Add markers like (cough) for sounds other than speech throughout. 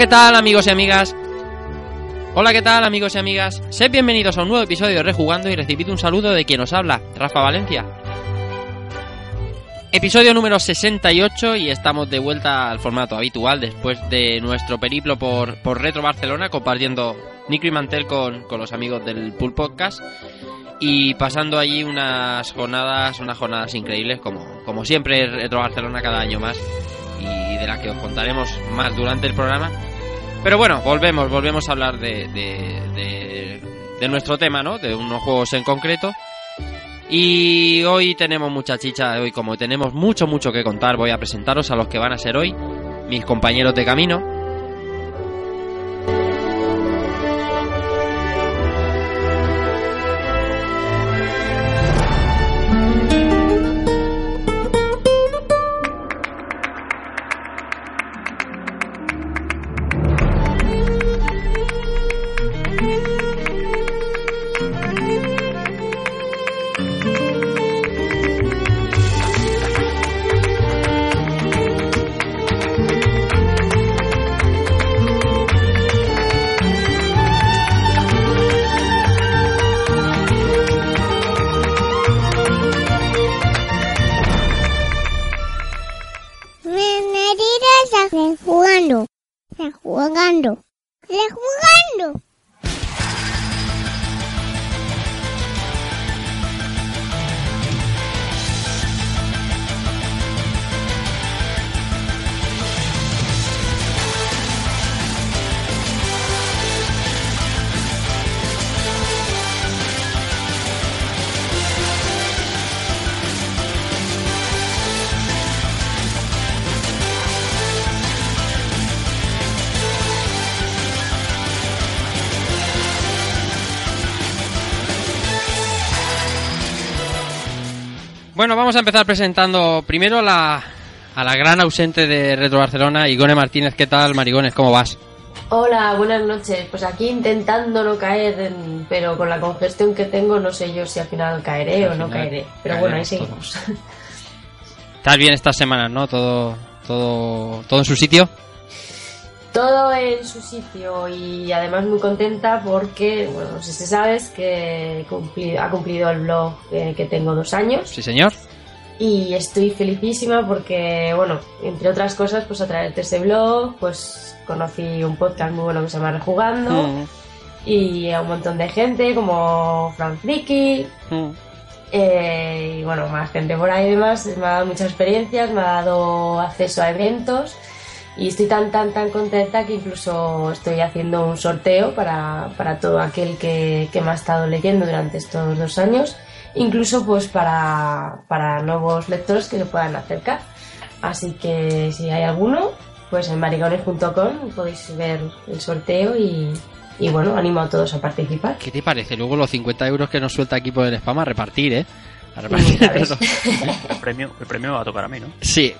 ¿Qué tal amigos y amigas? Hola, ¿qué tal amigos y amigas? Sed bienvenidos a un nuevo episodio de Rejugando y recibid un saludo de quien os habla, Rafa Valencia. Episodio número 68 y estamos de vuelta al formato habitual después de nuestro periplo por, por Retro Barcelona compartiendo Nico y Mantel con, con los amigos del Pool Podcast y pasando allí unas jornadas, unas jornadas increíbles como, como siempre Retro Barcelona cada año más de la que os contaremos más durante el programa. Pero bueno, volvemos, volvemos a hablar de, de, nuestro tema, ¿no? De unos juegos en concreto. Y hoy tenemos mucha chicha, hoy como tenemos mucho, mucho que contar, voy a presentaros a los que van a ser hoy mis compañeros de camino. Bueno, vamos a empezar presentando primero a la, a la gran ausente de Retro Barcelona, Igone Martínez. ¿Qué tal, Marigones? ¿Cómo vas? Hola, buenas noches. Pues aquí intentando no caer, en- pero con la congestión que tengo no sé yo si al final caeré Al o no caeré. Pero bueno, ahí seguimos. Estás bien estas semanas, ¿no? Todo, todo, todo en su sitio. Todo en su sitio y además muy contenta porque, bueno, no sé si sabes que ha cumplido el blog eh, que tengo dos años Sí, señor. y estoy felicísima porque, bueno, entre otras cosas, pues a través de ese blog, pues conocí un podcast muy bueno que se llama Rejugando Mm, y a un montón de gente como Fran Friki, mm. Eh, y bueno, más gente por ahí y demás, me ha dado muchas experiencias, me ha dado acceso a eventos y estoy tan, tan, tan contenta que incluso estoy haciendo un sorteo para, para todo aquel que, que me ha estado leyendo durante estos dos años, incluso pues para, para nuevos lectores que se puedan acercar. Así que si hay alguno, pues en marigones.com podéis ver el sorteo y, y bueno, animo a todos a participar. ¿Qué te parece? Luego los 50 euros que nos suelta aquí por el spam a repartir, ¿eh? El premio, el premio me va a tocar a mí, ¿no? sí.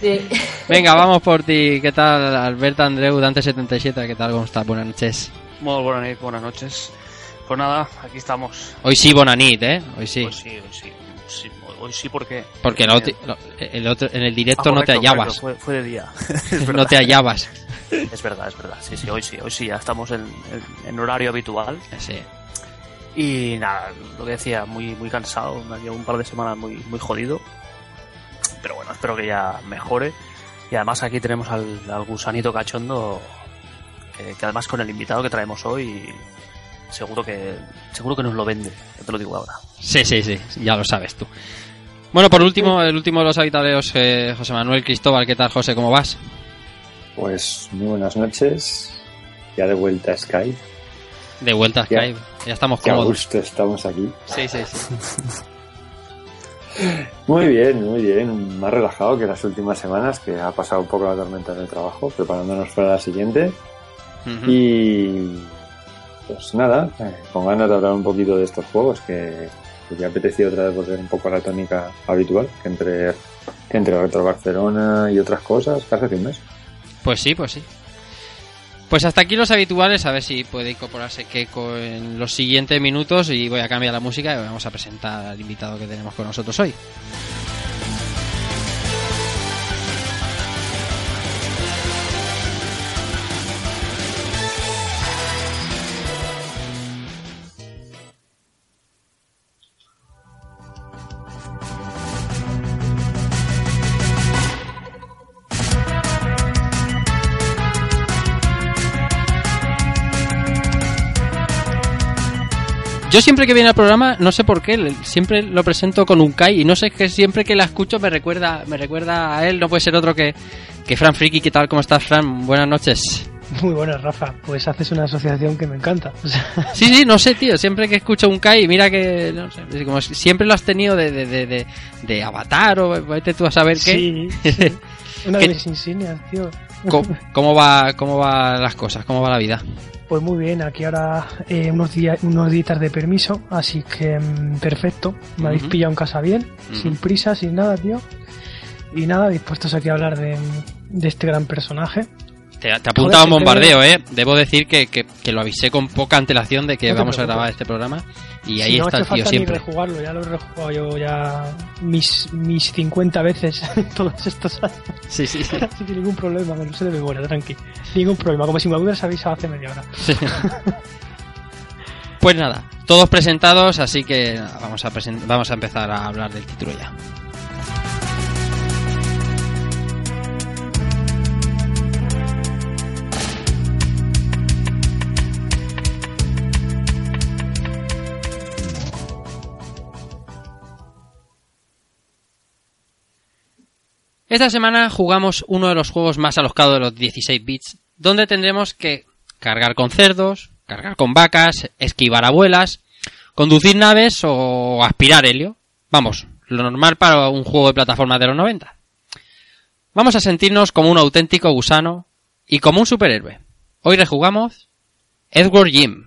Sí. (laughs) Venga, vamos por ti. ¿Qué tal, Alberto Andreu, Dante77? ¿Qué tal? ¿Cómo estás? Buenas noches. Muy buenas noches, buenas noches. Pues nada, aquí estamos. Hoy sí, Bonanit, ¿eh? Hoy sí. Hoy sí, hoy sí. Sí, Hoy sí porque... Porque el otro- en el directo Ah, no te hallabas. correcto, Fue, fue de día. (laughs) Es No verdad. te hallabas. Es verdad, es verdad. Sí, sí, hoy sí. Hoy sí, ya estamos en, en- en horario habitual. Sí. Y nada, lo que decía, muy muy cansado. Me llevo un par de semanas muy, muy jodido. Pero bueno, espero que ya mejore. Y además aquí tenemos al, al gusanito cachondo. Que, que además con el invitado que traemos hoy. Seguro que seguro que nos lo vende. Ya te lo digo ahora. Sí, sí, sí, ya lo sabes tú. Bueno, por último, el último de los habitadeos, eh, José Manuel Cristóbal. ¿Qué tal, José? ¿Cómo vas? Pues muy buenas noches. Ya de vuelta a Skype. De vuelta a Ya. Skype. Ya estamos Qué a cómodos. gusto estamos aquí. Sí, sí, sí. (laughs) Muy bien, muy bien. Más relajado que las últimas semanas, que ha pasado un poco la tormenta en el trabajo, preparándonos para la siguiente. Y pues nada, eh, con ganas de hablar un poquito de estos juegos que, que me apetecía otra vez volver un poco a la tónica habitual, que entre, que entre Retro Barcelona y otras cosas, casi hace un mes. Pues sí, pues sí. Pues hasta aquí los habituales, a ver si puede incorporarse Keiko en los siguientes minutos y voy a cambiar la música y vamos a presentar al invitado que tenemos con nosotros hoy. Yo siempre que viene al programa, no sé por qué, siempre lo presento con un Kai y no sé que siempre que la escucho me recuerda, me recuerda a él, no puede ser otro que, que Fran Friki. ¿Qué tal? ¿Cómo estás, Fran? Buenas noches. Muy buenas, Rafa. Pues haces una asociación que me encanta. (laughs) O sea, Sí, sí, no sé, tío. Siempre que escucho un Kai, mira que, no sé, es como si- siempre lo has tenido de, de, de, de, de Avatar o vete tú a saber qué. sí, sí. (laughs) Una ¿Qué- de mis insignias, tío. ¿Cómo, cómo va, ¿Cómo va las cosas? ¿Cómo va la vida? Pues muy bien, aquí ahora eh, unos días unos días de permiso, así que mm, perfecto. Me habéis pillado en casa bien, sin prisa, sin nada, tío. Y nada, dispuestos aquí a hablar de, de este gran personaje. Te, te apunta a un bombardeo, ¿eh? Debo decir que, que, que lo avisé con poca antelación de que No vamos a grabar este programa y Si ahí no está el tío falta siempre. ni rejugarlo, ya lo he rejugado yo ya mis, mis 50 veces todos estos años. Sí, sí, sí. Que ningún problema, me lo sé de memoria, tranqui. Ningún problema, como si me hubieras avisado hace media hora. Sí. Pues nada, todos presentados, así que vamos a, vamos a empezar a hablar del título ya. Esta semana jugamos uno de los juegos más alocados de los 16 bits, donde tendremos que cargar con cerdos, cargar con vacas, esquivar abuelas, conducir naves o aspirar helio. Vamos, lo normal para un juego de plataforma de los 90. Vamos a sentirnos como un auténtico gusano y como un superhéroe. Hoy rejugamos Edward Jim.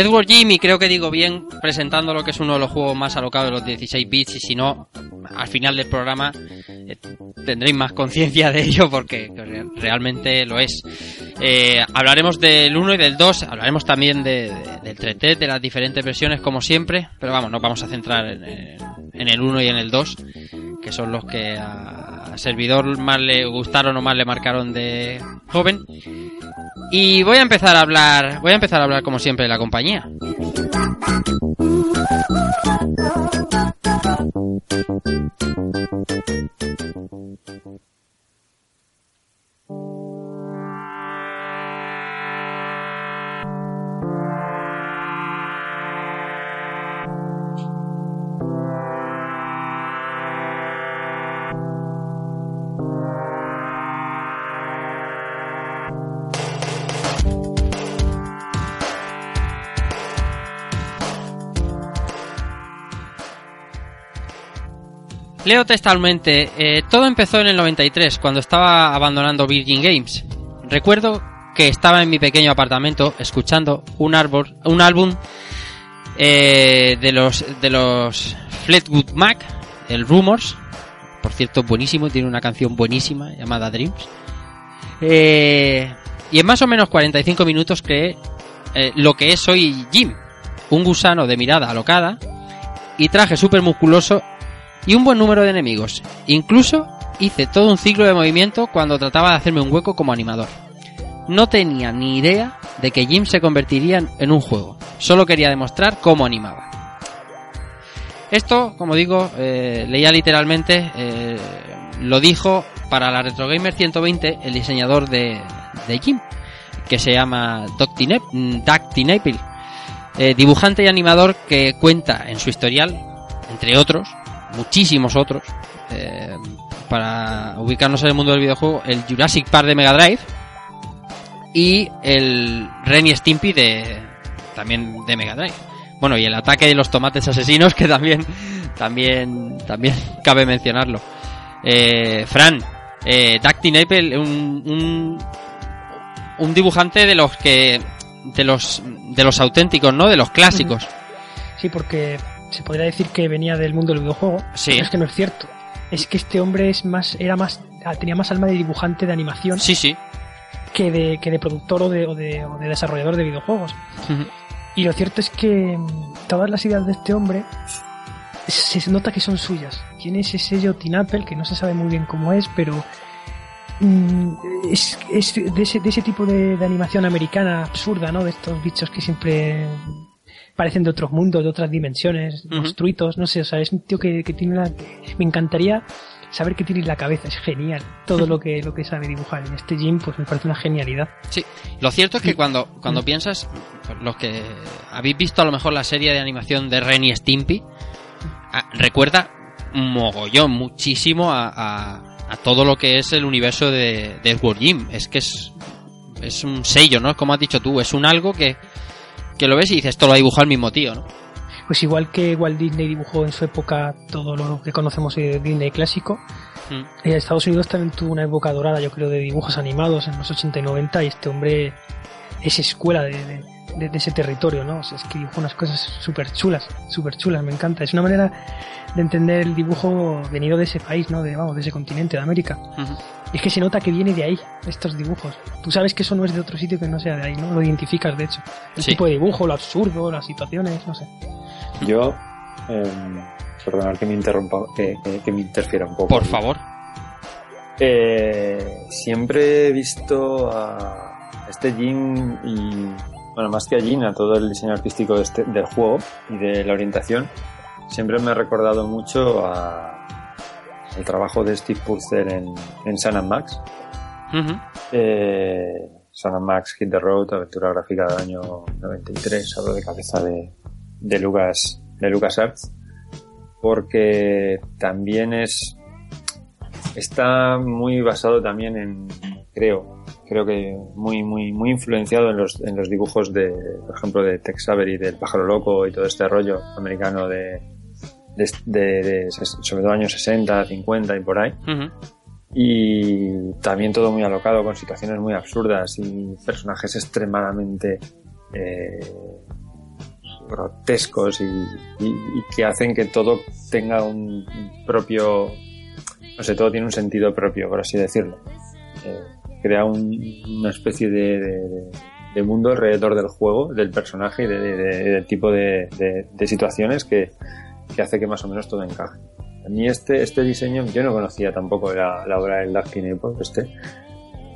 Edward Jim, y creo que digo bien, presentando lo que es uno de los juegos más alocados de los 16 bits, y si no, al final del programa eh, tendréis más conciencia de ello porque re- realmente lo es. Eh, hablaremos del 1 y del 2, hablaremos también de, de- del 3D, de las diferentes versiones como siempre, pero vamos, nos vamos a centrar en, el 1 y en el 2, que son los que servidor más le gustaron o más le marcaron de joven. Y voy a empezar a hablar, voy a empezar a hablar como siempre de la compañía. Leo textualmente, eh, todo empezó en el 93, cuando estaba abandonando Virgin Games. Recuerdo que estaba en mi pequeño apartamento escuchando un, árbol, un álbum eh, de los de los Fleetwood Mac, el Rumors, por cierto buenísimo, tiene una canción buenísima llamada Dreams. Eh, y en más o menos 45 minutos creé eh, lo que es hoy Jim, un gusano de mirada alocada y traje súper musculoso y un buen número de enemigos. Incluso hice todo un ciclo de movimiento cuando trataba de hacerme un hueco como animador. no tenía ni idea de que Jim se convertiría en- un juego. Solo quería demostrar cómo animaba. Esto, como digo, eh, leía literalmente, eh, lo dijo para la Retro Gamer 120 el diseñador de, Jim, que se llama Doug Tinapel, eh, dibujante y animador que cuenta en su historial, entre otros, muchísimos otros, eh, para ubicarnos en el mundo del videojuego, el Jurassic Park de Mega Drive y el Ren Stimpy de también de Mega Drive. Bueno, y el ataque de los tomates asesinos (laughs) que también también también (laughs) cabe mencionarlo. Eh, Fran, eh, Tinapel, un, un un dibujante de los que de los de los auténticos, ¿no? De los clásicos. Sí, porque se podría decir que venía del mundo del videojuego. Sí. Pero es que no es cierto. Es que este hombre es más, era más, tenía más alma de dibujante de animación Sí, sí. que de, que de productor o de, o de, o de desarrollador de videojuegos. Y lo cierto es que todas las ideas de este hombre se se nota que son suyas. Tiene ese sello Tinapel que no se sabe muy bien cómo es, pero mm, es, es de, ese, de ese tipo de, de animación americana absurda, ¿no? De estos bichos que siempre parecen de otros mundos, de otras dimensiones, monstruitos, no sé, o sea, es un tío que, que tiene una... me encantaría saber qué tiene en la cabeza, es genial. Todo lo que, lo que sabe dibujar en este Jim, pues me parece una genialidad. Sí, lo cierto es que cuando, cuando piensas, los que habéis visto a lo mejor la serie de animación de Ren y Stimpy, ah, recuerda mogollón, muchísimo a, a- a todo lo que es el universo de, de Edward Jim. Es que es, es un sello, ¿no? Como has dicho tú, es un algo que, que lo ves y dices, esto lo ha dibujado el mismo tío, ¿no? Pues igual que Walt Disney dibujó en su época todo lo que conocemos de Disney clásico, Mm. eh, Estados Unidos también tuvo una época dorada, yo creo, de dibujos animados en los 80 y 90 y este hombre es escuela de, de- de- de ese territorio, ¿no? O sea, es que dibuja unas cosas súper chulas, súper chulas, me encanta. Es una manera de entender el dibujo venido de ese país, ¿no? De, vamos, de ese continente, de América. Y es que se nota que viene de ahí, estos dibujos. Tú sabes que eso no es de otro sitio que no sea de ahí, ¿no? Lo identificas, de hecho. El Sí. tipo de dibujo, lo absurdo, las situaciones, no sé. Yo, eh, perdonad que me interrumpa, que, que- que me interfiera un poco. Por favor. Eh, siempre he visto a este Jin y, bueno, más que a Jin, a todo el diseño artístico de este- del juego y de la orientación, siempre me ha recordado mucho a, al trabajo de Steve Purcell en, en Sun and Max. Ujú. Eh, Sun and Max Hit the Road, aventura gráfica del año 93, hablo de cabeza de, de Lucas, de LucasArts, porque también es, está muy basado también en, creo, creo que muy, muy, muy influenciado en los, en los dibujos de, por ejemplo, de Tex Avery, del pájaro loco y todo este rollo americano de, de, de- de- sobre todo años 60, 50 y por ahí. Y también todo muy alocado con situaciones muy absurdas y personajes extremadamente eh, grotescos y, y- y que hacen que todo tenga un propio no sé todo tiene un sentido propio por así decirlo. Eh, crea un- una especie de, de- de mundo alrededor del juego del personaje y de- de- de- del tipo de situaciones que, que hace que más o menos todo encaje a mí este, este diseño, yo no conocía tampoco la, la obra del Dark Pineapple, este,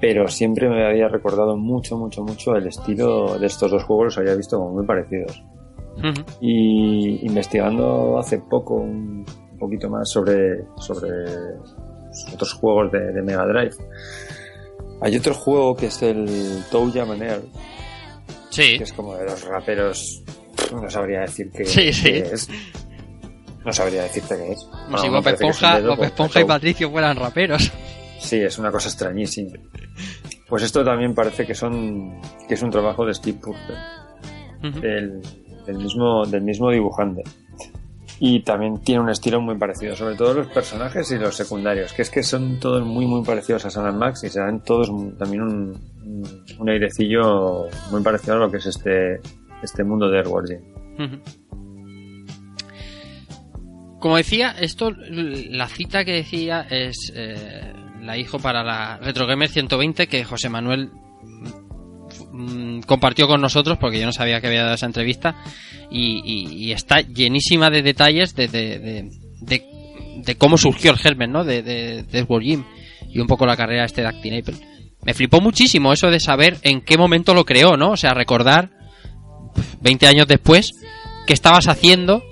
pero siempre me había recordado mucho, mucho, mucho el estilo de estos dos juegos, los había visto como muy parecidos. Ujú. Y investigando hace poco un, poquito más sobre, sobre otros juegos de, de Mega Drive, hay otro juego que es el Touya Manel, Sí. que es como de los raperos, no sabría decir qué, Sí, sí. qué es. No sabría decirte qué es. Como Bueno, si Bob Esponja, dedo Bob con Esponja y Tou. Patricio fueran raperos. Sí, es una cosa extrañísima. Pues esto también parece que son que es un trabajo de Steve Purcell, Ujú. del, del mismo del mismo dibujante. Y también tiene un estilo muy parecido, sobre todo los personajes y los secundarios, que es que son todos muy muy parecidos a San Max y se dan todos también un, un, airecillo muy parecido a lo que es este este mundo de Jim. Ujú. Como decía, esto, la cita que decía es eh, la hijo para la Retro Gamer 120 que José Manuel mm, compartió con nosotros porque yo no sabía que había dado esa entrevista y, está llenísima de detalles de, de, de, de- de cómo surgió el germen ¿no? de, de, de Jim y un poco la carrera de este Dactynaple me flipó muchísimo eso de saber en qué momento lo creó, ¿no? O sea, recordar 20 años después qué estabas haciendo.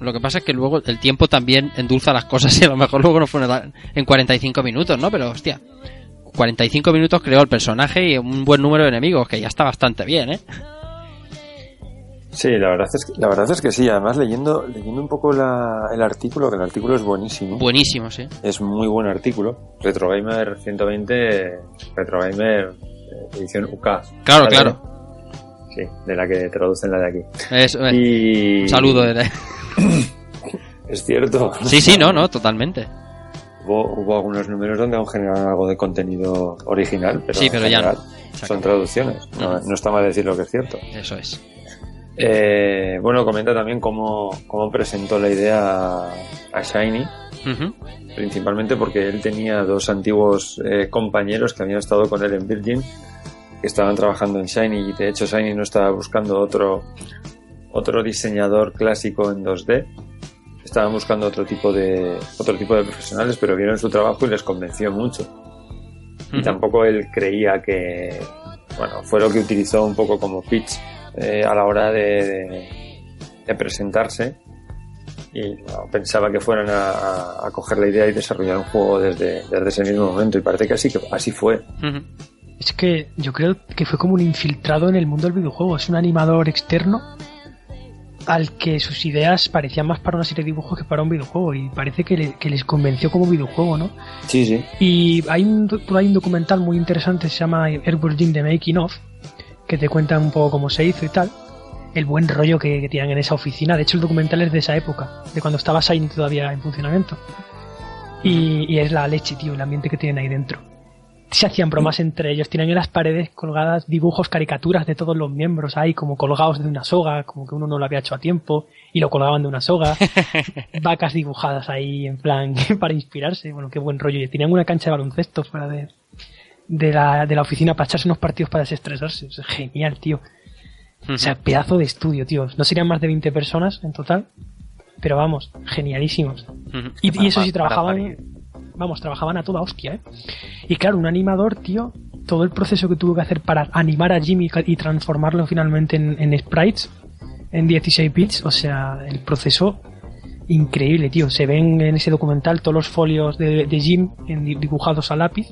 Lo que pasa es que luego el tiempo también endulza las cosas y a lo mejor luego no fue en 45 minutos, ¿no? Pero hostia, 45 minutos creó el personaje y un buen número de enemigos, que ya está bastante bien, ¿eh? Sí, la verdad es que, la verdad es que sí. Además, leyendo, leyendo un poco la- el artículo, que el artículo es buenísimo. Buenísimo, sí. Es muy buen artículo. Retrogamer 120, Retrogamer eh, edición UK. Claro, claro. Sí, de la que traducen la de aquí. Es, eh, Y... Un saludo. de- (coughs) Es cierto. Sí, sí, no, no, totalmente. Hubo, hubo algunos números donde aún generaron algo de contenido original, pero, Sí, pero ya no. son traducciones. No, está mal decir lo que es cierto. Eso es. Eh, bueno, comenta también cómo, cómo presentó la idea a, Shiny, principalmente porque él tenía dos antiguos eh, compañeros que habían estado con él en Virgin, que estaban trabajando en Shiny y de hecho Shiny no estaba buscando otro, otro diseñador clásico en 2D. Estaban buscando otro tipo de otro tipo de profesionales, pero vieron su trabajo y les convenció mucho. Y tampoco él creía que, bueno, fue lo que utilizó un poco como pitch eh, a la hora de, de- de presentarse. Y no, pensaba que fueran a, coger la idea y desarrollar un juego desde, desde ese mismo momento. Y parece que así, que así fue. Es que yo creo que fue como un infiltrado en el mundo del videojuego. Es un animador externo al que sus ideas parecían más para una serie de dibujos que para un videojuego. Y parece que, le- que les convenció como videojuego, ¿no? Sí, sí. Y hay un, ahí un documental muy interesante, se llama Airborne Jim The Making Of, que te cuenta un poco cómo se hizo y tal. El buen rollo que, que tenían en esa oficina. De hecho, el documental es de esa época, de cuando estaba Shine todavía en funcionamiento. Y, y es la leche, tío, el ambiente que tienen ahí dentro. Se hacían bromas entre ellos, tienen en las paredes colgadas dibujos, caricaturas de todos los miembros ahí, como colgados de una soga, como que uno no lo había hecho a tiempo, y lo colgaban de una soga. (laughs) Vacas dibujadas ahí, en plan, (laughs) para inspirarse. Bueno, qué buen rollo. Y tenían una cancha de baloncesto fuera de, de, la, de la oficina para echarse unos partidos para desestresarse. O sea, genial, tío. O sea, pedazo de estudio, tío. No serían más de 20 personas en total. Pero vamos, genialísimos. Y, y eso sí, trabajaban. Vamos, trabajaban a toda hostia, ¿eh? Y claro, un animador, tío, todo el proceso que tuvo que hacer para animar a Jimmy y transformarlo finalmente en, sprites en 16 bits, o sea, el proceso increíble, tío. Se ven en ese documental todos los folios de, de Jim dibujados a lápiz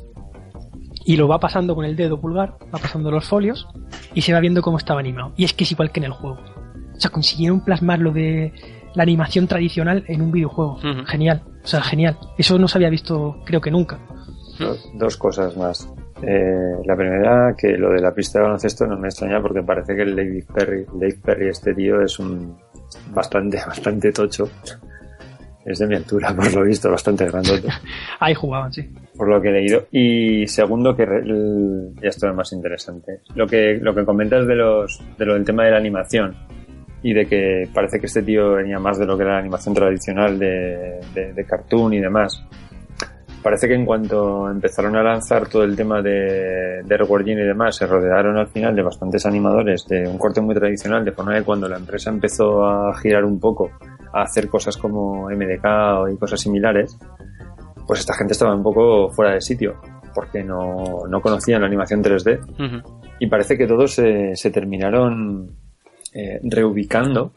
y lo va pasando con el dedo pulgar, va pasando los folios y se va viendo cómo estaba animado. Y es que es igual que en el juego. O sea, consiguieron plasmar lo de la animación tradicional en un videojuego. Genial. O sea, genial. Eso no se había visto, creo que nunca. Dos, dos cosas más. Eh, la primera, que lo de la pista de baloncesto no me extraña porque parece que el Dave Perry, Dave Perry este tío, es un bastante, (laughs) bastante tocho. Es de mi altura, por lo visto, bastante grandote, (laughs) Ahí jugaban, sí. por lo que he leído. Y segundo, que el- ya esto es más interesante. Lo que, lo que comentas de los, de lo del tema de la animación y de que parece que este tío venía más de lo que era la animación tradicional de, de, de cartoon y demás. Parece que en cuanto empezaron a lanzar todo el tema de, de Jim y demás, se rodearon al final de bastantes animadores de un corte muy tradicional, de forma que cuando la empresa empezó a girar un poco, a hacer cosas como MDK o y cosas similares, pues esta gente estaba un poco fuera de sitio, porque no, no conocían la animación 3D Ujú. y parece que todos se, se terminaron eh, reubicando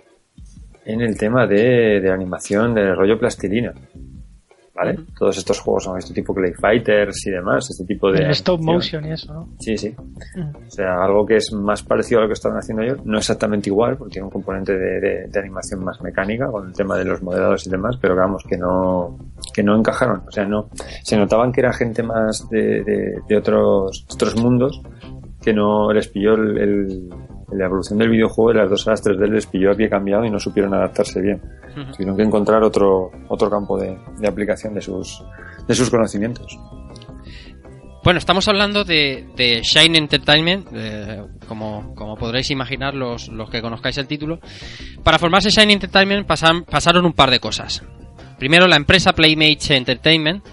en el tema de, de animación de rollo plastilina. ¿Vale? Todos estos juegos son este tipo Clay Fighters y demás, este tipo de. El stop motion y eso, ¿no? Sí, sí. Mm. O sea, algo que es más parecido a lo que estaban haciendo ellos, no exactamente igual, porque tiene un componente de, de- de animación más mecánica con el tema de los modelados y demás, pero vamos, que no, que no encajaron. O sea, no, se notaban que era gente más de, de, de otros, otros mundos, que no les pilló el, el- la evolución del videojuego de las dos las 3D les pilló aquí cambiado y no supieron adaptarse bien. Tuvieron que encontrar otro, otro campo de, de aplicación de sus, de sus conocimientos. Bueno, estamos hablando de, de Shine Entertainment, eh, como, como podréis imaginar los, los que conozcáis el título. Para formarse Shine Entertainment pasan- pasaron un par de cosas. Primero, la empresa Playmates Entertainment,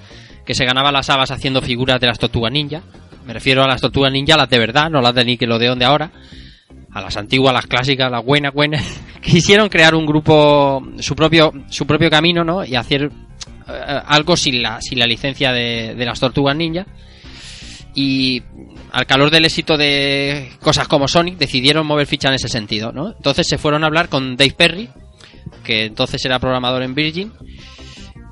que se ganaba las habas haciendo figuras de las tortugas ninja. Me refiero a las tortugas ninja, las de verdad, no las de Nickelodeon de ahora. A las antiguas, las clásicas, las buenas, buenas. (laughs) Quisieron crear un grupo, su propio, su propio camino, ¿no? Y hacer eh, algo sin la, sin la licencia de, de las tortugas ninja. y al calor del éxito de cosas como Sonic decidieron mover ficha en ese sentido, ¿no? Entonces se fueron a hablar con Dave Perry, que entonces era programador en Virgin,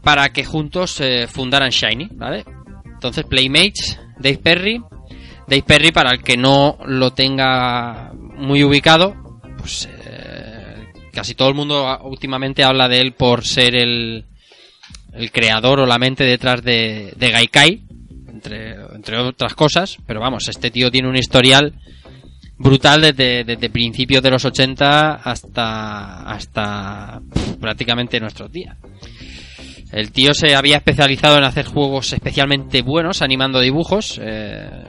para que juntos eh, fundaran Shiny, ¿vale? Entonces Playmates, Dave Perry, Dave Perry para el que no lo tenga muy ubicado, pues eh, casi todo el mundo últimamente habla de él por ser el, el creador o la mente detrás de, de Gaikai, entre, entre otras cosas, pero vamos, este tío tiene un historial brutal desde, desde principios de los 80 hasta, hasta prácticamente nuestros días. El tío se había especializado en hacer juegos especialmente buenos, animando dibujos. eh,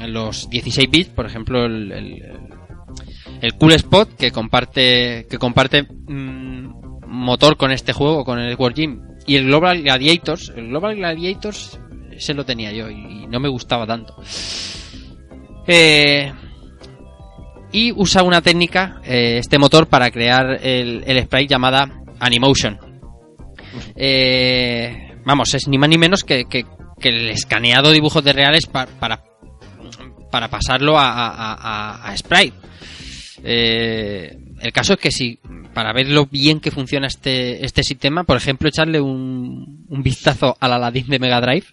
en los 16 bits, por ejemplo, el, el Cool Spot que comparte que comparte mm, motor con este juego, con el War Gym y el Global Gladiators. El Global Gladiators ese lo tenía yo y no me gustaba tanto. Eh, y usa una técnica, eh, este motor, para crear el, sprite llamada Animotion. Eh, vamos, es ni más ni menos que, que, el escaneado dibujos de reales pa- para, para pasarlo a, a- a sprite. Eh, el caso es que si, para ver lo bien que funciona este, este sistema, por ejemplo, echarle un, un vistazo al Aladdin de Mega Drive,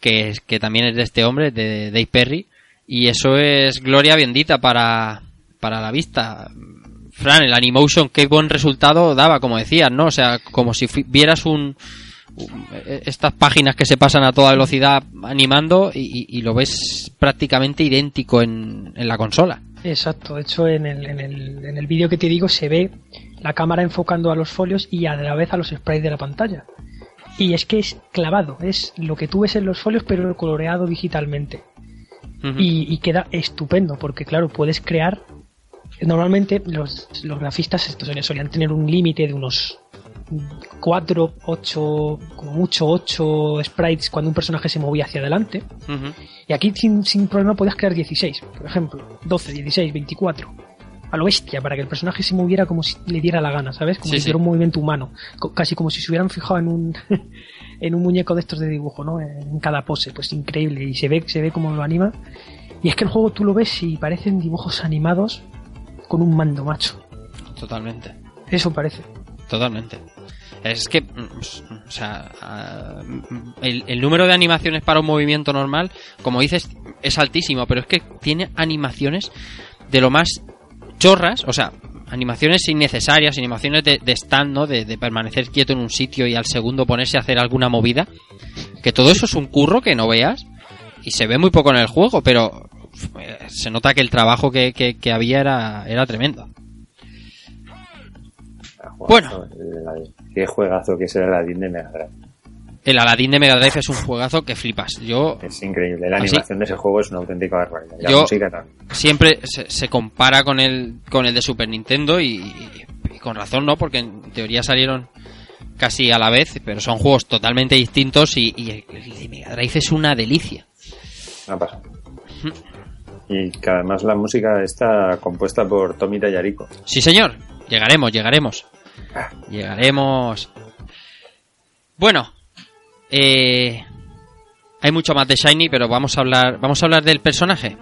que, que también es de este hombre, de Dave Perry, y eso es gloria bendita para, para la vista. Fran, el Animotion, qué buen resultado daba, como decías, ¿no? O sea, como si vieras un, un- eh, estas páginas que se pasan a toda velocidad animando y, y- y lo ves prácticamente idéntico en, en la consola. Exacto, de hecho en el, en el, en el vídeo que te digo se ve la cámara enfocando a los folios y a la vez a los sprites de la pantalla. Y es que es clavado, es lo que tú ves en los folios pero coloreado digitalmente. Y, y queda estupendo porque claro puedes crear normalmente los, los grafistas estos solían tener un límite de unos 4, 8, como mucho 8 sprites cuando un personaje se movía hacia adelante y aquí sin, sin problema podías crear 16 por ejemplo 12, 16, 24 a lo bestia para que el personaje se moviera como si le diera la gana ¿sabes? como Sí, si sí. fuera un movimiento humano casi como si se hubieran fijado en un (laughs) en un muñeco de estos de dibujo, ¿no? En cada pose, pues increíble. Y se ve, se ve como lo anima. Y es que el juego tú lo ves y parecen dibujos animados con un mando, macho. Totalmente. Eso parece. Totalmente. Es que, mm, o sea, ah, el, el número de animaciones para un movimiento normal, como dices, es altísimo, pero es que tiene animaciones de lo más chorras, o sea, animaciones innecesarias, animaciones de, de stand, ¿no? De, de permanecer quieto en un sitio y al segundo ponerse a hacer alguna movida. Que todo eso es un curro que no veas y se ve muy poco en el juego, pero eh, se nota que el trabajo que, que- que había era, era tremendo. Bueno. Qué juegazo que es el Aladdin de Mega Drive. El Aladdin de Mega Drive es un juegazo que flipas. Yo Es increíble. La ¿Ah, animación de ese juego es una auténtica barbaridad. Y La Yo- música también. siempre se, se compara con el, con el de Super Nintendo y, y con razón, ¿no? Porque en teoría salieron casi a la vez, pero son juegos totalmente distintos y, y el, de Mega Drive es una delicia. No pasa. Y que además la música está compuesta por Tommy Tallarico. Sí, señor. Llegaremos, llegaremos. Llegaremos. Bueno, eh, hay mucho más de Shiny, pero vamos a hablar, vamos a hablar del personaje.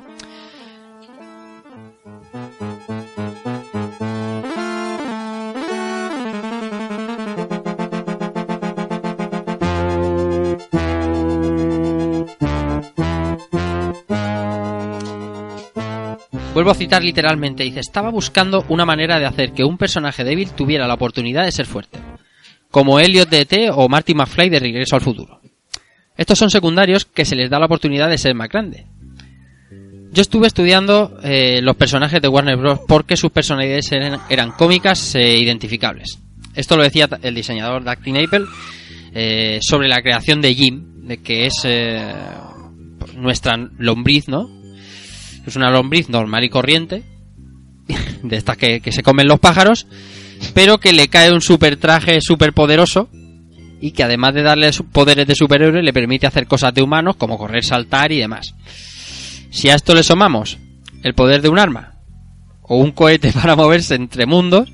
Vuelvo a citar literalmente, dice, estaba buscando una manera de hacer que un personaje débil tuviera la oportunidad de ser fuerte, como Elliot de ET o Marty McFly de Regreso al Futuro. Estos son secundarios que se les da la oportunidad de ser más grande. Yo estuve estudiando eh, los personajes de Warner Bros. porque sus personalidades eran, cómicas e identificables. Esto lo decía el diseñador Dustin Apple eh, sobre la creación de Jim, de que es eh, nuestra lombriz, ¿no? Es una lombriz normal y corriente, (laughs) de estas que, se comen los pájaros, pero que le cae un super traje super poderoso y que además de darle poderes de superhéroe le permite hacer cosas de humanos como correr, saltar y demás. Si a esto le sumamos el poder de un arma o un cohete (laughs) para moverse entre mundos,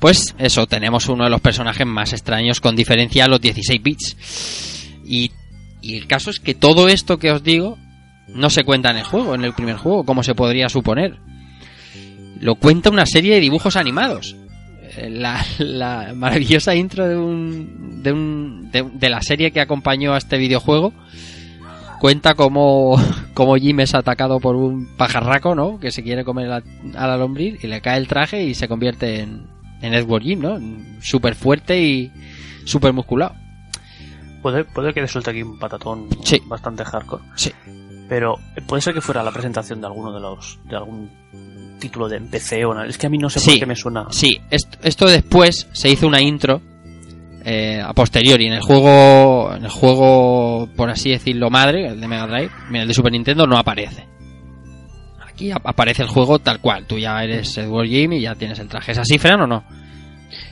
pues eso, tenemos uno de los personajes más extraños con diferencia a los 16 bits. Y el caso es que todo esto que os digo no se cuenta en el juego, en el primer juego, como se podría suponer. Lo cuenta una serie de dibujos animados. Eh, La, (laughs) la maravillosa intro de, un, de, un, de, de la serie que acompañó a este videojuego cuenta como, (laughs) como Jim es atacado por un pajarraco, ¿no? Que se quiere comer a, a la lombriz y le cae el traje y se convierte en, en Edward Jim, ¿no? Súper fuerte y súper musculado. Puede, puede que suelte aquí un patatón Sí. bastante hardcore. Sí. Pero puede ser que fuera la presentación de alguno de los. de algún título de PC o nada. Es que a mí no sé Sí. por qué me suena. Sí, esto, esto después se hizo una intro eh, a posteriori en el juego, en el juego, por así decirlo, madre, el de Mega Drive, mira, el de Super Nintendo no aparece. Aquí ap- aparece el juego tal cual, tú ya eres Edward Jim y ya tienes el traje. ¿Es así, Fran, o no?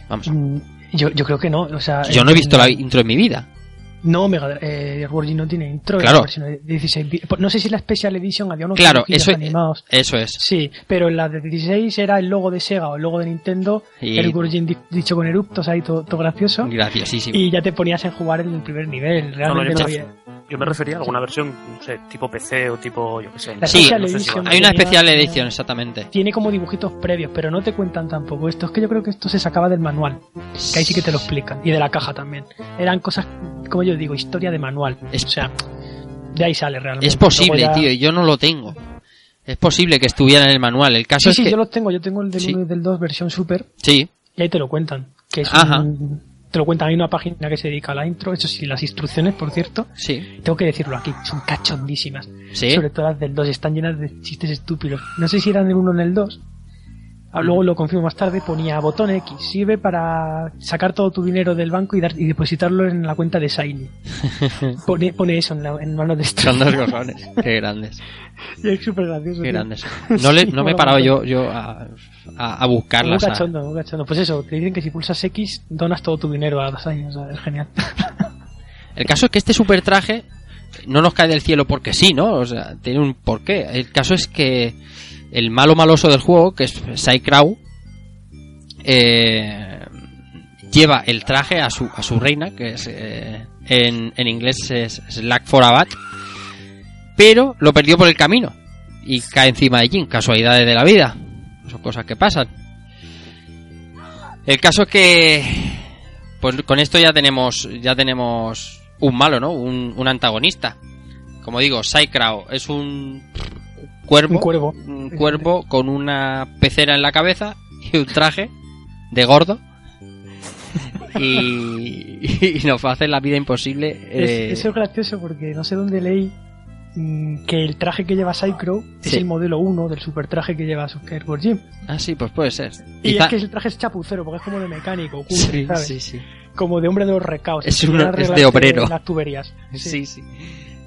Vamos, Mm, Yo, yo creo que no. O sea, yo no he visto la intro en mi vida. No, Mega eh, Jim no tiene intro. Claro. la versión de 16 bits. No sé si la Special Edition había unos Claro, eso, animados. eso es. Sí, pero en la de 16 era el logo de Sega o el logo de Nintendo, Y- Jim di- dicho con eructos ahí todo, todo gracioso. Graciosísimo. Y ya te ponías en jugar en el primer nivel. Realmente No, no, había. Yo me refería a alguna versión, no sé, tipo PC o tipo, yo qué sé. La Sí, Special no sé si Hay una especial edición, exactamente. Tiene como dibujitos previos, pero no te cuentan tampoco esto. Es que yo creo que esto se sacaba del manual, que ahí sí que te lo explican. Y de la caja también. Eran cosas, como yo digo, historia de manual. Es- o sea, de ahí sale realmente. Es posible, ya- tío, y yo no lo tengo. Es posible que estuviera en el manual. El caso Sí, es sí, que... yo los tengo. Yo tengo el del Sí. 1 y del 2 versión super. Sí, Y ahí te lo cuentan. Que es Ajá. un- te lo cuentan. Hay una página que se dedica a la intro. Eso sí, las instrucciones, por cierto. sí, Tengo que decirlo aquí. Son cachondísimas. sí. Sobre todo las del 2. Están llenas de chistes estúpidos. No sé si eran del 1 o en el 2. Ah, Luego lo confirmo más tarde, ponía botón X, sirve para sacar todo tu dinero del banco y, dar, y depositarlo en la cuenta de Shiny. (laughs) Pone, pone eso en, la, en manos de. Son dos cojones. Qué grandes, (laughs) Y es súper gracioso. qué tío. grandes. (laughs) No, le, Sí, no me he parado yo, yo a, a, a Muy buscarlas. a- cachondo, muy cachondo. Pues eso, te dicen que si pulsas X, donas todo tu dinero a dos años. o sea, es genial. El caso es que este super traje no nos cae del cielo porque sí, ¿no? O sea, tiene un porqué. El caso es que el malo maloso del juego, que es Sai Crow, eh, lleva el traje a su, a su reina, que es eh, en, en inglés es Slack for Abad, pero lo perdió por el camino y cae encima de Jin, casualidades de la vida. Son cosas que pasan. El caso es que pues con esto ya tenemos ya tenemos un malo, ¿no? Un, un antagonista. Como digo, Psycrow es un cuervo, Un cuervo. un cuervo con una pecera en la cabeza y un traje de gordo. Y, y nos va a hacer la vida imposible. Es- eh, eso es gracioso porque no sé dónde leí mm, que el traje que lleva Psycrow es Sí. el modelo 1 del super traje que lleva Edward Jim. Ah, sí, pues puede ser. Y es que el traje es chapucero porque es como de mecánico, Sí, ¿sabes? sí. Como de hombre de los recaos. Es uno- es de obrero. Las tuberías. Sí, sí.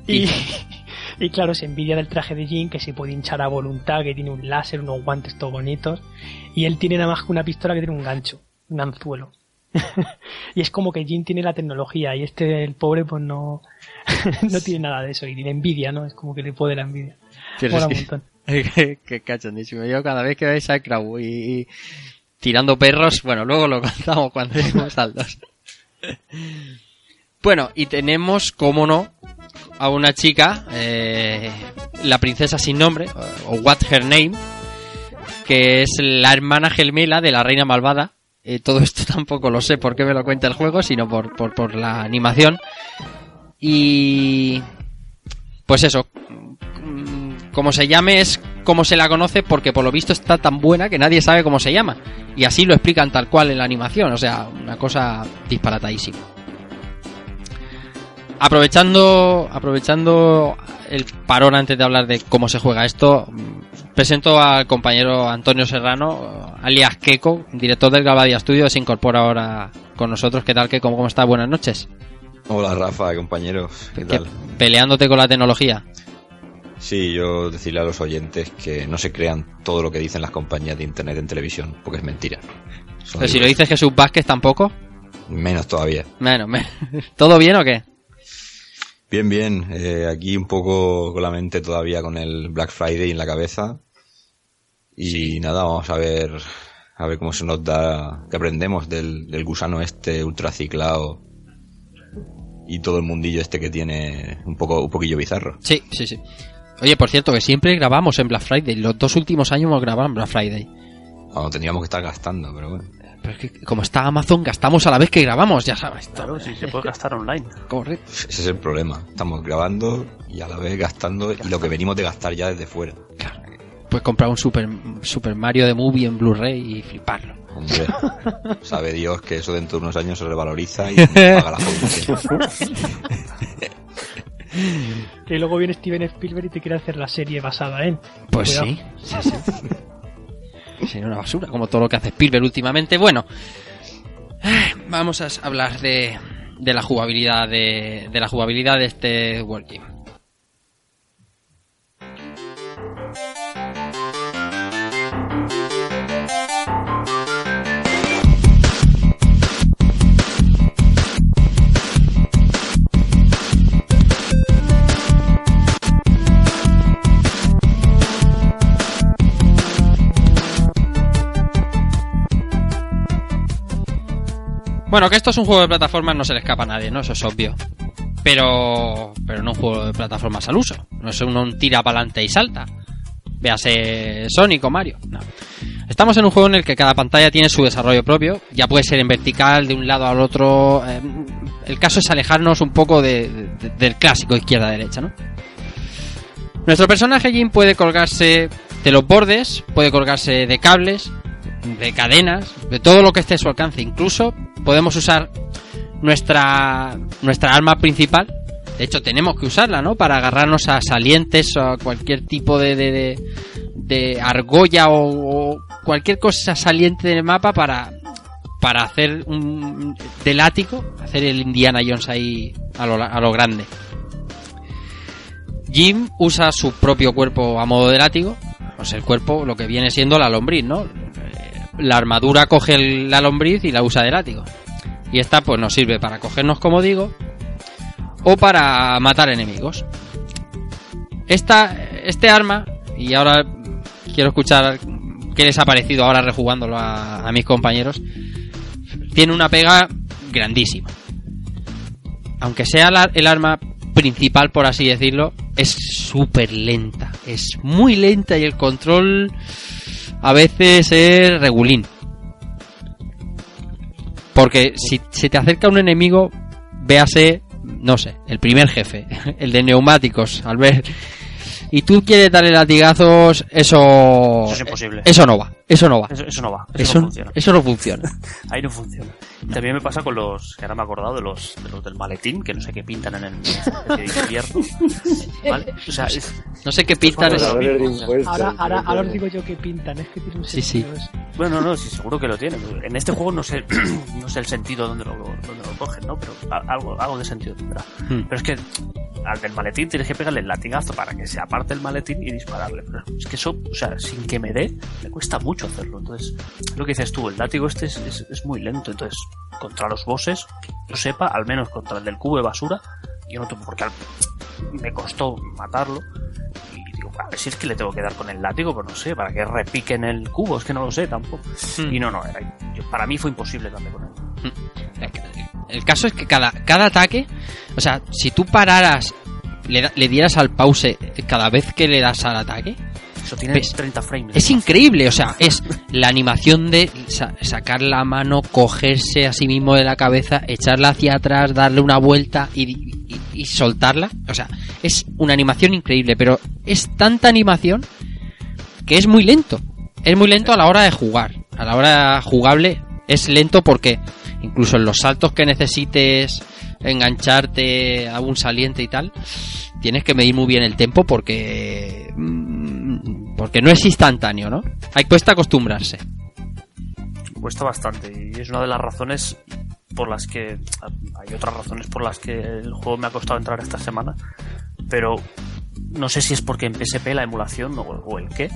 Y, y (laughs) claro, se envidia del traje de Jin que se puede hinchar a voluntad, que tiene un láser, unos guantes todos bonitos. Y él tiene nada más que una pistola que tiene un gancho, un anzuelo. (laughs) y es como que Jin tiene la tecnología y este, el pobre, pues no, (laughs) no tiene nada de eso. Y tiene envidia, ¿no? Es como que le puede la envidia. Mola un montón. (laughs) Qué cachondísimo. Yo cada vez que veis a Crow y, y tirando perros, bueno, luego lo contamos cuando lleguemos al 2. Bueno, y tenemos, como no, a una chica, eh, la princesa sin nombre, o What Her Name, que es la hermana gemela de la reina malvada. Eh, todo esto (laughs) tampoco lo sé por qué me lo cuenta el juego, sino por, por, por la animación. Y... Pues eso, como se llame es como se la conoce porque por lo visto está tan buena que nadie sabe cómo se llama. Y así lo explican tal cual en la animación, o sea, una cosa disparatadísima. Aprovechando, aprovechando el parón antes de hablar de cómo se juega esto, presento al compañero Antonio Serrano, alias Keiko, director del Gabadia Studio, se incorpora ahora con nosotros. ¿Qué tal, Keiko? ¿Cómo está? Buenas noches. Hola Rafa, compañeros, ¿qué ¿Qué- tal? Peleándote con la tecnología. Sí, yo decirle a los oyentes que no se crean todo lo que dicen las compañías de internet en televisión, porque es mentira. Son Pero si lo libres. dice Jesús Vázquez tampoco. Menos todavía. Bueno, me- (laughs) ¿todo bien o qué? Bien, bien, eh, aquí un poco con la mente todavía con el Black Friday en la cabeza. Y nada, vamos a ver a ver cómo se nos da, que aprendemos del, del gusano este ultraciclado y todo el mundillo este que tiene un poco un poquillo bizarro. Sí, sí, sí. Oye, por cierto, que siempre grabamos en Black Friday. Los dos últimos años hemos grabado en Black Friday. Cuando tendríamos que estar gastando, pero bueno. Pero es que como está Amazon, gastamos a la vez que grabamos, ya sabes. Claro, si se puede gastar online. Correcto. Ese es el problema. Estamos grabando y a la vez gastando y lo que venimos de gastar ya desde fuera. Puedes comprar un Super, Super Mario de Movie en Blu-ray y fliparlo. Hombre, (laughs) sabe Dios que eso dentro de unos años se revaloriza y (laughs) paga la factura. Que luego viene Steven Spielberg y te quiere hacer la serie basada en. Pues Cuidado. sí, sí, sí. (laughs) Sería una basura, como todo lo que hace Spielberg últimamente. Bueno, eh, vamos a hablar de, de la jugabilidad de, de la jugabilidad de este World Gym. Bueno, que esto es un juego de plataformas no se le escapa a nadie, ¿no? Eso es obvio. Pero, pero no un juego de plataformas al uso. No es un, un tira para adelante y salta. Véase Sonic o Mario. No. Estamos en un juego en el que cada pantalla tiene su desarrollo propio. Ya puede ser en vertical, de un lado al otro. eh, el caso es alejarnos un poco de- del clásico izquierda-derecha, ¿no? Nuestro personaje Jim puede colgarse de los bordes, puede colgarse de cables, de cadenas, de todo lo que esté a su alcance. Incluso podemos usar nuestra, nuestra arma principal. De hecho, tenemos que usarla, ¿no? Para agarrarnos a salientes o a cualquier tipo de, de, de- argolla o, o cualquier cosa saliente del mapa para, para hacer un de látigo, hacer el Indiana Jones ahí a lo, a lo grande. Jim usa su propio cuerpo a modo de látigo, pues el cuerpo, lo que viene siendo la lombriz, ¿no? La armadura coge la lombriz y la usa de látigo. Y esta pues nos sirve para cogernos, como digo, o para matar enemigos. Esta, este arma, y ahora quiero escuchar qué les ha parecido ahora rejugándolo a, mis compañeros, tiene una pega grandísima. Aunque sea el arma principal, por así decirlo, es súper lenta. Es muy lenta y el control a veces es regulín. Porque si se te acerca un enemigo, véase, no sé, el primer jefe, (laughs) el de neumáticos, al ver. Y tú quieres darle latigazos, eso. Eso es imposible. Eso no va, eso no va. Eso, eso no va, eso, Eso, no funciona. eso no funciona. (laughs) Ahí no funciona. También me pasa con los, que ahora me he acordado de los, de los del maletín, que no sé qué pintan en el en el invierno. (laughs) ¿Vale? O sea, es- No sé qué pintan. Es- Ahora, ahora, ahora os digo yo que pintan, es que tiene un Sí, sentido sí. eso. bueno, no, sí, seguro que lo tiene. En este juego no sé, (clears throat) no sé el sentido donde lo, donde lo cogen, ¿no? Pero algo, algo de sentido tendrá. Hmm. Pero es que al del maletín tienes que pegarle el latigazo para que se el maletín y dispararle. Pero es que eso, o sea, sin que me dé, me cuesta mucho hacerlo. Entonces, es lo que dices tú, el látigo este es, es- es muy lento. Entonces, contra los bosses, que yo sepa, al menos contra el del cubo de basura, yo no tengo porque al- me costó matarlo. Y digo, a ver si es que le tengo que dar con el látigo, pues no sé, para que repique en el cubo, es que no lo sé tampoco. Hmm. Y no, no, era, yo- para mí fue imposible darle con él. El caso es que cada, cada ataque, o sea, si tú pararas, le, le dieras al pause cada vez que le das al ataque, Eso tiene ¿Ves? 30 frames. es increíble. O sea, es la animación de sa- sacar la mano, cogerse a sí mismo de la cabeza, echarla hacia atrás, darle una vuelta y, y- y soltarla. O sea, es una animación increíble, pero es tanta animación que es muy lento. Es muy lento a la hora de jugar. A la hora jugable es lento porque incluso en los saltos que necesites engancharte a un saliente y tal, tienes que medir muy bien el tempo porque mm, porque no es instantáneo, ¿no? Hay cuesta acostumbrarse. cuesta bastante y es una de las razones por las que hay otras razones por las que el juego me ha costado entrar esta semana pero no sé si es porque en PSP la emulación o el qué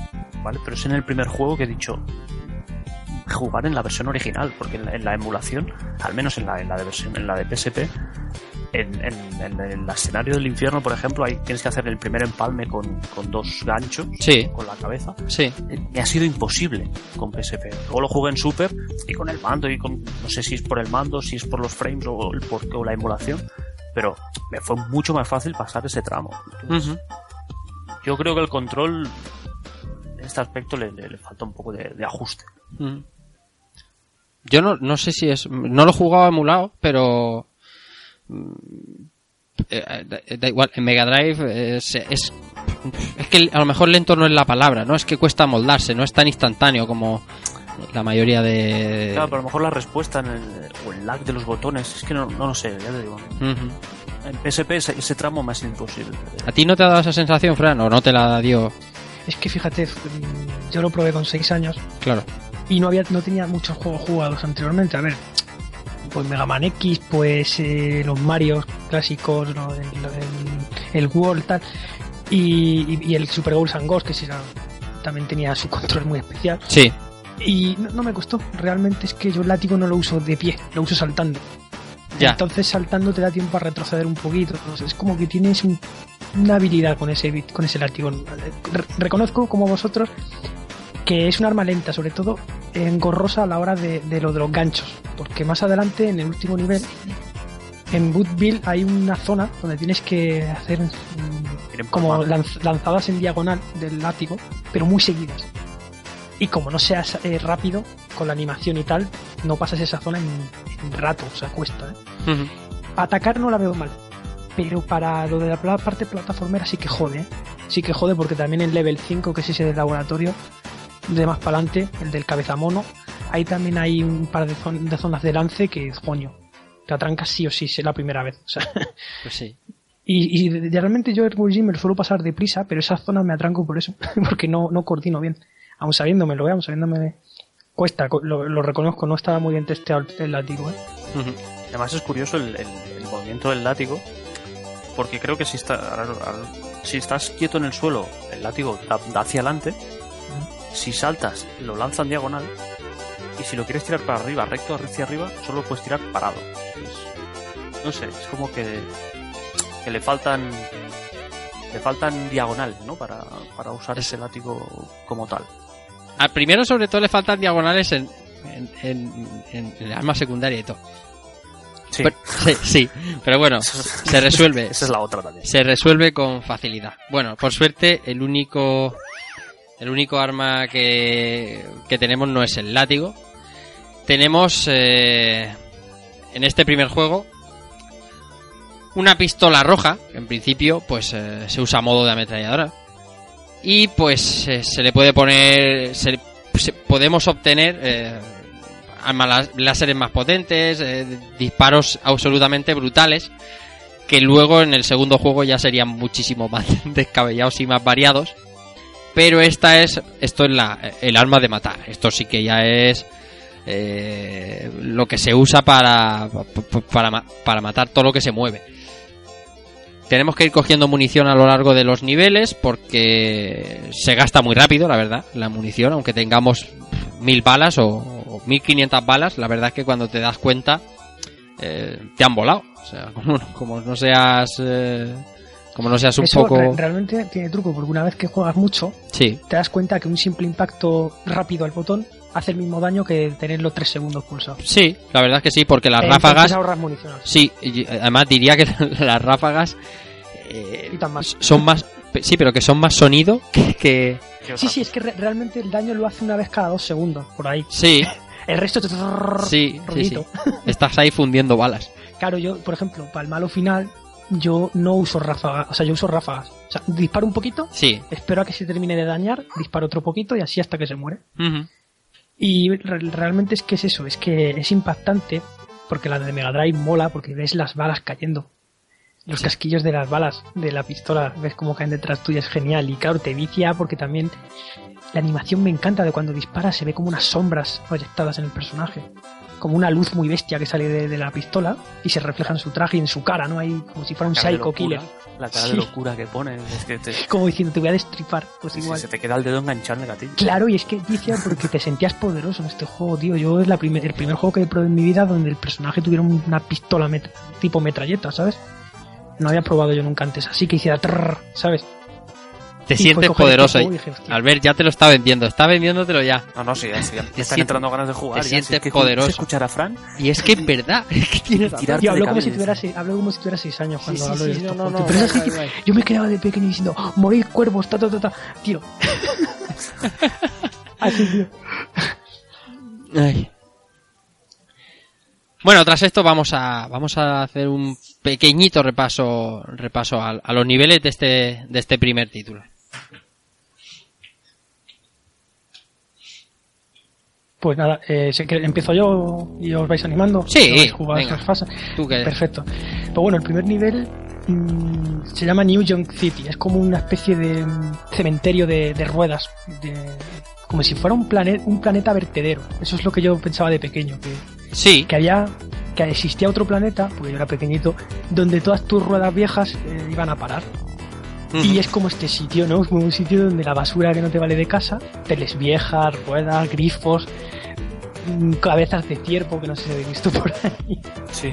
vale pero es en el primer juego que he dicho jugar en la versión original porque en la, en la emulación al menos en la, en la de versión en la de PSP en, el escenario del infierno por ejemplo ahí tienes que hacer el primer empalme con, con dos ganchos Sí. con la cabeza Sí. me ha sido imposible con PSP. Luego lo jugué en Super y con el mando y con no sé si es por el mando, si es por los frames o, el por- o la emulación, pero me fue mucho más fácil pasar ese tramo. Entonces, yo creo que el control en este aspecto le, le- le falta un poco de, de ajuste. Mm. Yo no, no sé si es. No lo he jugado emulado, pero. mm, eh, da, da igual, en Mega Drive es, es. es que a lo mejor lento no es la palabra, ¿no? Es que cuesta moldarse, no es tan instantáneo como la mayoría de. Claro, pero a lo mejor la respuesta en el, o el lag de los botones, es que no, no lo sé, ya te digo. En PSP ese, ese tramo me ha sido imposible. ¿A ti no te ha dado esa sensación, Fran? ¿O no te la dio? Es que fíjate, mm, yo lo probé con 6 años Claro. Y no había no tenía muchos juegos jugados anteriormente. A ver, pues Mega Man X, pues eh, los Marios clásicos, ¿no? el, el, el World, tal, y, y- y el Super Ghosts and Ghosts, que sí era- también tenía su (laughs) control muy especial. Sí. Y no, no me costó, realmente es que yo el látigo no lo uso de pie, lo uso saltando. Ya. Entonces saltando te da tiempo a retroceder un poquito. Entonces, es como que tienes un- una habilidad con ese con ese látigo. Re- reconozco como vosotros que es un arma lenta, sobre todo engorrosa a la hora de, de lo de los ganchos. Porque más adelante, en el último nivel, en Bootville hay una zona donde tienes que hacer como lanz- lanzadas en diagonal del látigo, pero muy seguidas. Y como no seas eh, rápido con la animación y tal, no pasas esa zona en, en rato, o sea, cuesta. ¿eh? Atacar no la veo mal, pero para lo de la parte plataformera sí que jode, ¿eh? Sí que jode porque también en level 5, que es ese del laboratorio, de más para adelante, el del cabezamono, ahí también hay un par de, zon- de zonas de lance que, coño, te atrancas sí o sí, es la primera vez. O sea, Pues sí. y, y realmente yo el Gym me lo suelo pasar deprisa, pero esas zonas me atranco por eso, (laughs) porque no, no coordino bien. Aún sabiéndomelo, ¿eh? aún sabiéndome... Cuesta, lo, lo reconozco, no estaba muy bien testeado el, látigo. ¿eh? Ujú. Además es curioso el, el- el movimiento del látigo, porque creo que si, está, si estás quieto en el suelo, el látigo da, da hacia adelante, si saltas, lo lanza en diagonal, y si lo quieres tirar para arriba, recto hacia arriba, solo puedes tirar parado. No sé, es como que, que le faltan le faltan diagonal, ¿no? Para, para usar ese látigo como tal. Al primero, sobre todo, le faltan diagonales en, en, en, en el arma secundaria y todo. Sí, Pero- sí, sí, pero bueno, (laughs) se resuelve. (laughs) Esa es la otra también. Se resuelve con facilidad. Bueno, por suerte, el único el único arma que, que tenemos no es el látigo. Tenemos eh, en este primer juego una pistola roja, en principio pues eh, se usa a modo de ametralladora. Y pues eh, se le puede poner, se- se- podemos obtener armas lá- láseres más potentes, disparos absolutamente brutales que luego en el segundo juego ya serían muchísimo más (laughs) descabellados y más variados. Pero esta es, esto es la, el arma de matar. Esto sí que ya es eh, lo que se usa para, para, para matar todo lo que se mueve. Tenemos que ir cogiendo munición a lo largo de los niveles porque se gasta muy rápido, la verdad, la munición, aunque tengamos mil balas o, o 1500 balas, la verdad es que cuando te das cuenta eh, te han volado. O sea, (laughs) como, como no seas eh, como no seas un Eso poco re- realmente tiene truco, porque una vez que juegas mucho, sí, te das cuenta que un simple impacto rápido al botón hace el mismo daño que tenerlo tres segundos pulsado. sí, la verdad es que sí, porque las Eh, ráfagas ahorras munición. Sí, y además diría que (laughs) las ráfagas eh, Quitan más. son más. Sí, pero que son más sonido (laughs) que. que- Sí, sí, es que re- realmente el daño lo hace una vez cada dos segundos, por ahí. Sí, El resto es sí, sí. Estás ahí fundiendo balas. Claro, yo, por ejemplo, para el malo final, yo no uso ráfagas, o sea, yo uso ráfagas. O sea, disparo un poquito, Sí. espero a que se termine de dañar, disparo otro poquito y así hasta que se muere. Y re- realmente es que es eso, es que es impactante, porque la de Mega Drive mola, porque ves las balas cayendo. Los casquillos de las balas de la pistola, ves cómo caen detrás tuya, es genial. Y claro, te vicia porque también la animación me encanta de cuando dispara, se ve como unas sombras proyectadas en el personaje. Como una luz muy bestia que sale de, de la pistola y se refleja en su traje y en su cara, ¿no? Ahí como si fuera un psycho locura, killer. La cara Sí. de locura que pone. Es que te, (laughs) Como diciendo, te voy a destripar. Pues sí, sí, igual. se te queda el dedo enganchado en el gatillo. Claro, y es que vicia porque te sentías poderoso en este juego, tío. Yo es la primer, el primer juego que probé en mi vida donde el personaje tuviera una pistola met- tipo metralleta, ¿sabes? No había probado yo nunca antes, así que hiciera trrr, ¿sabes? Te sientes coger poderoso. este juego dije. Albert ya te lo está vendiendo, está vendiéndotelo ya. No, no, sí, ya, sí, ya te están entrando ganas de jugar. te ya, sientes si es que poderoso. escuchar a Fran Y es que es verdad, (laughs) es que tienes de hablo como, si tuviera, seis- hablo como si tuviera seis años cuando sí, hablo sí, de no, esto. no, no, así que guay. yo me quedaba de pequeño diciendo, "Oh, morir cuervos, ta, ta, ta, ta. Tío. (laughs) así, tío. Ay. Bueno, tras esto vamos a vamos a hacer un pequeñito repaso repaso a, a los niveles de este de este primer título. Pues nada, eh, si queréis, empiezo yo y os vais animando. Sí, ¿No vais a jugar venga. fases? Tú que Perfecto. Pues bueno, el primer nivel mm, se llama New York City. Es como una especie de mm, cementerio de, de ruedas. de- como si fuera un, planeta un planeta vertedero. Eso es lo que yo pensaba de pequeño. Que, sí, que había que existía otro planeta, porque yo era pequeñito, donde todas tus ruedas viejas eh, iban a parar. Y es como este sitio, ¿no? Es como un sitio donde la basura que no te vale de casa, teles viejas, ruedas, grifos, mm, cabezas de ciervo que no sé si habéis visto por ahí. Sí.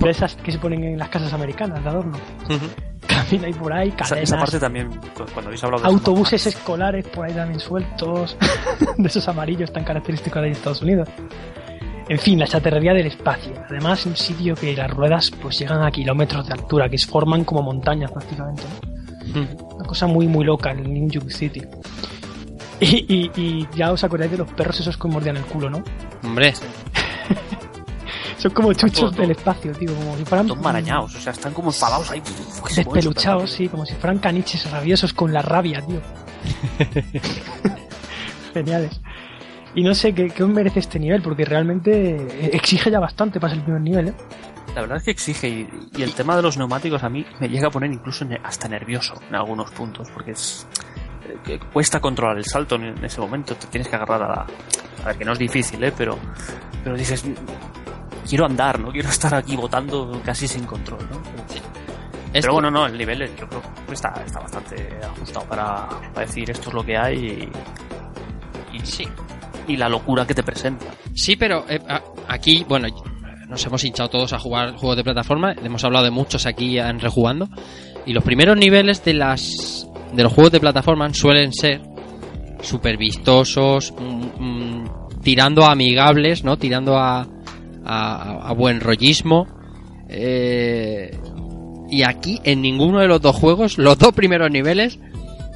De esas que se ponen en las casas americanas de adorno. Ujú. Camina ahí por ahí, cadenas, esa parte también, cu- cuando habéis hablado de autobuses escolares por ahí también sueltos, (laughs) de esos amarillos tan característicos de Estados Unidos. En fin, la chatarrería del espacio. Además, un sitio que las ruedas pues llegan a kilómetros de altura, que se forman como montañas prácticamente. ¿no? Una cosa muy, muy loca en New York City. Y, y- y ya os acordáis de los perros esos que mordían el culo, ¿no? Hombre, (laughs) Son como chuchos Todo. del espacio, tío, como si fueran Son marañados, o sea, están como enfadados ahí. despeluchados, sí, como si fueran caniches rabiosos con la rabia, tío. (laughs) Geniales. Y no sé qué, qué os merece este nivel, porque realmente exige ya bastante para ser el primer nivel, ¿eh? La verdad es que exige, y, y el tema de los neumáticos a mí me llega a poner incluso hasta nervioso en algunos puntos, porque es eh, que cuesta controlar el salto en, ese momento, te tienes que agarrar a la... A ver, que no es difícil, ¿eh? Pero, pero dices, quiero andar, no quiero estar aquí botando casi sin control, ¿no? esto- Pero bueno, no, el nivel eh, yo creo que está, está bastante ajustado para, para decir esto es lo que hay y, y, sí. y la locura que te presenta. Sí, pero eh, aquí, bueno, nos hemos hinchado todos a jugar juegos de plataforma, hemos hablado de muchos aquí en Rejugando, y los primeros niveles de las de los juegos de plataforma suelen ser súper vistosos, mm, mm, tirando a amigables, ¿no? Tirando a, a, a buen rollismo. eh, y aquí, en ninguno de los dos juegos, los dos primeros niveles,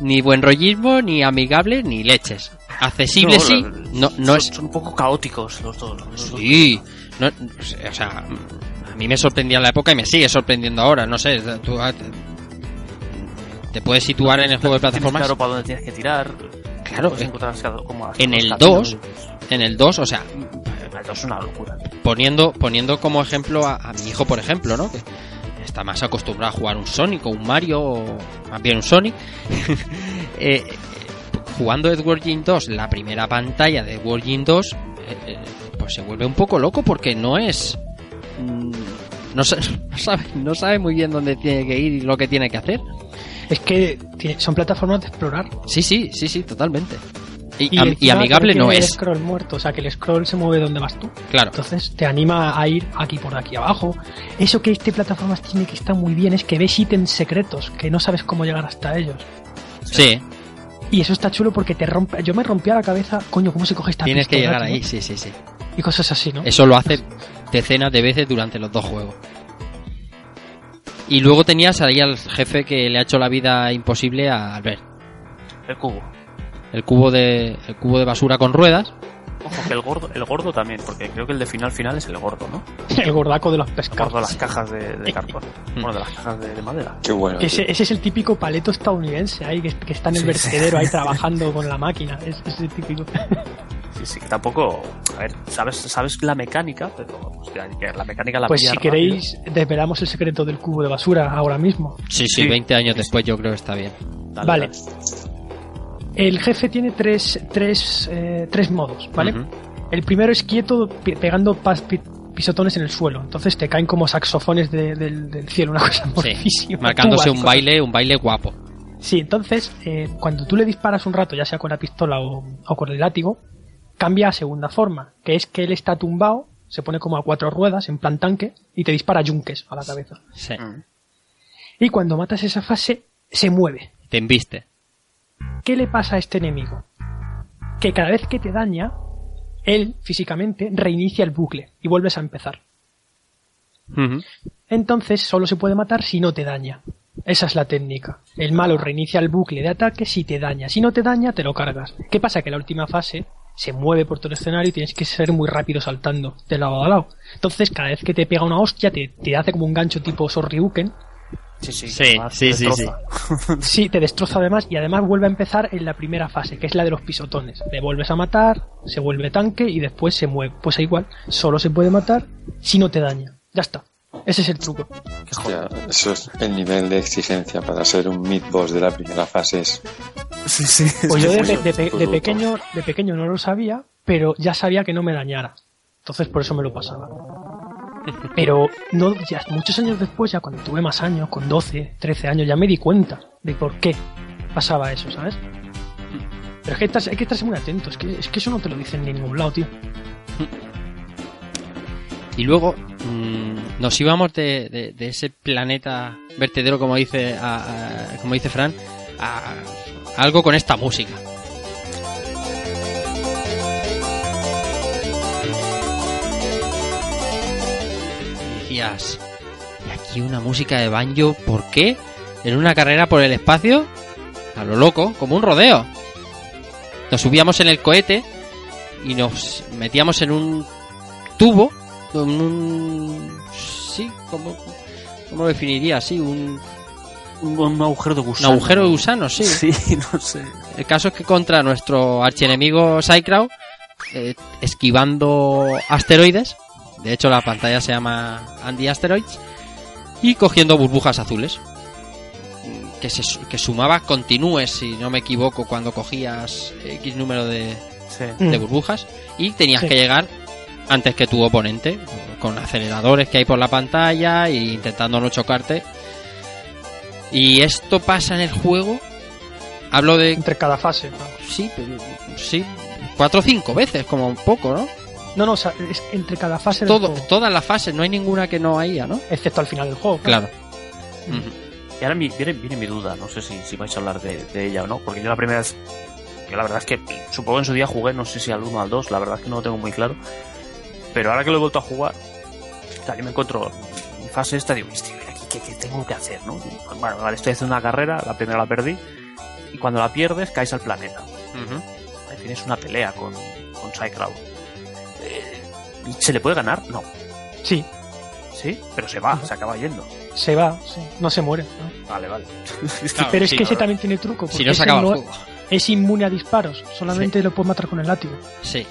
ni buen rollismo, ni amigable, ni leches. Accesible No, sí, no, no son, es son un poco caóticos los dos. los dos. No, o sea, a mí me sorprendía en la época y me sigue sorprendiendo ahora, no sé, tú ah, te, puedes situar en el juego de plataformas claro para dónde tienes que tirar. Claro, eh, como en el caminos. 2, en el 2, o sea, El 2 es una locura. poniendo poniendo como ejemplo a, a mi hijo, por ejemplo, ¿no? Que está más acostumbrado a jugar un Sonic o un Mario, o más bien un Sonic. (laughs) Eh, jugando Edward Jim 2, la primera pantalla de Edward Jim 2, eh, eh, pues se vuelve un poco loco porque no es... mm, No, sa- (laughs) no sabe, no sabe muy bien dónde tiene que ir y lo que tiene que hacer. Es que son plataformas de explorar. Sí, sí, sí, sí, totalmente. Y, Y, am- y encima amigable no el es, scroll muerto, o sea que el scroll se mueve donde vas tú. claro. Entonces te anima a ir aquí por aquí abajo. Eso que este plataformas tiene que estar muy bien es que ves ítems secretos que no sabes cómo llegar hasta ellos. Sí, Y eso está chulo porque te rompe. Yo me rompía la cabeza, coño, ¿cómo se coge esta tienes que llegar tío? ahí, sí, sí, sí. Y cosas así, ¿no? Eso lo hace decenas de veces durante los dos juegos. Y luego tenías ahí al jefe que le ha hecho la vida imposible a Albert. El cubo. El cubo de, el cubo de basura con ruedas. Ojo, que el gordo, el gordo también, porque creo que el de final final es el gordo, ¿no? (laughs) El gordaco de los El pescados. gordo de las cajas de, de cartón. Bueno, de las cajas de, de madera. Qué bueno. Que ese, es el típico paleto estadounidense ahí que, que está en el Sí, vertedero sí. ahí (laughs) trabajando con la máquina. Es, es el típico. (laughs) Sí, sí, que tampoco. A ver, sabes, sabes la mecánica, pero la mecánica la Pues si rápido. queréis, desvelamos el secreto del cubo de basura ahora mismo. Sí, sí, Sí. 20 años después yo creo que está bien. Dale, Vale. dale. El jefe tiene tres, tres, eh, tres modos, ¿vale? El primero es quieto pegando pas- pisotones en el suelo. Entonces te caen como saxofones de- del, del cielo, una cosa Sí, marcándose un baile, un baile guapo. Sí, entonces, eh, cuando tú le disparas un rato, ya sea con la pistola o, o con el látigo, cambia a segunda forma, que es que él está tumbado, se pone como a cuatro ruedas, en plan tanque, y te dispara yunques a la cabeza. Sí. Mm. Y cuando matas esa fase, se mueve. Te embiste. ¿Qué le pasa a este enemigo? Que cada vez que te daña, él físicamente reinicia el bucle y vuelves a empezar. Entonces solo se puede matar si no te daña. Esa es la técnica. El malo reinicia el bucle de ataque si te daña. Si no te daña, te lo cargas. ¿Qué pasa? Que la última fase se mueve por todo el escenario y tienes que ser muy rápido saltando de lado a lado. Entonces, cada vez que te pega una hostia, te, te hace como un gancho tipo Sorryuken. Sí, sí, Sí, además sí, sí, destroza. Sí, te destroza además y además vuelve a empezar en la primera fase, que es la de los pisotones. Le vuelves a matar, se vuelve tanque y después se mueve. Pues igual, solo se puede matar si no te daña. Ya está. Ese es el truco. Hostia, eso es el nivel de exigencia para ser un mid boss de la primera fase. Es, Sí, sí. Pues yo de, de- de- de pequeño, de pequeño no lo sabía, pero ya sabía que no me dañara. Entonces por eso me lo pasaba. (laughs) Pero no, ya muchos años después, ya cuando tuve más años, con 12, 13 años, ya me di cuenta de por qué pasaba eso, ¿sabes? Pero es que hay que estarse- hay que estarse muy atento, es que, es que eso no te lo dicen en ningún lado, tío. (laughs) Y luego mm, nos íbamos de, ese planeta vertedero, como dice, a- como dice Fran, a, algo con esta música. Y aquí una música de banjo, ¿por qué? En una carrera por el espacio, a lo loco, como un rodeo. Nos subíamos en el cohete y nos metíamos en un tubo con un sí como cómo lo definiría así un, Un, un agujero de un gusano. agujero de gusano sí Sí, (laughs) no sé. el caso es que contra nuestro archienemigo Psycrow eh, esquivando asteroides de hecho la pantalla se llama Andy Asteroids y cogiendo burbujas azules que se su- que sumaba continúes si no me equivoco cuando cogías x número de, Sí. de burbujas y tenías Sí. que llegar antes que tu oponente con aceleradores que hay por la pantalla e intentando no chocarte y esto pasa en el juego hablo de Entre cada fase. ¿no? sí pero- sí cuatro o cinco veces como un poco no No, no, o sea, es entre cada fase del todo juego, todas las fases no hay ninguna que no haya no excepto al final del juego. claro Y ahora mi- viene, viene mi duda, no sé si, si vais a hablar de, de ella o no, porque yo la primera vez, yo la verdad es que supongo en su día jugué, no sé si al 1 o al 2, la verdad es que no lo tengo muy claro, pero ahora que lo he vuelto a jugar, o sea, yo me encuentro en mi fase esta, digo, "Hostia, aquí ¿qué, qué tengo que hacer? ¿no? Pues, Bueno, vale, estoy haciendo una carrera, la primera la perdí, y cuando la pierdes caes al planeta. Ujú. Ahí tienes una pelea con, con Psycrow. Eh, ¿Se le puede ganar? No. Sí, Sí, pero se va, se acaba yendo. se va, sí, no se muere. ¿no? Vale, vale. (laughs) Claro, Pero es sí, que ese también tiene truco. si porque no se ese acaba el no- juego es inmune a disparos, solamente lo puedes matar con el látigo. sí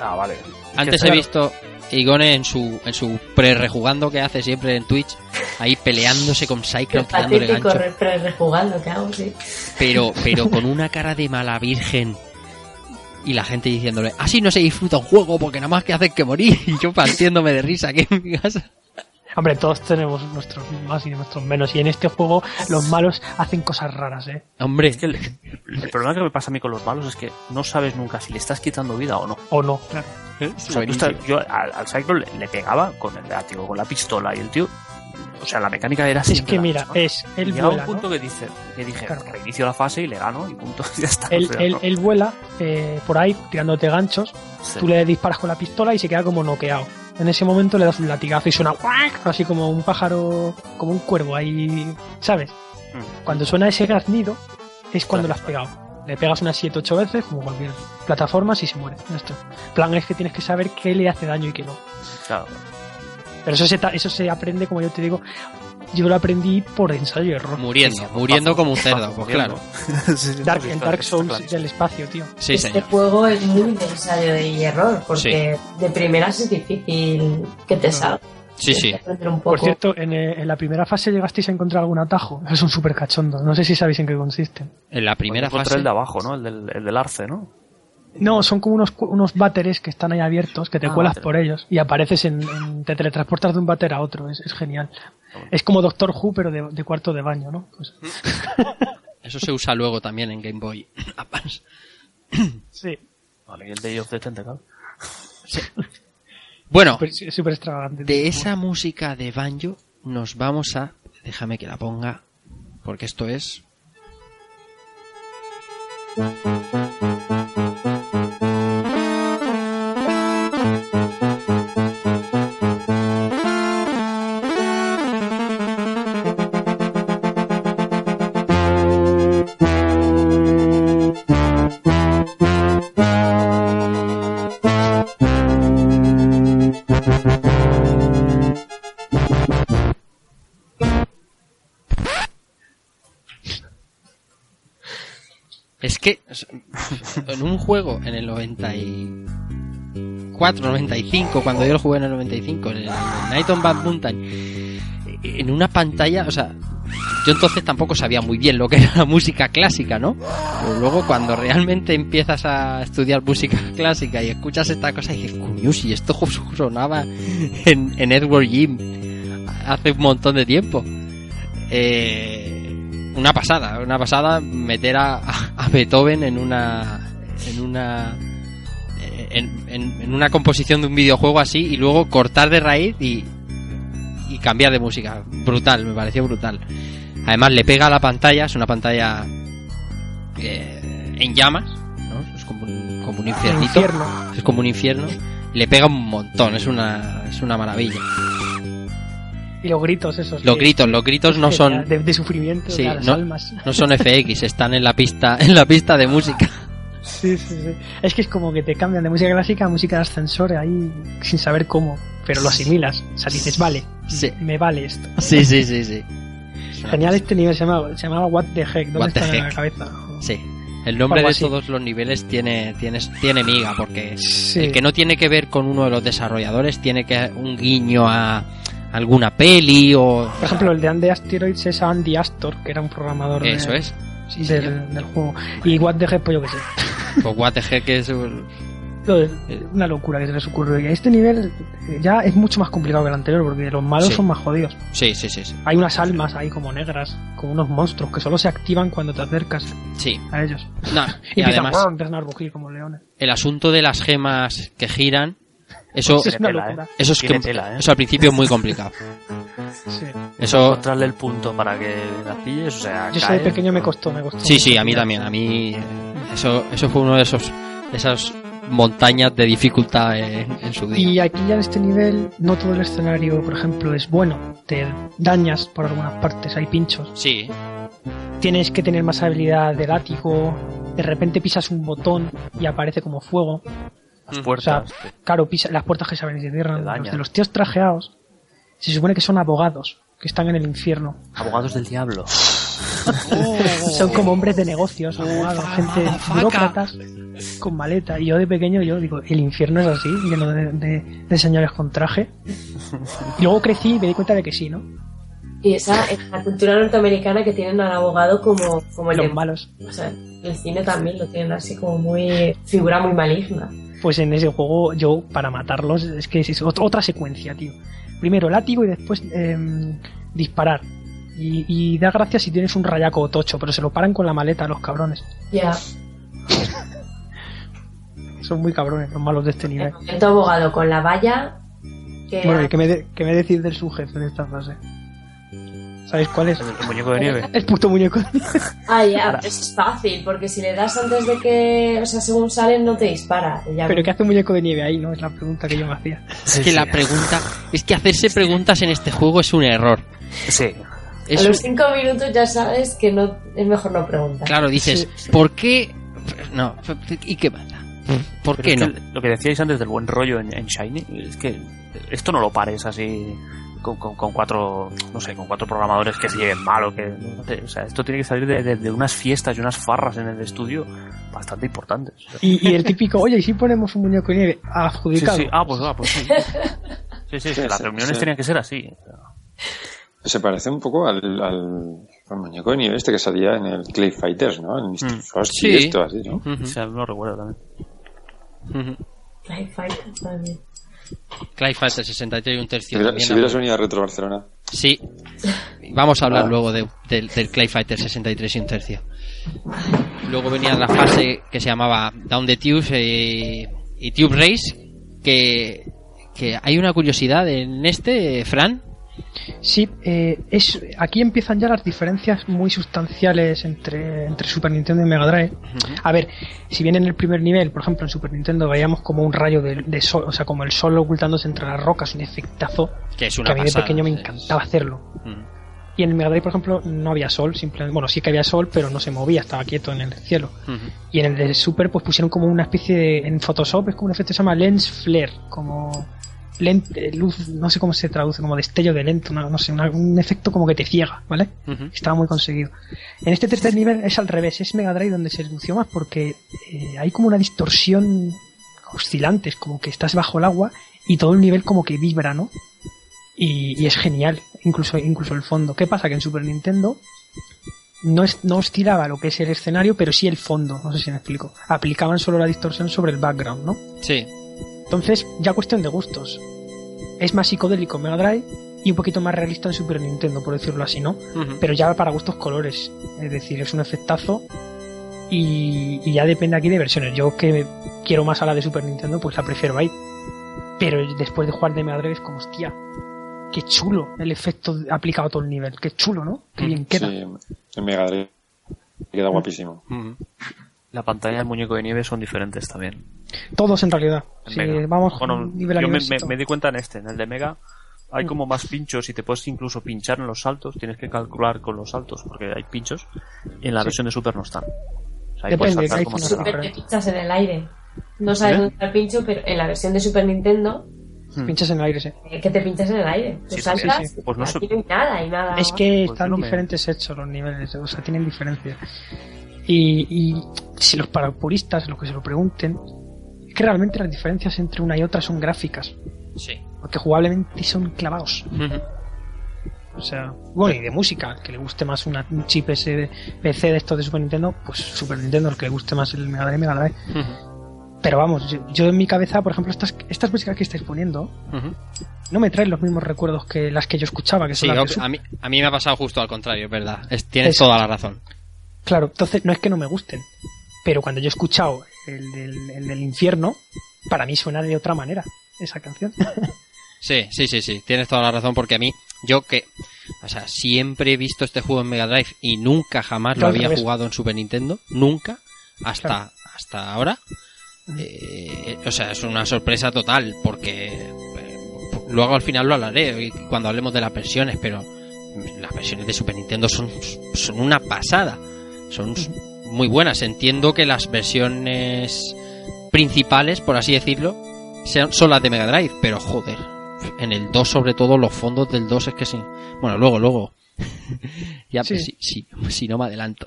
Ah, vale. antes Que- he visto Igone en su en su pre rejugando que hace siempre en Twitch ahí peleándose con Cyclops tirándole gancho re- re- rejugando, ¿qué hago? Sí. pero (laughs) pero con una cara de mala virgen y la gente diciéndole así no se disfruta un juego porque nada más que hacen que morir (laughs) y yo partiéndome de risa aquí en mi casa Hombre, todos tenemos nuestros más y nuestros menos. Y en este juego los malos hacen cosas raras, ¿eh? hombre Es que el, el problema que me pasa a mí con los malos es que no sabes nunca si le estás quitando vida o no. O no, claro. ¿eh? O sea, tú estás- yo al, al Cyclo le, le pegaba con el látigo, con la pistola y el tío. O sea, la mecánica era Es siempre que mira, es él Llegaba vuela, un punto ¿no? que, dice, que dije, Claro. reinicio la fase y le gano y punto. (laughs) Ya está. Él, O sea, él- no- él vuela eh, por ahí tirándote ganchos, sí. tú le disparas con la pistola y se queda como noqueado. En ese momento le das un latigazo y suena ¡guac! así como un pájaro, como un cuervo ahí, ¿sabes? Mm. Cuando suena ese graznido es cuando lo has pegado. Le pegas unas 7-8 veces, como cualquier plataforma, y se muere. El plan es que tienes que saber qué le hace daño y qué no. Claro. Pero eso se, eso se aprende, como yo te digo, yo lo aprendí por ensayo y error. muriendo muriendo como un cerdo pues claro (laughs) Dark, está Dark Souls del espacio, tío. sí este señor juego es muy de ensayo y error, porque de primeras es difícil que te salga. sí sí Por cierto, en, eh, en la primera fase llegasteis a encontrar algún atajo. Es un súper cachondo. No sé si sabéis en qué consiste. en la primera fase el de abajo, ¿no? El del, el del arce, ¿no? No, son como unos, unos váteres que están ahí abiertos, que te Ah, cuelas váter. por ellos y apareces en, en- te teletransportas de un váter a otro. Es, es genial. Es como Doctor Who, pero de, de cuarto de baño, ¿no? Pues, (laughs) eso se usa luego también en Game Boy Advance (coughs) sí. Vale, y el Day of the Tentacle. bueno Súper súper extravagante. de esa música de banjo nos vamos a déjame que la ponga porque esto es Es juego en el 94, 95, cuando yo lo jugué en el 95, en el Night on Bad Mountain, en una pantalla, o sea, yo entonces tampoco sabía muy bien lo que era la música clásica, ¿no? Pero luego cuando realmente empiezas a estudiar música clásica y escuchas esta cosa y dices, coño, si esto (laughs) sonaba en, en Edward Jim hace un montón de tiempo. Eh, una pasada, una pasada meter a, a Beethoven en una en una en, en- en una composición de un videojuego así y luego cortar de raíz y, y cambiar de música. Brutal, me pareció brutal. Además le pega a la pantalla, es una pantalla eh, en llamas, ¿no? Es como un, como un infiernito. infierno. Es como un infierno. Le pega un montón, es una, es una maravilla. Y los gritos esos. Los que- gritos, los gritos no son, De, de sufrimiento Sí, de las no- almas. no son FX, están en la pista, (laughs) en la pista de música. (laughs) Sí, sí, sí. Es que es como que te cambian de música clásica a música de ascensor ahí sin saber cómo, pero lo asimilas. O sea, dices, vale, Sí. me vale esto. Sí, sí, sí, sí. (laughs) Genial este nivel, se llamaba, se llamaba What the Heck. ¿Dónde What the está en la heck. cabeza? Sí. El nombre de todos los niveles tiene, tiene, tiene miga, porque Sí. el que no tiene que ver con uno de los desarrolladores tiene que un guiño a alguna peli o... Por ejemplo, el de Andy Asteroids es Andy Astor, que era un programador de- Eso es. Sí, del, juego. Y What the Heck, pues yo que sé. (laughs) Pues what the heck es... de- Una locura que se les ocurrió. Y a este nivel eh, ya es mucho más complicado que el anterior, porque los malos Sí. son más jodidos. Sí, sí, sí, sí. Hay unas almas ahí como negras, como unos monstruos que solo se activan cuando te acercas Sí. a ellos. No, (laughs) Y y empiezan además, a rugir como leones. el asunto de las gemas que giran, eso, Es una tela, locura. eso es que, tela, ¿eh? eso al principio es muy complicado. (laughs) Sí. Eso, Encontrarle el punto para que la pilles, o sea, Yo soy pequeño me costó, me costó. sí, sí, mucho a mí también, a mí, eh, eso, eso fue uno de esos, de esas montañas de dificultad en, en su día. Y aquí ya en este nivel, no todo el escenario, por ejemplo, es bueno. Te dañas por algunas partes, hay pinchos. Sí, Tienes que tener más habilidad de látigo. De repente pisas un botón y aparece como fuego. Las puertas. O sea, Claro, pisa, las puertas que se abren y se cierran. Los de los tíos trajeados se supone que son abogados, que están en el infierno. abogados del diablo. (laughs) Son como hombres de negocios, abogados, gente, burócratas con maleta. Y yo de pequeño, yo digo, el infierno es así, lleno de, de- de señores con traje. Y luego crecí y me di cuenta de que sí, ¿no? Y esa en la cultura norteamericana que tienen al abogado como, como el Los de- malos. O sea, el cine también lo tienen así como muy. figura muy maligna. Pues en ese juego, yo, para matarlos, es que es ot- otra secuencia, tío. Primero látigo y después em, disparar. Y, y da gracias si tienes un rayaco o tocho, pero se lo paran con la maleta los cabrones. Ya. (laughs) Son muy cabrones los malos de este El nivel. momento abogado con la valla. Que Bueno, ¿y qué me, de- qué me decís del subjefe de esta fase? ¿Sabéis cuál es? El muñeco de nieve. El puto muñeco. Ah, ya, es fácil, porque si le das antes de que. O sea, según salen, no te dispara. Ya Pero ¿qué hace un muñeco de nieve ahí? No, es la pregunta que yo me hacía. es que la pregunta, es que hacerse preguntas en este juego es un error. Sí. Es a los un- cinco minutos ya sabes que no es mejor no preguntar. claro, dices, ¿por qué? No, ¿y qué pasa? ¿Por Pero qué no? que lo que decíais antes del buen rollo en, en Shiny, es que esto no lo pares así con, con- con cuatro, no sé, con cuatro programadores que se lleven mal o que, no sé, o sea, esto tiene que salir de, de- de unas fiestas y unas farras en el estudio bastante importantes. Y, y el típico, oye, ¿y si ponemos un muñeco de nieve adjudicado? sí, ah, pues, ah, pues sí. Sí, sí, Sí, que las sí, reuniones sí. tenían que ser así. Se parece un poco al, al, al muñeco de nieve este que salía en el Clay Fighters, ¿no? En Mr. Mm. Frost Sí. y esto así, ¿no? O sea, no recuerdo también. ujú. Fly Fighter también. Clive Fighter 63 y un tercio. Si, hubiera- también si hubieras venido a Retro Barcelona. Sí. Vamos a hablar Ah. luego de- del, del Clay Fighter 63 y un tercio. Luego venía la fase que se llamaba Down the Tube eh, y Tube Race, que, que hay una curiosidad en este, Fran, Sí, eh, es, aquí empiezan ya las diferencias muy sustanciales entre, entre Super Nintendo y Mega Drive. A ver, si bien en el primer nivel, por ejemplo en Super Nintendo veíamos como un rayo de, de sol, o sea, como el sol ocultándose entre las rocas, un efectazo Que es que una a mí de pequeño me encantaba hacerlo. Y en el Mega Drive, por ejemplo, no había sol, simplemente, bueno, sí que había sol, pero no se movía, estaba quieto en el cielo. Y en el de Super, pues pusieron como una especie de. En Photoshop es como un efecto que se llama lens flare, como. Luz, no sé cómo se traduce, como destello de lento, no sé, una- un efecto como que te ciega, ¿vale? Estaba muy conseguido. En este tercer nivel es al revés, es Mega Drive donde se lució más porque eh, hay como una distorsión oscilante, es como que estás bajo el agua y todo el nivel como que vibra, ¿no? Y, y es genial, incluso, incluso el fondo. ¿Qué pasa? Que en Super Nintendo no, es, no oscilaba lo que es el escenario, pero sí el fondo, no sé si me explico. Aplicaban solo la distorsión sobre el background, ¿no? Sí. Entonces, ya cuestión de gustos. Es más psicodélico en Mega Drive y un poquito más realista en Super Nintendo, por decirlo así, ¿no? Pero ya para gustos colores. Es decir, es un efectazo y, y ya depende aquí de versiones. Yo que quiero más a la de Super Nintendo, pues la prefiero ahí. Pero después de jugar de Mega Drive es como, hostia, qué chulo el efecto aplicado a todo el nivel. Qué chulo, ¿no? Qué bien queda. Sí, en Mega Drive queda guapísimo. Ujú. La pantalla del muñeco de nieve son diferentes también. Todos en realidad. En Si Mega. vamos bueno, yo me, di cuenta en este, en el de Mega. Hay Mm. como más pinchos y te puedes incluso pinchar en los saltos. Tienes que calcular con los saltos porque hay pinchos. Y en la Sí. versión de Super no están. O sea, Depende, hay como. Super te pinchas en el aire. No sabes ¿Eh? dónde está el pincho, pero en la versión de Super Nintendo, pinchas en el aire, sí. eh, que te pinchas en el aire. Tú Sí, saltas, sí, sí. Pues no aquí sé- no hay nada, y nada. Es que Pues están no me- diferentes hechos los niveles, o sea, tienen diferencia. Y, y si los para puristas, los que se lo pregunten, que realmente las diferencias entre una y otra son gráficas, Sí. porque jugablemente son clavados. O sea, bueno, y de música, que le guste más una, un chip SPC de estos de Super Nintendo, pues Super Nintendo, al que le guste más el Mega Drive, Mega Drive. Ujú. Pero vamos, yo, yo en mi cabeza, por ejemplo, estas, estas músicas que estáis poniendo, no me traen los mismos recuerdos que las que yo escuchaba, que Sí, son las de a mí, a mí me ha pasado justo al contrario, es verdad. Es- tienes toda la razón. Claro, entonces no es que no me gusten, pero cuando yo he escuchado el del, el del infierno, para mí suena de otra manera esa canción. (laughs) Sí, sí, sí, sí, tienes toda la razón porque a mí, yo que, o sea, siempre he visto este juego en Mega Drive y nunca jamás lo había revés. jugado en Super Nintendo, nunca, hasta, Claro. hasta ahora. Eh, o sea, es una sorpresa total porque eh, luego al final lo hablaré cuando hablemos de las versiones, pero las versiones de Super Nintendo son, son una pasada, son muy buenas. Entiendo que las versiones principales, por así decirlo, sean, son las de Mega Drive, pero joder, en el 2 sobre todo los fondos del 2 es que sí. Bueno, luego, luego. (laughs) ya, Sí. pues, si, si- si no me adelanto.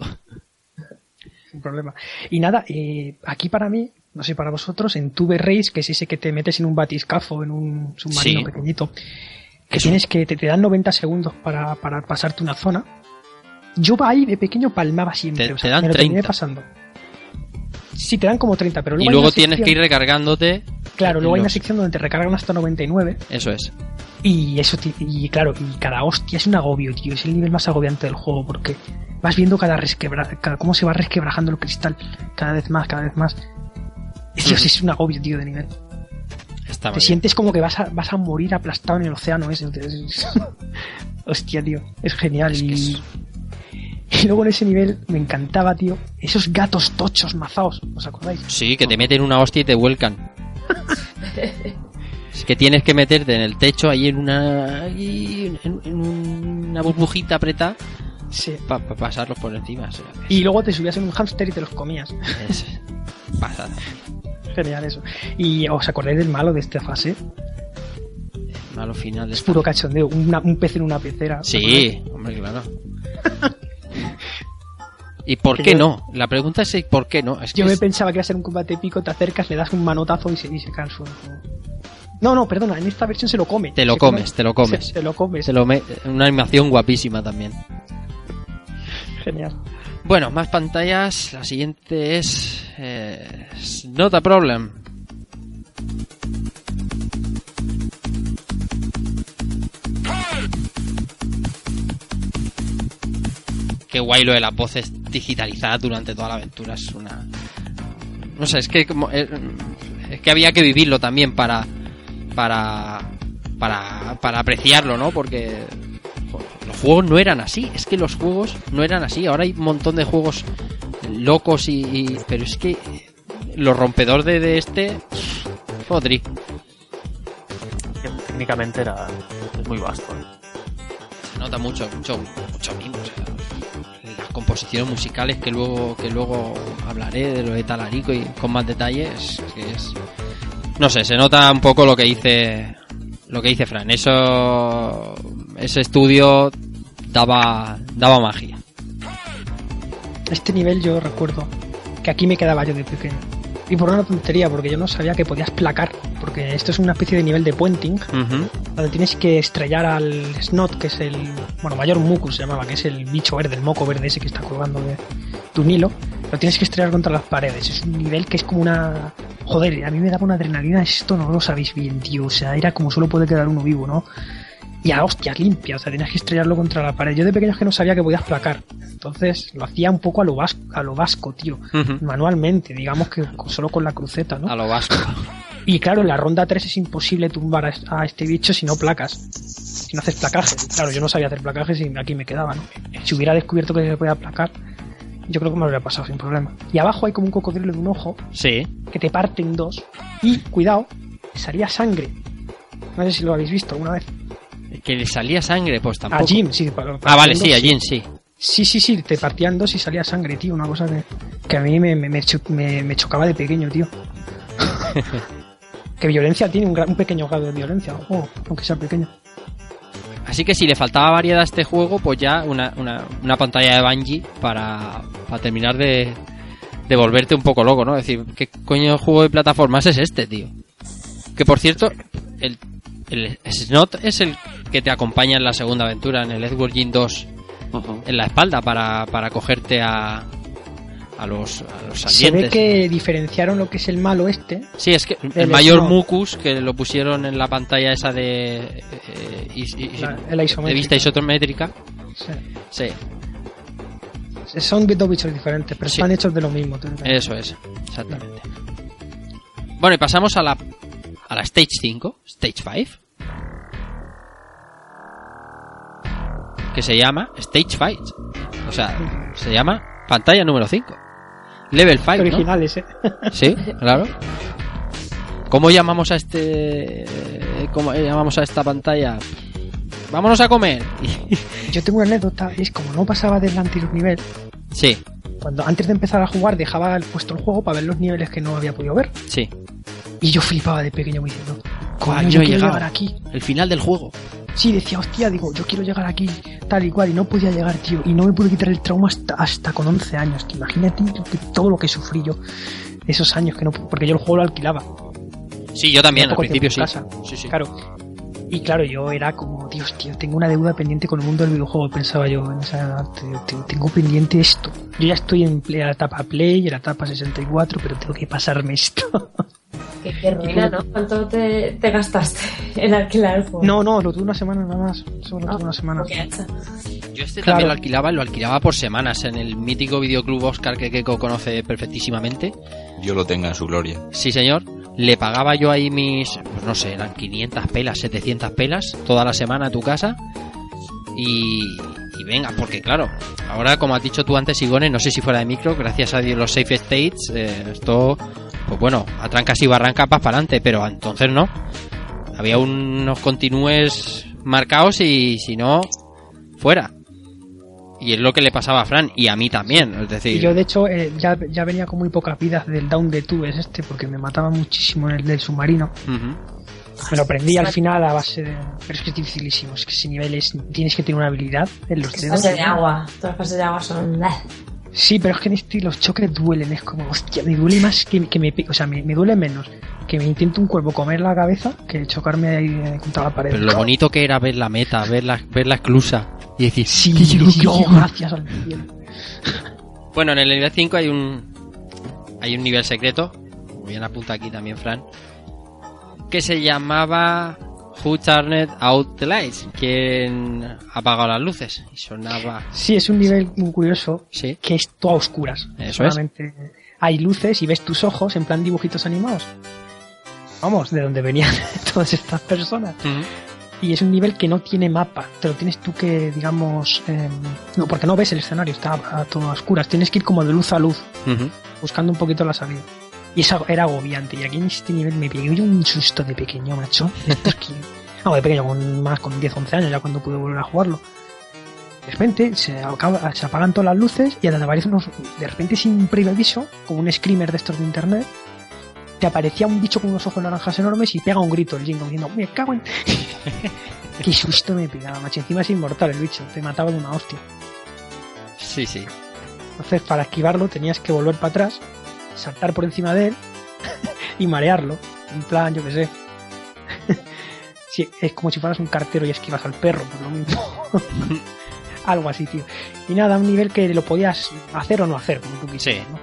Sin problema. Y nada, eh, aquí para mí, no sé para vosotros, en Tube Race, que es ese que te metes en un batiscafo, en un submarino Sí. pequeñito, que tienes que te, te dan 90 segundos para, para pasarte una zona. Yo ahí de pequeño palmaba siempre, Te- o sea, te dan me lo terminé 30. pasando. Sí, te dan como 30, pero luego Y luego tienes que ir recargándote. Claro, luego hay una sección donde te recargan hasta 99 Eso es. y eso y claro, y cada hostia es un agobio, tío, es el nivel más agobiante del juego porque vas viendo cada resquebra, cada, cómo se va resquebrajando el cristal cada vez más, cada vez más. Dios, es un agobio, tío, de nivel. Está Te bien. sientes como que vas a, vas a morir aplastado en el océano ese. Es- (laughs) Hostia, tío, es genial. Es que y... es- (laughs) y luego en ese nivel me encantaba, tío, esos gatos tochos mazaos, ¿os acordáis? Sí, que te meten una hostia y te vuelcan. (laughs) es que tienes que meterte en el techo ahí en una ahí en, en una burbujita apretada Sí. para pasarlos por encima. o sea, Y luego te subías en un hámster y te los comías. es pasada. Genial eso. ¿Y os acordáis del malo de esta fase? Malo final de Es esta- puro cachondeo, una- un pez en una pecera. Sí, hombre, claro. (laughs) ¿Y por qué yo- no? La pregunta es ¿por qué no? Es que Yo me es- pensaba que iba a ser un combate épico, te acercas, le das un manotazo y se, y se suelo. No, no, perdona, en esta versión se lo come. Te lo come- comes, te lo comes. Se, (laughs) se lo comes. se lo me- una animación guapísima también. Genial. Bueno, más pantallas. La siguiente es. eh, Not a Problem. Qué guay lo de las voces digitalizadas durante toda la aventura. Es una. No sé, es que como. eh, Es que había que vivirlo también para. Para. para, para apreciarlo, ¿no? Porque los juegos no eran así, es que los juegos no eran así. Ahora hay un montón de juegos locos y... y- pero es que lo rompedor de, de este... Fodri. Técnicamente era es muy vasto. Se nota mucho, mucho, mucho mimo. o sea, las composiciones musicales que luego, que luego hablaré de lo de Talarico y con más detalles, que es... No sé, se nota un poco lo que dice lo que dice Fran. Eso ese estudio daba daba magia. Este nivel yo recuerdo que aquí me quedaba yo de pequeño. Y por una tontería, porque yo no sabía que podías placar. Porque esto es una especie de nivel de puenting, Ujú. donde tienes que estrellar al Snot, que es el. Bueno, Mayor Mucus se llamaba, que es el bicho verde, el moco verde ese que está colgando de, un hilo. Lo tienes que estrellar contra las paredes. Es un nivel que es como una. Joder, a mí me daba una adrenalina, esto no lo sabéis bien, tío. O sea, era como solo puede quedar uno vivo, ¿no? Y a hostias limpia, o sea, tenías que estrellarlo contra la pared. Yo de pequeño es que no sabía que podías placar. Entonces lo hacía un poco a lo vasco, a lo vasco tío. Manualmente, digamos que solo con la cruceta, ¿no? A lo vasco. (laughs) Y claro, en la ronda 3 es imposible tumbar a, este bicho si no placas. Si no haces placaje. Claro, yo no sabía hacer placajes y aquí me quedaba, ¿no? Si hubiera descubierto que se podía placar, yo creo que me lo habría pasado sin problema. Y abajo hay como un cocodrilo de un ojo Sí. que te parte en dos. Y, cuidado, salía sangre. No sé si lo habéis visto alguna vez. Que le salía sangre, pues tampoco. A Jim, sí. para- Ah, vale, sí, a Jim sí. Sí, sí, sí, te partían dos y salía sangre, tío. Una cosa que, que a mí me, me, me me- chocaba de pequeño, tío. (laughs) que violencia tiene, un, pequeño grado de violencia, ojo, aunque sea pequeño. Así que si le faltaba variedad a este juego, pues ya una, una, una pantalla de Bungie para, para terminar de, de volverte un poco loco, ¿no? Es decir, ¿qué coño de juego de plataformas es este, tío? Que por cierto, el, el Snot es el que te acompaña en la segunda aventura, en el Edward Jim 2, en la espalda para, para cogerte a, a los, a los Se ve salientes. que diferenciaron lo que es el malo este. Sí, es que el El mayor. Mucus, que lo pusieron en la pantalla esa de, eh, is- is- La- de vista isométrica, Sí. sí, Son dos bichos diferentes, pero Sí. están hechos de lo mismo. Eso es, exactamente. Bueno, y pasamos a la, a la Stage 5, Stage 5. Que se llama Stage 5. O sea, se llama pantalla número 5. Level 5, ¿no? Originales, eh. Sí, (laughs) claro. ¿Cómo llamamos a este... ¿Cómo llamamos a esta pantalla? Vámonos a comer. (laughs) Yo tengo una anécdota, es como no pasaba del anterior nivel, sí, cuando antes de empezar a jugar dejaba el- puesto el juego para ver los niveles que no había podido ver. sí. Y yo flipaba de pequeño me diciendo, Coño, yo llegar aquí. El final del juego. Sí, decía, hostia, digo, yo quiero llegar aquí, tal y cual, y no podía llegar, tío. Y no me pude quitar el trauma hasta, hasta con 11 años. Que imagínate que- todo lo que sufrí yo esos años, que no porque yo el juego lo alquilaba. Sí, yo también, al principio sí. casa. Sí, sí. Claro. Y claro, yo era como, Dios, tío, tengo una deuda pendiente con el mundo del videojuego, pensaba yo en esa edad, tío, tío, tengo pendiente esto. Yo ya estoy en la etapa Play, en la etapa 64, pero tengo que pasarme esto. (laughs) Qué, qué ruina, ¿no? ¿Cuánto te, te gastaste en alquilar el juego? no, no, lo tuve una semana nada más. Solo Ah, tuve una semana. Yo este Claro. también lo alquilaba, lo alquilaba por semanas en el mítico videoclub Oscar que Keiko conoce perfectísimamente. Dios lo tenga en su gloria. Sí, señor. Le pagaba yo ahí mis, pues no sé, eran 500 pelas, 700 pelas toda la semana a tu casa. Y, y venga, porque claro, ahora como has dicho tú antes, Igone, no sé si fuera de micro, gracias a Dios los safe states, eh, esto, pues bueno, a trancas y barrancas vas para adelante, pero entonces no. Había unos continúes marcados y si no, fuera. Y es lo que le pasaba a Fran y a mí también, es decir, Y yo, de hecho, eh, ya, ya venía con muy pocas vidas del Down de Tubes este, porque me mataba muchísimo en el del submarino. Me lo aprendí al final a base de... Pero es que es dificilísimo, es que ese nivel es... Tienes que tener una habilidad en los Las dedos. fases de agua. Todas las fases de agua son. Sí, pero es que en este los choques duelen, es como, hostia, me duele más que, que me... O sea, me, me duele menos que me intente un cuervo comer la cabeza que chocarme ahí eh, contra la pared. Pero lo bonito que era ver la meta, ver la, ver la esclusa y decir, Sí, "¿Qué quiero, sí, oh, quiero?". gracias al cielo. (laughs) Bueno, en el nivel 5 hay un hay un nivel secreto, bien apunta aquí también Fran, que se llamaba Who Turned Out the Lights, quien ha apagado las luces y sonaba, Sí, es un nivel muy curioso sí, que es todo a oscuras. Eso es. Solamente hay luces y ves tus ojos en plan dibujitos animados. Vamos, de donde venían (laughs) todas estas personas. Y es un nivel que no tiene mapa. Te lo tienes tú que, digamos, em, no, porque no ves el escenario, está a, todo a oscuras. Tienes que ir como de luz a luz, buscando un poquito la salida. Y eso era agobiante. Y aquí en este nivel me pegué un susto de pequeño, macho. Esto (laughs) es que- no, de pequeño, con más con 10, 11 años, ya cuando pude volver a jugarlo. De repente se, acaba- se apagan todas las luces y te aparecen unos, de repente sin previo aviso, como un screamer de estos de internet, te aparecía un bicho con unos ojos naranjas enormes y pega un grito el Jingo diciendo, me cago en... (laughs) Qué susto me pegaba, macho. Encima es inmortal el bicho, te mataba de una hostia. Sí, sí. Entonces, para esquivarlo tenías que volver para atrás, saltar por encima de él (laughs) y marearlo. En plan, yo qué sé. (laughs) Sí, es como si fueras un cartero y esquivas al perro, por lo mismo. (laughs) Algo así, tío. Y nada, un nivel que lo podías hacer o no hacer, como tú quisieras, Sí. ¿no?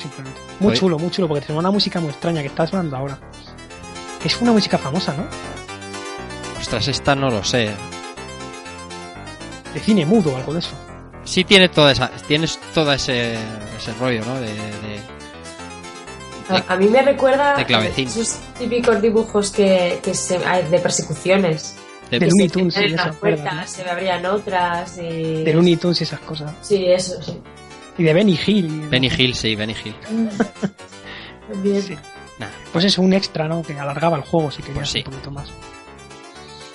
Simplemente. Muy Oye. chulo, muy chulo, porque te suena una música muy extraña que está sonando ahora. Es una música famosa, ¿no? Ostras, esta no lo sé. De cine mudo o algo de eso. Sí tiene toda esa, tienes todo ese, ese rollo, ¿no? De, de- A, a mí me recuerda de clavecín. esos típicos dibujos que, que se, hay de persecuciones. de- Looney Tunes, sí, En esa las mierda, puertas se me abrían otras y... De Looney Tunes y esas cosas. Sí, eso, sí. Y de Benny Hill. Benny Hill, sí, Benny Hill. (laughs) También. Sí. Nah. Pues eso, un extra, ¿no? Que alargaba el juego si querías Pues sí. un poquito más.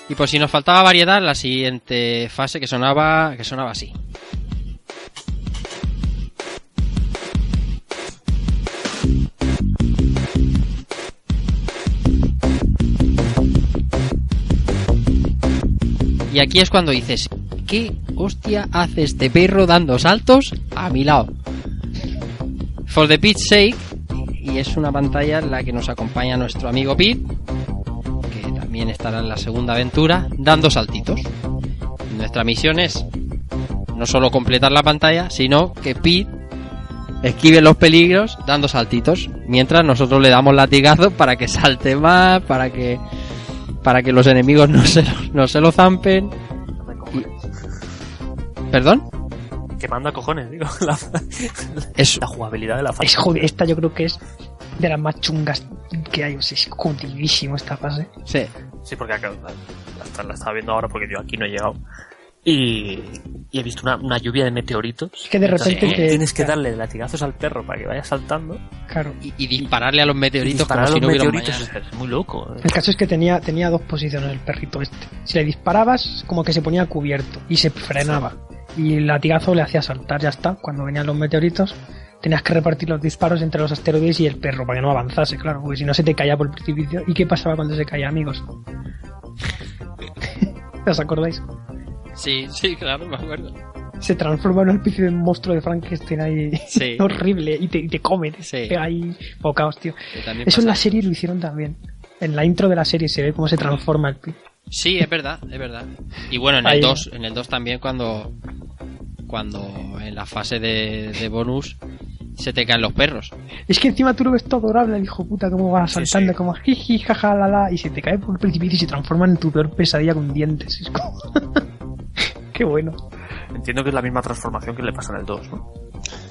Y por si nos faltaba variedad, la siguiente fase que sonaba, que sonaba así. Y aquí es cuando dices, ¿qué hostia hace este perro dando saltos a mi lado? For the Pitch Sake, y es una pantalla en la que nos acompaña nuestro amigo Pete, que también estará en la segunda aventura, dando saltitos. Nuestra misión es no solo completar la pantalla, sino que Pete esquive los peligros dando saltitos, mientras nosotros le damos latigazos para que salte más, para que para que los enemigos no se lo, no se lo zampen. ¿Perdón? Que manda cojones, digo. (laughs) La, Es, la jugabilidad de la fase. Es jod- esta yo creo que es de las más chungas que hay. O sea, es jodidísimo esta fase. sí, Sí, porque acá, la, está- la estaba viendo ahora porque yo aquí no he llegado. Y, y he visto una, una lluvia de meteoritos. Es que de repente Entonces, te- tienes que darle latigazos al perro para que vaya saltando. Claro. y, y dispararle a los meteoritos disparar como a si no hubiera un meteoritos es muy loco. ¿eh? El caso es que tenía, tenía dos posiciones el perrito este. Si le disparabas, como que se ponía cubierto y se frenaba. Y el latigazo le hacía saltar, ya está. Cuando venían los meteoritos, tenías que repartir los disparos entre los asteroides y el perro para que no avanzase, claro, porque si no se te caía por el precipicio. ¿Y qué pasaba cuando se caía, amigos? (laughs) ¿Os acordáis? Sí, (laughs) sí, claro, me acuerdo. Se transforma en una especie de monstruo de Frankenstein ahí Sí. (laughs) horrible y te, y te come, te Sí. pega ahí bocaos, tío. Eso en la serie lo hicieron también. En la intro de la serie se ve cómo se transforma el. Sí, es verdad, es verdad. Y bueno, en Ahí. el 2, en el 2 también cuando cuando en la fase de, de bonus se te caen los perros. Es que encima tú lo ves todo adorable, el hijo puta, cómo va saltando, como jiji, jaja, la la, y se te cae por el precipicio y se transforma en tu peor pesadilla con dientes. Es como... (laughs) Qué bueno. Entiendo que es la misma transformación que le pasa en el 2, ¿no?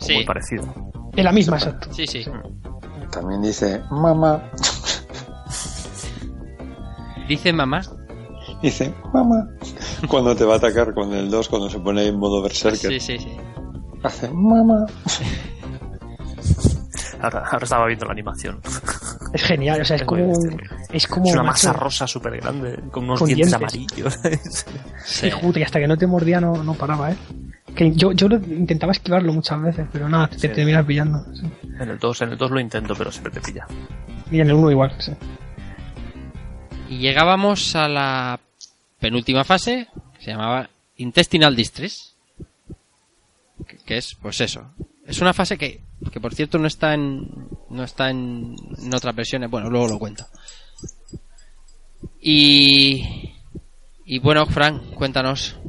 Sí. Muy parecido. Es la misma, exacto. Sí, sí. También dice, mamá, Dice mamá. dice, mamá. Cuando te va a atacar con el 2, cuando se pone en modo berserker, Sí, sí, sí. hace, mamá. Ahora, ahora estaba viendo la animación. Es genial, o sea, es como... Es como... es una macho, masa rosa súper grande, con unos Con dientes, dientes. amarillos. (laughs) Sí. Puta, y hasta que no te mordía no, no paraba, ¿eh? Que yo, yo lo- intentaba esquivarlo muchas veces, pero nada, te Sí. terminas pillando. sí. en el 2, en el 2 lo intento, pero siempre te pilla. Y en el 1 igual, sí. Y llegábamos a la penúltima fase, que se llamaba Intestinal Distress. Que, que es, pues eso. Es una fase que, que por cierto no está en, no está en, en otras versiones. Bueno, luego lo cuento. Y, y bueno, Frank, cuéntanos.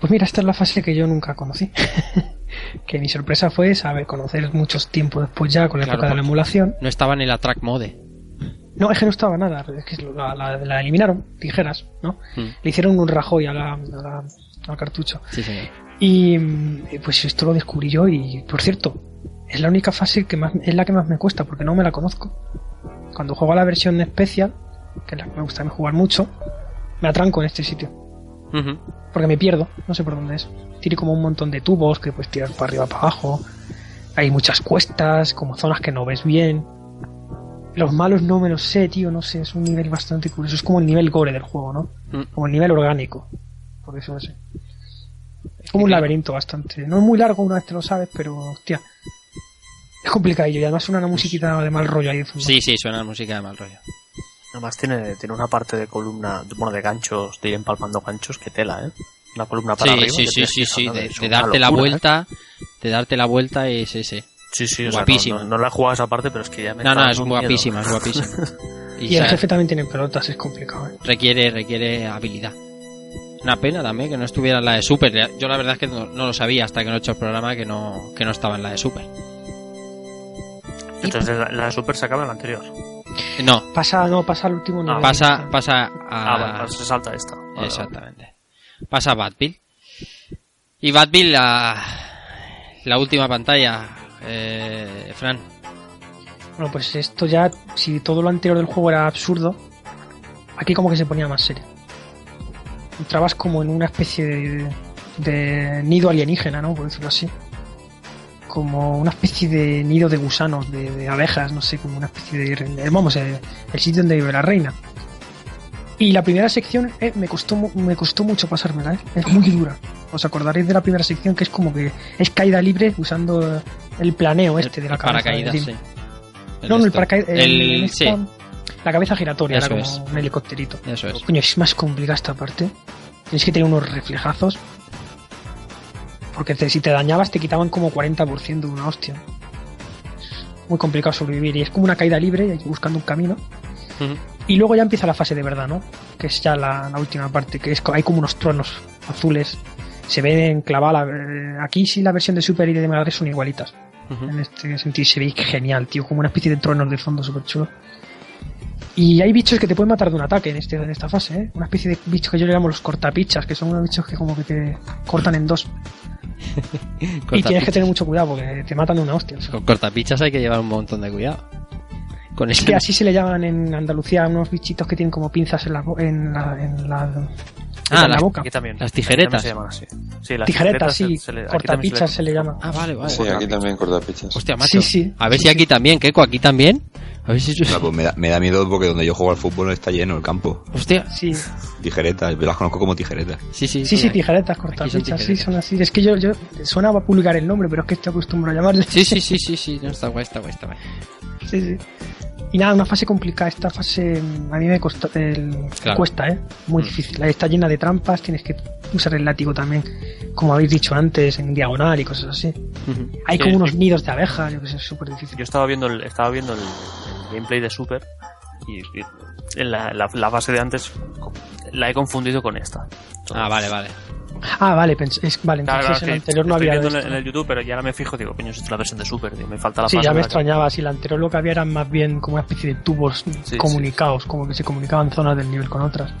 Pues mira, esta es la fase que yo nunca conocí. (laughs) que mi sorpresa fue saber conocer muchos tiempos después ya con la Claro, época de la emulación. No estaba en el Attack Mode. No, es que no estaba nada, es que la, la- la eliminaron, tijeras, ¿no? Mm. Le hicieron un rajoy a la, a la- al cartucho. Sí, señor. Y mm, y pues esto lo descubrí yo y, por cierto, es la única fase que más, es la que más me cuesta porque no me la conozco. Cuando juego a la versión especial, que es la que me gusta a mí jugar mucho, me atranco en este sitio. Porque me pierdo, no sé por dónde es. Tiene como un montón de tubos que puedes tirar para arriba, para abajo. Hay muchas cuestas, como zonas que no ves bien. Los malos no me los sé, tío, no sé, es un nivel bastante curioso. Es como el nivel gore del juego, ¿no? Mm. Como el nivel orgánico. Por eso no sé. Es como un laberinto bastante. No es muy largo una vez te lo sabes, pero, hostia. Es complicadillo y además suena una musiquita de mal rollo ahí de fondo. Sí, sí, suena la música de mal rollo. Además tiene, tiene una parte de columna, bueno, de ganchos, de ir empalmando ganchos, que tela, ¿eh? Una columna para Sí, arriba. sí, que sí, sí, sí, de, darte la ¿eh? vuelta, de darte la vuelta es ese. Sí, sí, o sea, Guapísima. no, no, no la he jugado esa parte, pero es que ya me No, no, es miedo. guapísima, es guapísima. (laughs) Y, Y el jefe también tiene pelotas, es complicado, ¿eh? requiere, requiere habilidad. Una pena también que no estuviera en la de Super. Yo la verdad es que no, no lo sabía hasta que no he hecho el programa que no, que no estaba en la de Super. Entonces la, la de Super se acaba en la anterior. No, Pasa, no, pasa al último nivel. pasa, pasa a... Ah, vale, pues se salta esta. Vale, vale. Exactamente. Pasa a Badville. Y Badville, la, la última pantalla, eh, Fran. Bueno, pues esto ya, si todo lo anterior del juego era absurdo, aquí como que se ponía más serio. Entrabas como en una especie de, de nido alienígena, ¿no? Por decirlo así. Como una especie de nido de gusanos, de, de abejas, no sé, como una especie de... Vamos, eh, el sitio donde vive la reina. Y la primera sección eh, me costó me costó mucho pasármela, ¿eh? es muy dura. Os acordaréis de la primera sección que es como que es caída libre usando el planeo este de la cabeza. Paracaídas, sí. no, no, el esto. paracaídas. El, sí, La cabeza giratoria, Eso era es. como un helicópterito. eso es. Coño, es más complicada esta parte. Tienes que tener unos reflejazos. Porque te- si te dañabas te quitaban como 40% de una hostia. Muy complicado sobrevivir. Y es como una caída libre, y hay que ir buscando un camino. Y luego ya empieza la fase de verdad, ¿no? Que es ya la, la última parte, que es hay como unos tronos azules. Se ven clavadas. eh, aquí sí la versión de Super y de Mega son igualitas. En este sentido se ve genial, tío, como una especie de tronos de fondo súper chulo. Y hay bichos que te pueden matar de un ataque en, este, en esta fase, ¿eh? Una especie de bichos que yo le llamo los cortapichas, que son unos bichos que como que te cortan en dos. (laughs) y tienes que tener mucho cuidado porque te matan de una hostia. o sea. Con cortapichas hay que llevar un montón de cuidado. Con Es que así se le llaman en Andalucía a unos bichitos que tienen como pinzas en la, en la, en la, Ah, en la las- boca. Aquí también. Las Aquí tijeretas. también se llaman así. Sí, las Tijeretas, sí, se- se le- cortapichas se se le llama. Ah, vale, vale. Sí, aquí también cortapichas. Hostia, Sí, macho. sí. A ver Sí, si sí. aquí también, Keiko, aquí también. A ver si... O sea, pues me, da, me da miedo porque donde yo juego al fútbol está lleno el campo. Hostia. Sí, Tijeretas, yo las conozco como tijeretas. Sí, sí. sí, sí, tijeretas, cortapichas, sí, son así. Es que yo, yo suena a pulgar el nombre, pero es que estoy acostumbrado a llamarle. Sí, sí, sí, sí, sí. No, está guay, está guay, está guay. Sí, sí. Y nada, una fase complicada. Esta fase mm, a mí me costó, el- Claro. cuesta, ¿eh? Muy Mm. difícil. Está llena de trampas, tienes que usar el látigo también, como habéis dicho antes, en diagonal y cosas así. Hay como unos nidos de abejas, yo que sé, es súper difícil. Yo estaba viendo el, estaba viendo el, el gameplay de Super y, y en la, la, la fase de antes la he confundido con esta. Ah, vale, vale. Ah, vale, pens- es, vale, Claro, entonces claro, en el anterior no había esto. el, en el YouTube, pero ya ahora me fijo, digo, coño, esta es la versión de Super, digo, me falta la Sí, ya me la que- extrañaba. Si la anterior lo que había eran más bien como una especie de tubos sí. comunicados, como que se comunicaban zonas del nivel con otras.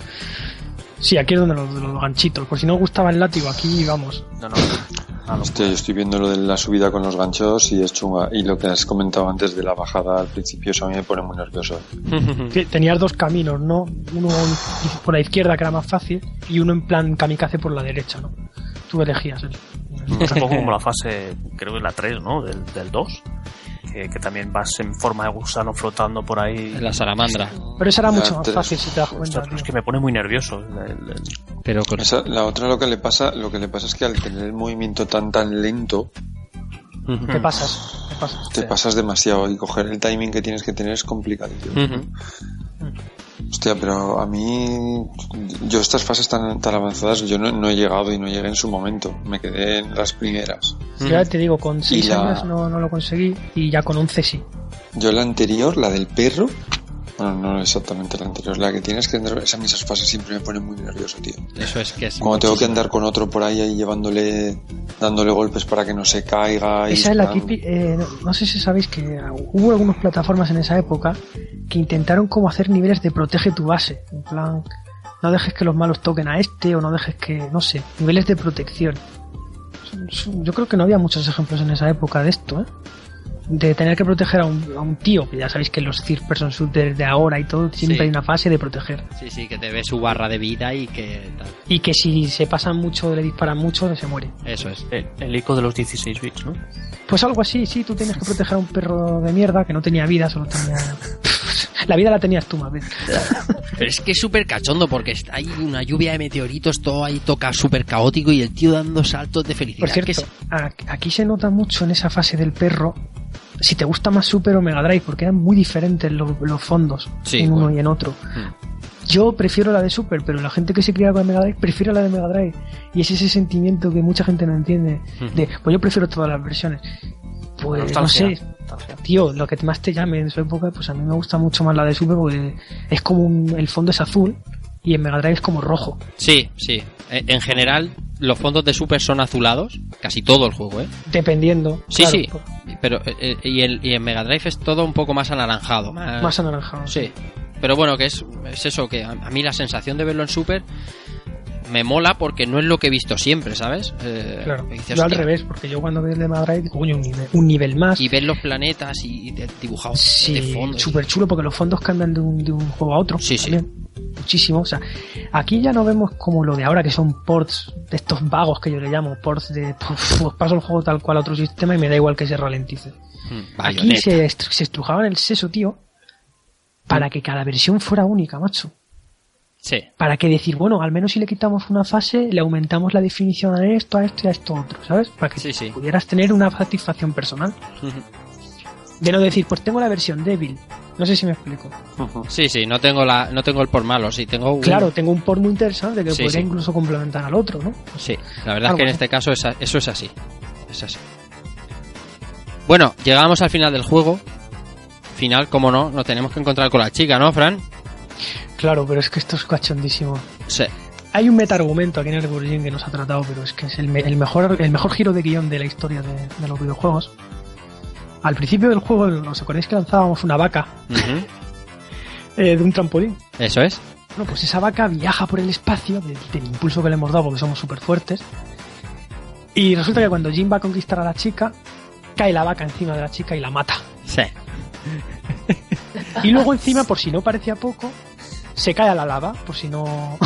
Sí, aquí es donde los, los ganchitos. Por si no os gustaba el látigo, aquí vamos. No, no. Ah. Hostia, yo estoy viendo lo de la subida con los ganchos y es chunga. Y lo que has comentado antes de la bajada al principio, eso a mí me pone muy nervioso. (laughs) Que Tenías dos caminos, ¿no? Uno por la izquierda, que era más fácil, y uno en plan kamikaze por la derecha, ¿no? Tú elegías el. Es un poco (laughs) como la fase, creo que es la 3, ¿no? Del, del 2. Que, que también vas en forma de gusano flotando por ahí. La salamandra. Pero esa era Ya, mucho más tres. fácil si te das cuenta. Ostras, pero es que me pone muy nervioso. el- el- el- Pero con... Esa- la otra lo que le pasa, lo que le pasa es que al tener el movimiento tan tan lento, Te pasas, te pasas. te Sí. pasas demasiado y coger el timing que tienes que tener es complicadísimo. Ujú. Hostia, pero a mí, yo estas fases tan, tan avanzadas, yo no, no he llegado y no llegué en su momento. Me quedé en las primeras. Ya te digo, con 6 la- años no, no lo conseguí y ya con 11 sí. Yo la anterior, la del perro, bueno, no exactamente la anterior, la que tienes que andar, esa, a mí esas fases siempre me ponen muy nervioso, tío. Eso es que es... Cuando tengo que andar con otro por ahí, ahí llevándole, dándole golpes para que no se caiga. y Esa es la típica. eh, no, no sé si sabéis que hubo algunas plataformas en esa época que intentaron como hacer niveles de protege tu base. En plan, no dejes que los malos toquen a este o no dejes que. No sé, niveles de protección. Yo creo que no había muchos ejemplos en esa época de esto, ¿eh? De tener que proteger a un, a un tío, que ya sabéis que los third person shooters de ahora y todo, siempre Sí. hay una fase de proteger. Sí, sí, que te ve su barra de vida y que tal. Y que si se pasan mucho, le disparan mucho, se muere. Eso es. El, el ico de los 16 bits, ¿no? Pues algo así, sí, tú tienes que proteger a un perro de mierda que no tenía vida, solo tenía... La vida la tenías tú, más (laughs) bien. Pero es que es súper cachondo porque está- hay una lluvia de meteoritos, todo ahí toca súper caótico y el tío dando saltos de felicidad. Por cierto, es- aquí se nota mucho en esa fase del perro si te gusta más Super o Mega Drive, porque eran muy diferentes los, los fondos Sí, en uno bueno. y en otro. Hmm. Yo prefiero la de Super, pero la gente que se cría con Mega Drive prefiere la de Mega Drive. Y es ese sentimiento que mucha gente no entiende. De, pues yo prefiero todas las versiones. Pues no sé, nostalgia. tío, lo que más te llame en su época, pues a mí me gusta mucho más la de Super porque es como un- el fondo es azul y en Mega Drive es como rojo. Sí, sí. E- En general, los fondos de Super son azulados, casi todo el juego, ¿eh? Dependiendo. Sí, claro, sí. Pero eh, eh, y, el- y en Mega Drive es todo un poco más anaranjado. Más, Más anaranjado. Sí. Pero bueno, que es, es eso, que a, a mí la sensación de verlo en Super me mola porque no es lo que he visto siempre, ¿sabes? Eh, Claro, dices, yo al revés, porque yo cuando veo el de digo, coño, un nivel, un nivel más. Y ver los planetas y, y de- dibujados de Sí, fondo. y- súper chulo porque los fondos cambian de un, de un juego a otro. Sí, sí. Muchísimo. O sea, aquí ya no vemos como lo de ahora que son ports de estos vagos que yo le llamo, ports de pues paso el juego tal cual a otro sistema y me da igual que se ralentice. Mm, Aquí se, se estrujaban el seso, tío, para que cada versión fuera única, macho. Sí. Para que decir, bueno, al menos si le quitamos una fase, le aumentamos la definición a esto, a esto y a esto otro, ¿sabes? Para que Sí, sí. pudieras tener una satisfacción personal. De no decir, pues tengo la versión débil. No sé si me explico. Sí, sí, no tengo la, no tengo el por malo, sí, tengo un- Claro, tengo un port muy interesante que Sí, podría sí. incluso complementar al otro, ¿no? Sí, la verdad es que en este caso es a- eso es así. Es así. Bueno, llegamos al final del juego. Final, como no, nos tenemos que encontrar con la chica, ¿no, Fran? Claro, pero es que esto es cachondísimo. Sí. Hay un meta-argumento aquí en el Burjin que nos ha tratado, pero es que es el, me- el mejor, el mejor giro de guion de la historia de, de los videojuegos. Al principio del juego, ¿os acordáis que lanzábamos una vaca (laughs) eh, de un trampolín? Eso es. Bueno, pues esa vaca viaja por el espacio del, del impulso que le hemos dado porque somos súper fuertes. Y resulta que cuando Jim va a conquistar a la chica, cae la vaca encima de la chica y la mata. Sí. (laughs) Y luego encima, por si no parecía poco, se cae a la lava, por si no, (laughs) no.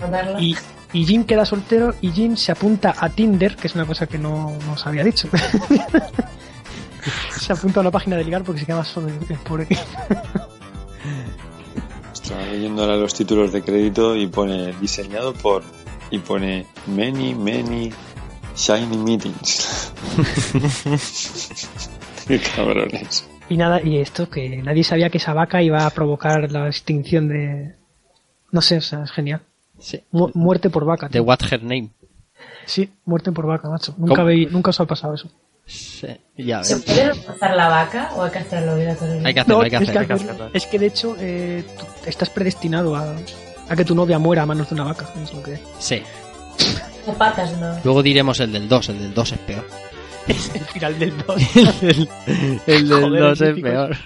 Mandarla. y, y Jim queda soltero y Jim se apunta a Tinder, que es una cosa que no nos había dicho. (laughs) se apunta a una página de ligar porque se queda más solo el el pobre. Estaba leyendo ahora los títulos de crédito y pone diseñado por y pone many many shiny meetings. (laughs) Qué cabrones. Y nada, y esto que nadie sabía que esa vaca iba a provocar la extinción de... No sé, o sea, es genial. Sí. Mu- muerte por vaca. The tío. What Her Name. Sí, muerte por vaca, macho. Nunca, veí- nunca os ha pasado eso. Sí. Ya ¿Se ves. puede reemplazar la vaca o hay que hacerlo obligatoriamente? Hay que hacerlo, No, hay que es, que, hacerlo. hacerlo. Es que, de hecho eh, tú estás predestinado a, a que tu novia muera a manos de una vaca. Es lo que Sí. O patas, no. Luego diremos el del 2, el del 2 es peor. Es el final del 2. (laughs) el, el del Joder, 2 el es peor.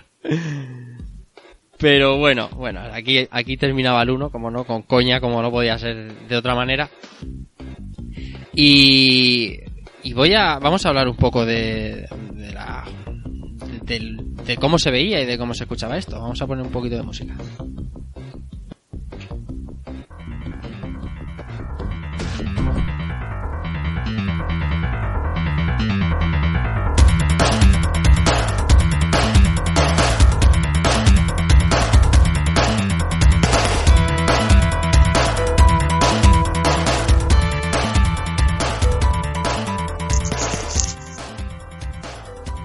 Pero bueno, bueno, aquí, aquí terminaba el 1, como no, con coña, como no podía ser de otra manera. Y, y voy a, vamos a hablar un poco de, de la, de cómo se veía y de cómo se escuchaba esto. Vamos a poner un poquito de música.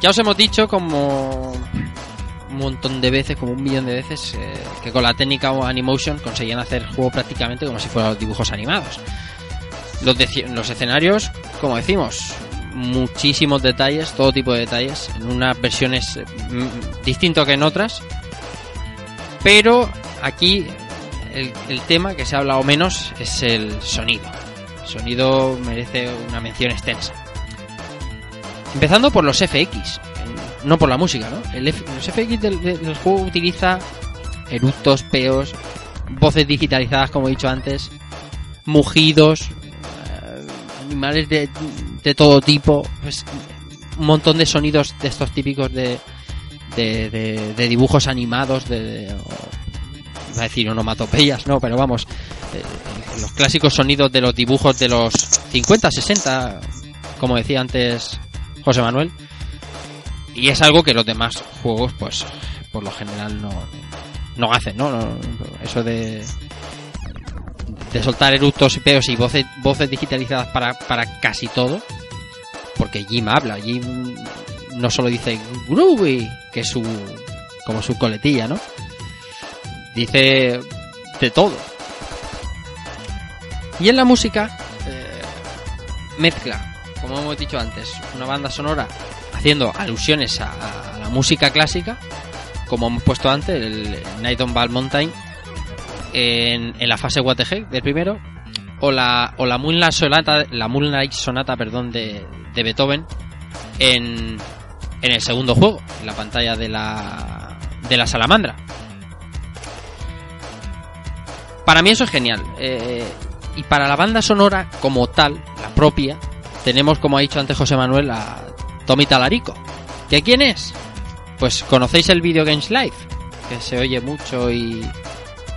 Ya os hemos dicho como un montón de veces, como un millón de veces, eh, que con la técnica Animotion conseguían hacer juego prácticamente como si fueran los dibujos animados. Los, escenarios, como decimos, muchísimos detalles, todo tipo de detalles, en unas versiones eh, distinto que en otras. Pero aquí el, el tema que se ha hablado menos es el sonido. El sonido merece una mención extensa. Empezando por los FX, no por la música, ¿no? El F- los FX del, juego utiliza eructos, peos, voces digitalizadas, como he dicho antes, mugidos, eh, animales de de todo tipo, pues, un montón de sonidos de estos típicos de, de, de- dibujos animados, de, de- a decir onomatopeyas, no, pero vamos, eh, los clásicos sonidos de los dibujos de los 50, 60, como decía antes José Manuel, y es algo que los demás juegos, pues, por lo general no, no hacen, ¿no? No- Eso de de soltar eructos y peos y voces, voces digitalizadas para, para casi todo. Porque Jim habla, Jim no solo dice groovy, que es su como su coletilla, ¿no? Dice de todo. Y en la música eh, mezcla, como hemos dicho antes, una banda sonora haciendo alusiones a, la música clásica, como hemos puesto antes, el Night on Bald Mountain, en, en la fase WTG del primero, o la, o la Moonlight Sonata, la Moonlight Sonata perdón, de, de Beethoven en, en el segundo juego, en la pantalla de la, de la salamandra. Para mí eso es genial. eh, y para la banda sonora como tal, la propia, tenemos, como ha dicho antes José Manuel, a Tommy Talarico. ¿Que quién es? Pues conocéis el Video Games Live, que se oye mucho y,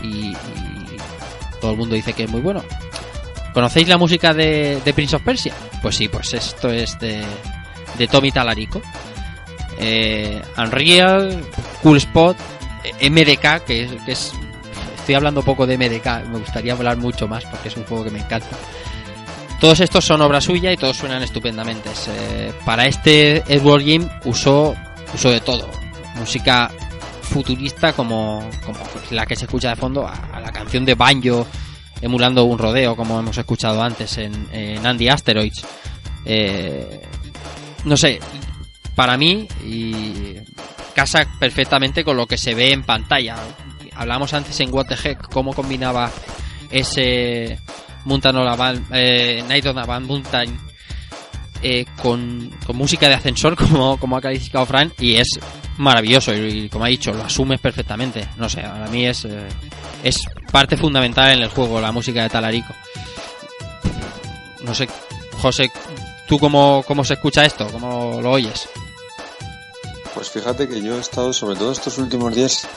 y, todo el mundo dice que es muy bueno. ¿Conocéis la música de, Prince of Persia? Pues sí, pues esto es de, de Tommy Talarico. Eh, Unreal, Cool Spot, MDK, que es, que es... Estoy hablando poco de MDK, me gustaría hablar mucho más porque es un juego que me encanta. Todos estos son obra suya y todos suenan estupendamente. Para este Edward Jim usó, usó de todo. Música futurista como, como la que se escucha de fondo, a, a la canción de Banjo emulando un rodeo como hemos escuchado antes en, en Andy Asteroids. Eh, no sé, para mí y casa perfectamente con lo que se ve en pantalla. Hablamos antes en What the Heck cómo combinaba ese Mountain a Van- eh, Night on a Van Mountain eh, con, con música de ascensor (laughs) como, como ha calificado Fran y es maravilloso y, como ha dicho lo asumes perfectamente. No sé para mí es eh, es parte fundamental en el juego la música de Talarico. No sé José tú cómo, cómo se escucha esto cómo lo oyes Pues fíjate que yo he estado, sobre todo estos últimos días,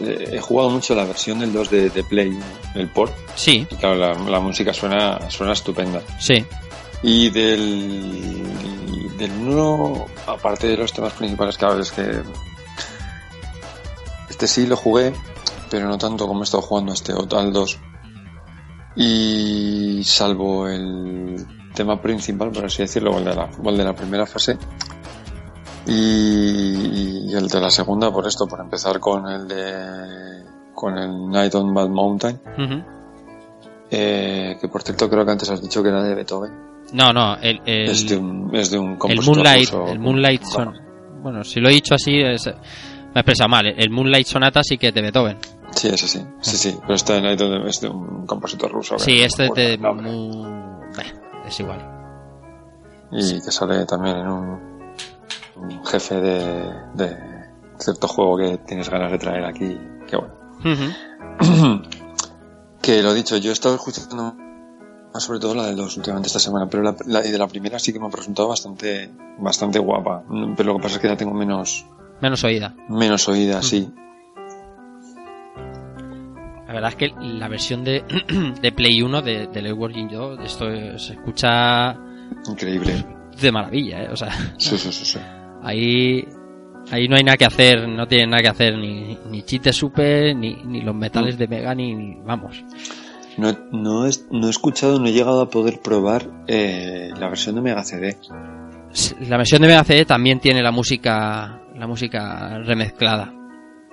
he jugado mucho la versión del 2 de, de Play, el port. sí Y claro, la, la música suena, suena estupenda. sí Y del, del 1, aparte de los temas principales, claro, es que este sí lo jugué, pero no tanto como he estado jugando este o al 2. Y salvo el tema principal, por así decirlo, el de la, o el de la primera fase, y, y el de la segunda, por esto, por empezar con el de con el Night on Bad Mountain, eh, que por cierto creo que antes has dicho que era de Beethoven. no no el, el, es de un, es de un el compositor Moonlight ruso. el Moonlight son bueno si lo he dicho así es- me he expresado mal el Moonlight Sonata sí que es de Beethoven Sí, ese sí, sí, sí. Pero este Night on- es de un compositor ruso. sí no este me es de el Bah, es igual Y que sale también en un, un jefe de, de cierto juego que tienes ganas de traer aquí. Que bueno. (clears throat) Que lo dicho, yo he estado escuchando más sobre todo la de dos últimamente esta semana, pero la, de la primera sí que me ha resultado bastante, bastante guapa. Pero lo que pasa es que la tengo menos, menos oída menos oída, sí. La verdad es que la versión de, (clears throat) de Play 1 de, del Edward Jim Joe, esto eh, se escucha Increíble. De maravilla, ¿eh? O sea, Sí, sí, sí, sí. ahí, ahí no hay nada que hacer, no tienen nada que hacer ni, ni Cheat Super, ni, ni los metales de Mega, ni, ni- vamos. No, he- no, he, no he escuchado, no he llegado a poder probar eh, la versión de Mega CD. La versión de Mega CD también tiene la música, la música remezclada.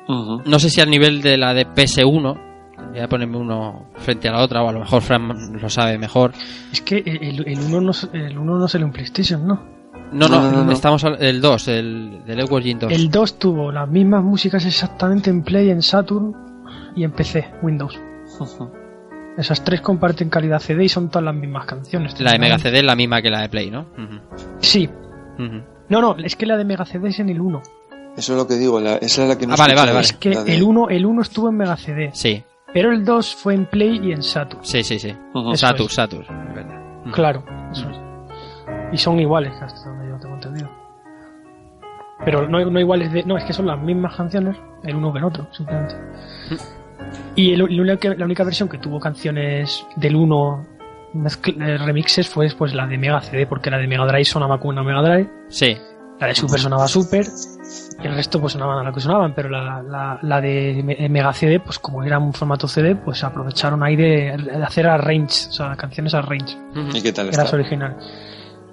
No sé si al nivel de la de PS1, voy a ponerme uno frente a la otra, o a lo mejor Fran lo sabe mejor. Es que el, el 1 no, el uno no salió en PlayStation, ¿no? No, no, No, no, no, no. estamos al- el 2, el del Edward Jim 2. El 2 tuvo las mismas músicas exactamente en Play, en Saturn y en PC, Windows. (laughs) Esas tres comparten calidad CD y son todas las mismas canciones. La de Mega CD es la misma que la de Play, ¿no? Ujú. Sí. No, no, es que la de Mega CD es en el 1. Eso es lo que digo, la- esa es la que no Ah, vale, vale, vale. Es que de- el 1 el 1 estuvo en Mega CD, Sí, pero el 2 fue en Play y en Saturn. sí, sí, sí. Ujú. Eso Saturn, es. Saturn. Claro, eso es. Y son iguales, hasta donde yo tengo entendido. Pero no, no iguales de. No, es que son las mismas canciones, el uno que el otro, simplemente. Y el- la, única, la única versión que tuvo canciones del 1 mezcl- eh, remixes fue pues la de Mega CD, porque la de Mega Drive sonaba como una Mega Drive, Sí. La de Super sonaba Super, y el resto pues sonaban a lo que sonaban, pero la, la, la de Me- Mega CD, pues como era un formato CD, pues aprovecharon ahí de, de hacer arrange, o sea, canciones arrange ¿Y qué tal las está? originales.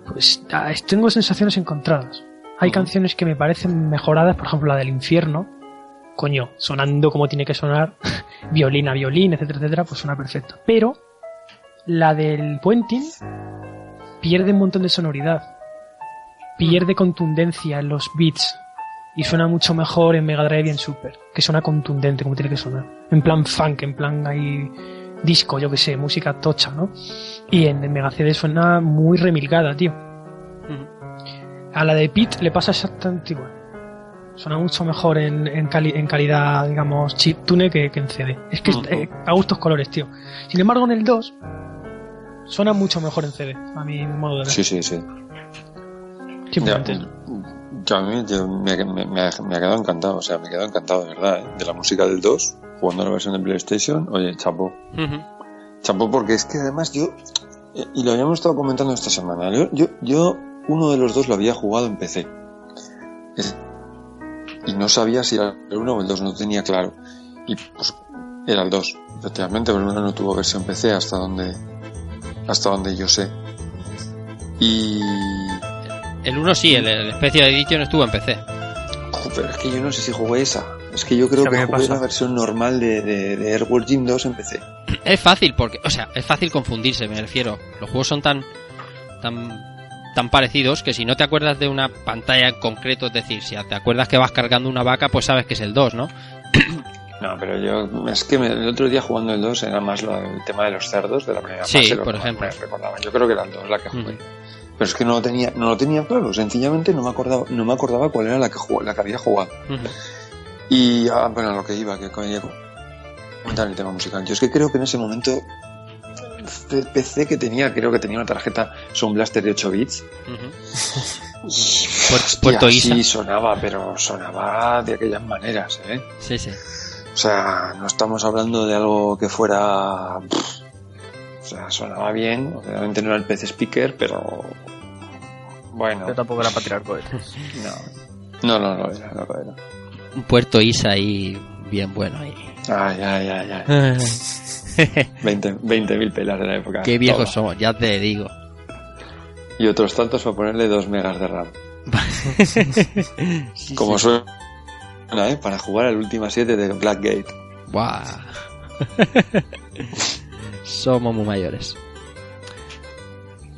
Pues ah, tengo sensaciones encontradas. Hay canciones que me parecen mejoradas, por ejemplo la del infierno, coño, sonando como tiene que sonar, (laughs) violín a violín, etcétera, etcétera, pues suena perfecto. Pero la del puenting pierde un montón de sonoridad, pierde contundencia en los beats y suena mucho mejor en Mega Drive y en Super, que suena contundente como tiene que sonar, en plan funk, en plan ahí disco, yo que sé, música tocha, ¿no? Y en el Mega CD suena muy remilgada, tío. A la de Pit le pasa exactamente igual. Suena mucho mejor en, en, cali- en calidad, digamos, chiptune que, que en CD. Es que eh, a gustos colores, tío. Sin embargo, en el 2 suena mucho mejor en CD, a mi modo de ver. Sí, sí, sí. Ya, yo a mí yo- me, me- me ha, me ha quedado encantado, o sea, me he quedado encantado de verdad, ¿eh? de la música del 2, jugando la versión de PlayStation, oye, chapo. Ujú. Chapo, porque es que además yo, eh, y lo habíamos estado comentando esta semana, yo, yo, yo uno de los dos lo había jugado en PC. Es- y no sabía si era el 1 o el 2, no tenía claro. Y pues era el 2, efectivamente, pero el 1 no tuvo versión PC hasta donde, hasta donde yo sé. Y El 1 sí, el, el Special Edition estuvo en PC. Jo, Pero es que yo no sé si jugué esa. Es que yo creo que jugué pasa. la versión normal de, de, de Airworld Gym 2 en PC. Es fácil porque, o sea, es fácil confundirse, me refiero. Los juegos son tan tan tan parecidos que si no te acuerdas de una pantalla en concreto, es decir, si te acuerdas que vas cargando una vaca, pues sabes que es el 2, ¿no? No, pero yo, es que me- el otro día jugando el 2 era más lo, el tema de los cerdos de la primera Sí, fase. por ejemplo. Me recordaba. Yo creo que era el 2 la que jugué. Pero es que no lo tenía, no lo tenía claro. Sencillamente no me acordaba, no me acordaba cuál era la que jugó- la que había jugado. Y, ah, bueno, lo que iba, que comentar el tema musical. Yo es que creo que en ese momento el PC que tenía, creo que tenía una tarjeta Sound Blaster de 8 bits. Puer- Puerto Isa. Sí, sonaba, pero sonaba de aquellas maneras, ¿eh? Sí, sí. O sea, no estamos hablando de algo que fuera... pff, sea, sonaba bien. Obviamente no era el PC speaker, pero... Bueno, Yo tampoco era para tirar cohetes. (laughs) no. No, no lo era, no lo era. Un Puerto Isa ahí bien bueno ahí. Ay, ay, ay, ay. (laughs) 20 20.000 pelas de la época. Qué viejos Toma. somos, ya te digo. Y otros tantos para ponerle 2 megas de RAM. (laughs) Como suena, ¿eh? Para jugar al Ultima 7 de Blackgate. Buah. Somos muy mayores.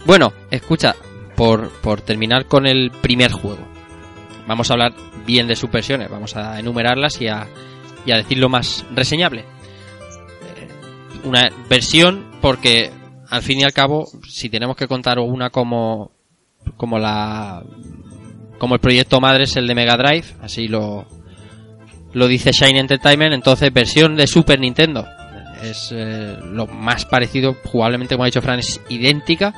Bueno, escucha, por, por terminar con el primer juego, vamos a hablar bien de sus versiones, vamos a enumerarlas y a, y a decir lo más reseñable. Eh, Una versión porque, al fin y al cabo, si tenemos que contar una como, como la como el proyecto madre es el de Mega Drive, así lo, lo dice Shine Entertainment, entonces versión de Super Nintendo. Es eh, lo más parecido, jugablemente, como ha dicho Fran, es idéntica.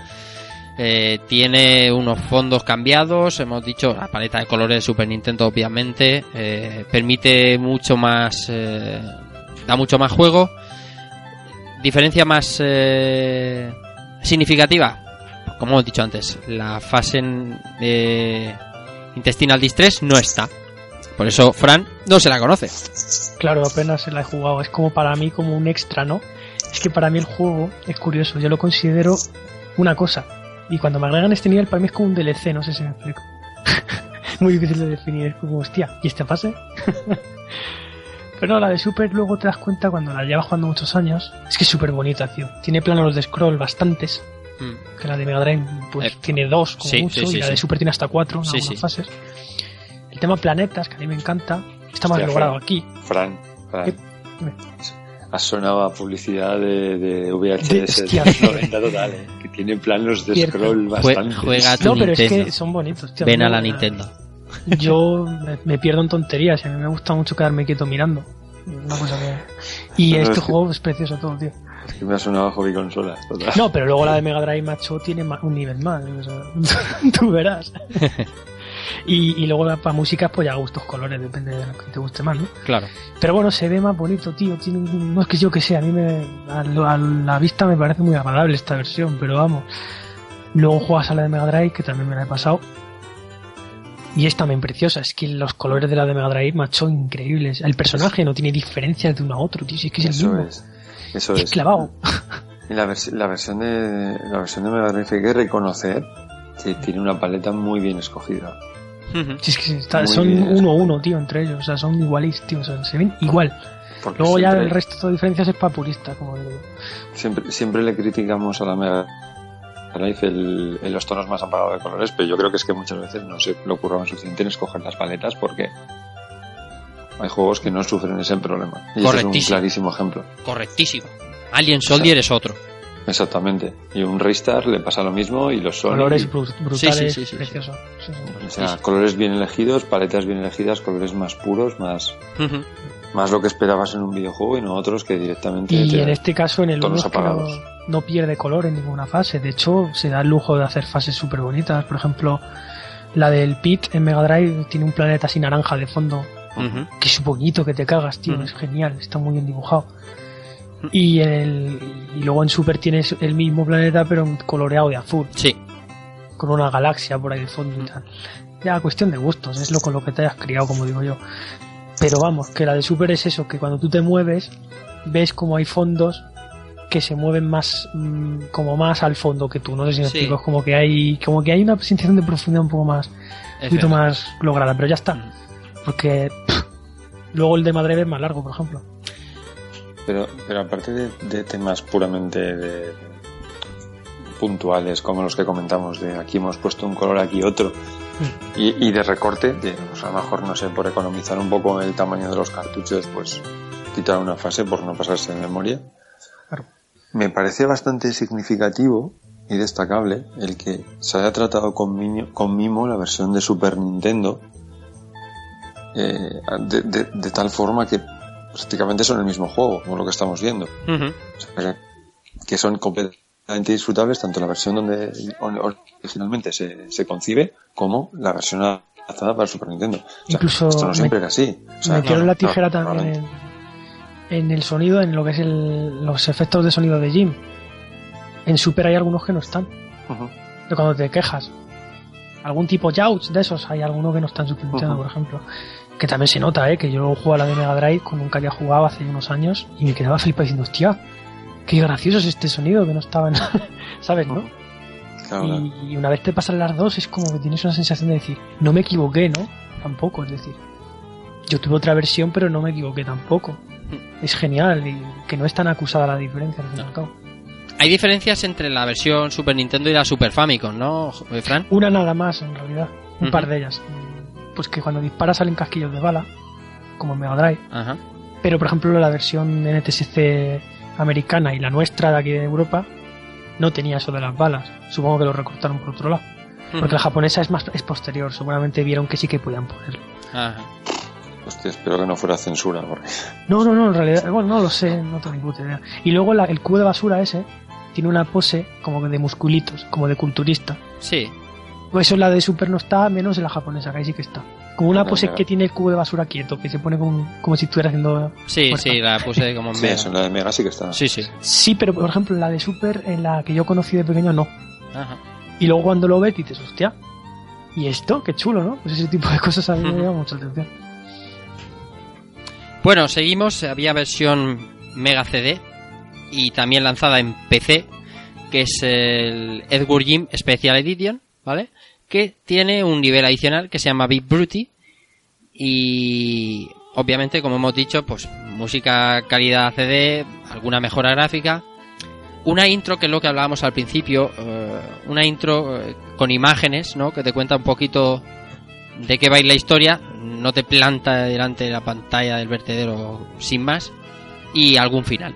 Eh, tiene unos fondos cambiados, hemos dicho la paleta de colores de Super Nintendo, obviamente. eh, permite mucho más, da mucho más juego. Diferencia más significativa, como hemos dicho antes, la fase Intestinal Distress no está. Por eso Fran no se la conoce. Claro, apenas se la he jugado. Es como para mí como un extra, ¿no? Es que para mí el juego es curioso. Yo lo considero una cosa. Y cuando me agregan este nivel, para mí es como un DLC, no sé si me explico. (laughs) Muy difícil de definir. Es como, hostia, ¿y este pase? (laughs) Pero no, la de Super luego te das cuenta cuando la llevas jugando muchos años. Es que es súper bonita, tío. Tiene planos de scroll bastantes. Que la de Mega Drive pues Eh, tiene dos como sí, mucho. sí, sí, y la de Super tiene hasta cuatro en algunas sí. fases. El tema planetas, que a mí me encanta, está más Hostia, logrado Fran. aquí. Fran, Fran. ¿Qué? Dime. Ha sonado a publicidad de, de VHS De- de, hostia. 90 total, ¿eh? que tiene planos de Cierto. scroll bastante. juega tu No, pero es Nintendo. que son bonitos, tío. Ven a la Nintendo. Yo (laughs) me, me pierdo en tonterías a mí me gusta mucho quedarme quieto mirando. Una cosa que... Y Pero este es que- juego es precioso todo, tío. Es que me ha sonado hobby consolas, total. No, pero luego la de Mega Drive Macho tiene un nivel más. o sea, (laughs) tú verás. (laughs) y, y luego la, para músicas, pues ya gustos colores, depende de lo que te guste más, ¿no? Claro. Pero bueno, se ve más bonito, tío. Tiene un- no es que yo que sé, a mí me, a, lo- a la vista me parece muy agradable esta versión, pero vamos. Luego juegas a la de Mega Drive, que también me la he pasado. Y es también preciosa. Es que los colores de la de Mega Drive, macho, increíbles. El personaje no tiene diferencias de uno a otro, tío. Si es que es el Eso mismo. es. Eso Es es. clavado. (laughs) Y la, vers- la versión de la versión de Mega Drive hay que reconocer que tiene una paleta muy bien escogida. Es que está- son bien. uno a uno, tío, entre ellos. O sea, son iguales, tío. O sea, se ven igual. Porque Luego ya el resto de diferencias es para purista, como digo. siempre, siempre le criticamos a la Mega Drive el, el los tonos más apagados de colores, pero yo creo que es que muchas veces no se le ocurra suficiente en escoger las paletas porque hay juegos que no sufren ese problema. Y ese es un clarísimo ejemplo. Correctísimo. Alien Soldier es otro. Exactamente. Y un Ristar le pasa lo mismo y los Sonic. Colores bru- brutales, sí, sí, sí, sí. preciosos. O sea, colores bien elegidos, paletas bien elegidas, colores más puros, más, más lo que esperabas en un videojuego y no otros que directamente Y te- en este caso, en el 1 tonos es que no, apagados. no pierde color en ninguna fase. De hecho, se da el lujo de hacer fases súper bonitas. Por ejemplo, la del Pit en Mega Drive tiene un planeta así naranja de fondo. Que es bonito, que te cagas, tío. Es genial, está muy bien dibujado. Y, en el, y luego en Super tienes el mismo planeta, pero coloreado de azul. Sí. Con una galaxia por ahí de fondo y tal. Ya, cuestión de gustos, es lo con lo que te hayas criado, como digo yo. Pero vamos, que la de Super es eso, que cuando tú te mueves, ves como hay fondos que se mueven más mm, como más al fondo que tú, no sé si me Sí. explico, es como que hay como que hay una sensación de profundidad un poco más un poquito más lograda, pero ya está. Mm. Porque pff, luego el de Madrid es más largo, por ejemplo. Pero, pero aparte de, de temas puramente de- puntuales, como los que comentamos, de aquí hemos puesto un color, aquí otro, (laughs) y, y de recorte, de, pues a lo mejor, no sé, por economizar un poco el tamaño de los cartuchos, pues quitar una fase por no pasarse de memoria. Claro. Me parece bastante significativo y destacable el que se haya tratado con, miño- con mimo la versión de Super Nintendo eh, de, de- de tal forma que prácticamente son el mismo juego, como lo que estamos viendo. O sea, que- son completamente disfrutables tanto la versión donde or- originalmente se, se concibe como la versión adaptada para el Super Nintendo. O sea, Incluso esto no me- siempre era así. O sea, Me quedo no, en la tijera no, también en, en el sonido, en lo que es el- los efectos de sonido de Jim. En Super hay algunos que no están. Ujú. De cuando te quejas. Algún tipo Jouch de esos, hay algunos que no están en Super Nintendo, por ejemplo. Que también se nota, ¿eh? Que yo juego a la de Mega Drive con nunca había jugado hace unos años y me quedaba flipado diciendo, hostia, qué gracioso es este sonido que no estaba en... (laughs) ¿Sabes, no? Claro. Y, y una vez te pasan las dos es como que tienes una sensación de decir, no me equivoqué, ¿no? Tampoco, es decir, yo tuve otra versión pero no me equivoqué tampoco. Es genial y que no es tan acusada la diferencia al fin y al cabo. Hay diferencias entre la versión Super Nintendo y la Super Famicom, ¿no, Fran? Una nada más en realidad, un par de ellas. Pues que cuando disparas salen casquillos de bala, como en Mega Drive, Ajá. pero por ejemplo la versión NTSC americana y la nuestra de aquí de Europa no tenía eso de las balas. Supongo que lo recortaron por otro lado. Porque la japonesa es más es posterior, seguramente vieron que sí que podían ponerlo. Ajá. Hostia, espero que no fuera censura. Porque... No, no, no, en realidad, bueno, no lo sé, no tengo ni puta idea. Y luego la- el cubo de basura ese tiene una pose como que de musculitos, como de culturista. Sí. Pues eso en la de Super no está, menos en la japonesa, que ahí sí que está. Como una Ajá, pose que tiene el cubo de basura quieto, que se pone como, como si estuviera haciendo... Sí, sí, la puse como en Sí, Mega. eso en la de Mega sí que está. Sí, sí. Sí, pero por ejemplo en la de Super, en la que yo conocí de pequeño, no. Ajá. Y luego cuando lo ves dices, hostia, ¿y esto? Qué chulo, ¿no? Pues ese tipo de cosas a mí me llama mucha atención. Bueno, seguimos. Había versión Mega CD y también lanzada en PC, que es el Edward Jim Special Edition, ¿vale? Que tiene un nivel adicional que se llama Big Bruty y obviamente, como hemos dicho, pues música calidad CD, alguna mejora gráfica, una intro que es lo que hablábamos al principio, eh, una intro eh, con imágenes, ¿no? Que te cuenta un poquito de qué va la historia, no te planta delante de la pantalla del vertedero sin más, y algún final.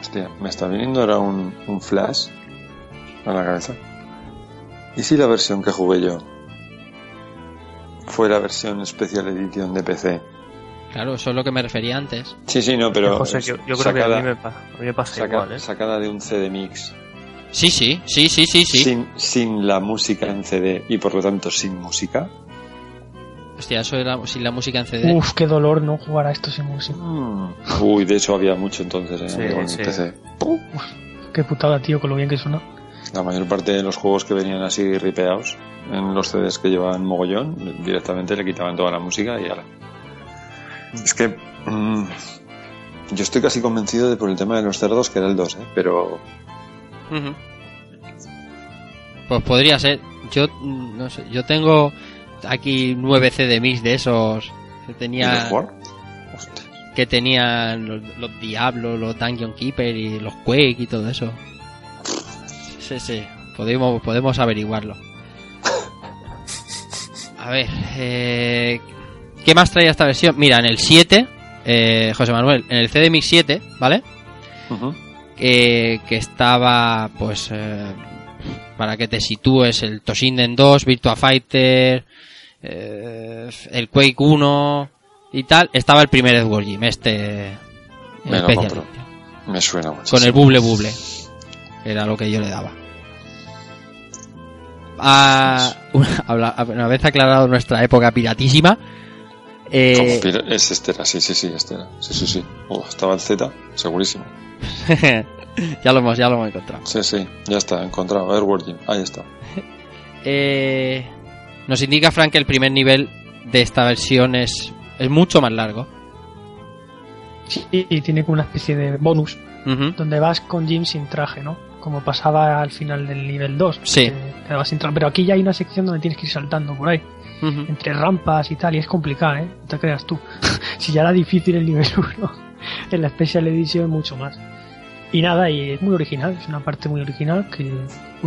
Hostia, me está viniendo ahora un flash a la cabeza. ¿Y si la versión que jugué yo fue la versión Special Edition de PC Claro, eso es lo que me refería antes. Sí, sí, no, pero. José, yo, yo creo que a mí me, pa- a mí me pasa saca- igual, ¿eh? sacada de un CD mix. Sí, sí, sí, sí, sí, sí. Sin, sin la música en CD y por lo tanto sin música. Hostia, eso era sin la música en CD. Uf, qué dolor no jugar a esto sin música. Mm. Uy, de hecho había mucho entonces en, Sí, en sí. PC. Qué putada, tío, con lo bien que suena. La mayor parte de los juegos que venían así ripeados en los CDs que llevaban mogollón, directamente le quitaban toda la música y ala. Es que mm, yo estoy casi convencido de por el tema de los cerdos que era el 2, ¿eh? pero. Pues podría ser. Yo mm, no sé, yo tengo aquí nueve CD mix de esos que ¿y tenía que tenían los, los Diablos, los Dungeon Keeper y los Quake y todo eso. Sí, sí, podemos podemos averiguarlo. A ver, eh, ¿qué más traía esta versión? Mira, en el 7, eh, José Manuel, en el CD Mix 7, ¿vale? Ujú. eh, que estaba pues eh, para que te sitúes el Toshinden 2, Virtua Fighter, eh, el Quake 1 y tal, estaba el primer Edward Jim, este Me lo compro. Me suena mucho. con el buble buble, era lo que yo le daba. Ah, una, vez aclarado nuestra época piratísima, eh, Es este era, sí, sí, sí, este era. Sí, sí, sí. Oh, estaba el Z, segurísimo. (laughs) ya lo hemos, ya lo hemos encontrado. Sí, sí, ya está, encontrado. Airward Gym, ahí está. (laughs) Eh, nos indica Frank que el primer nivel de esta versión es, es mucho más largo. Sí, y tiene como una especie de bonus donde vas con Jim sin traje, ¿no? Como pasaba al final del nivel 2. Sí. sin. Pero aquí ya hay una sección donde tienes que ir saltando por ahí, entre rampas y tal, y es complicado, ¿eh? No te creas tú. (laughs) si ya era difícil el nivel 1, (laughs) en la Special Edition mucho más. Y nada, y es muy original, es una parte muy original que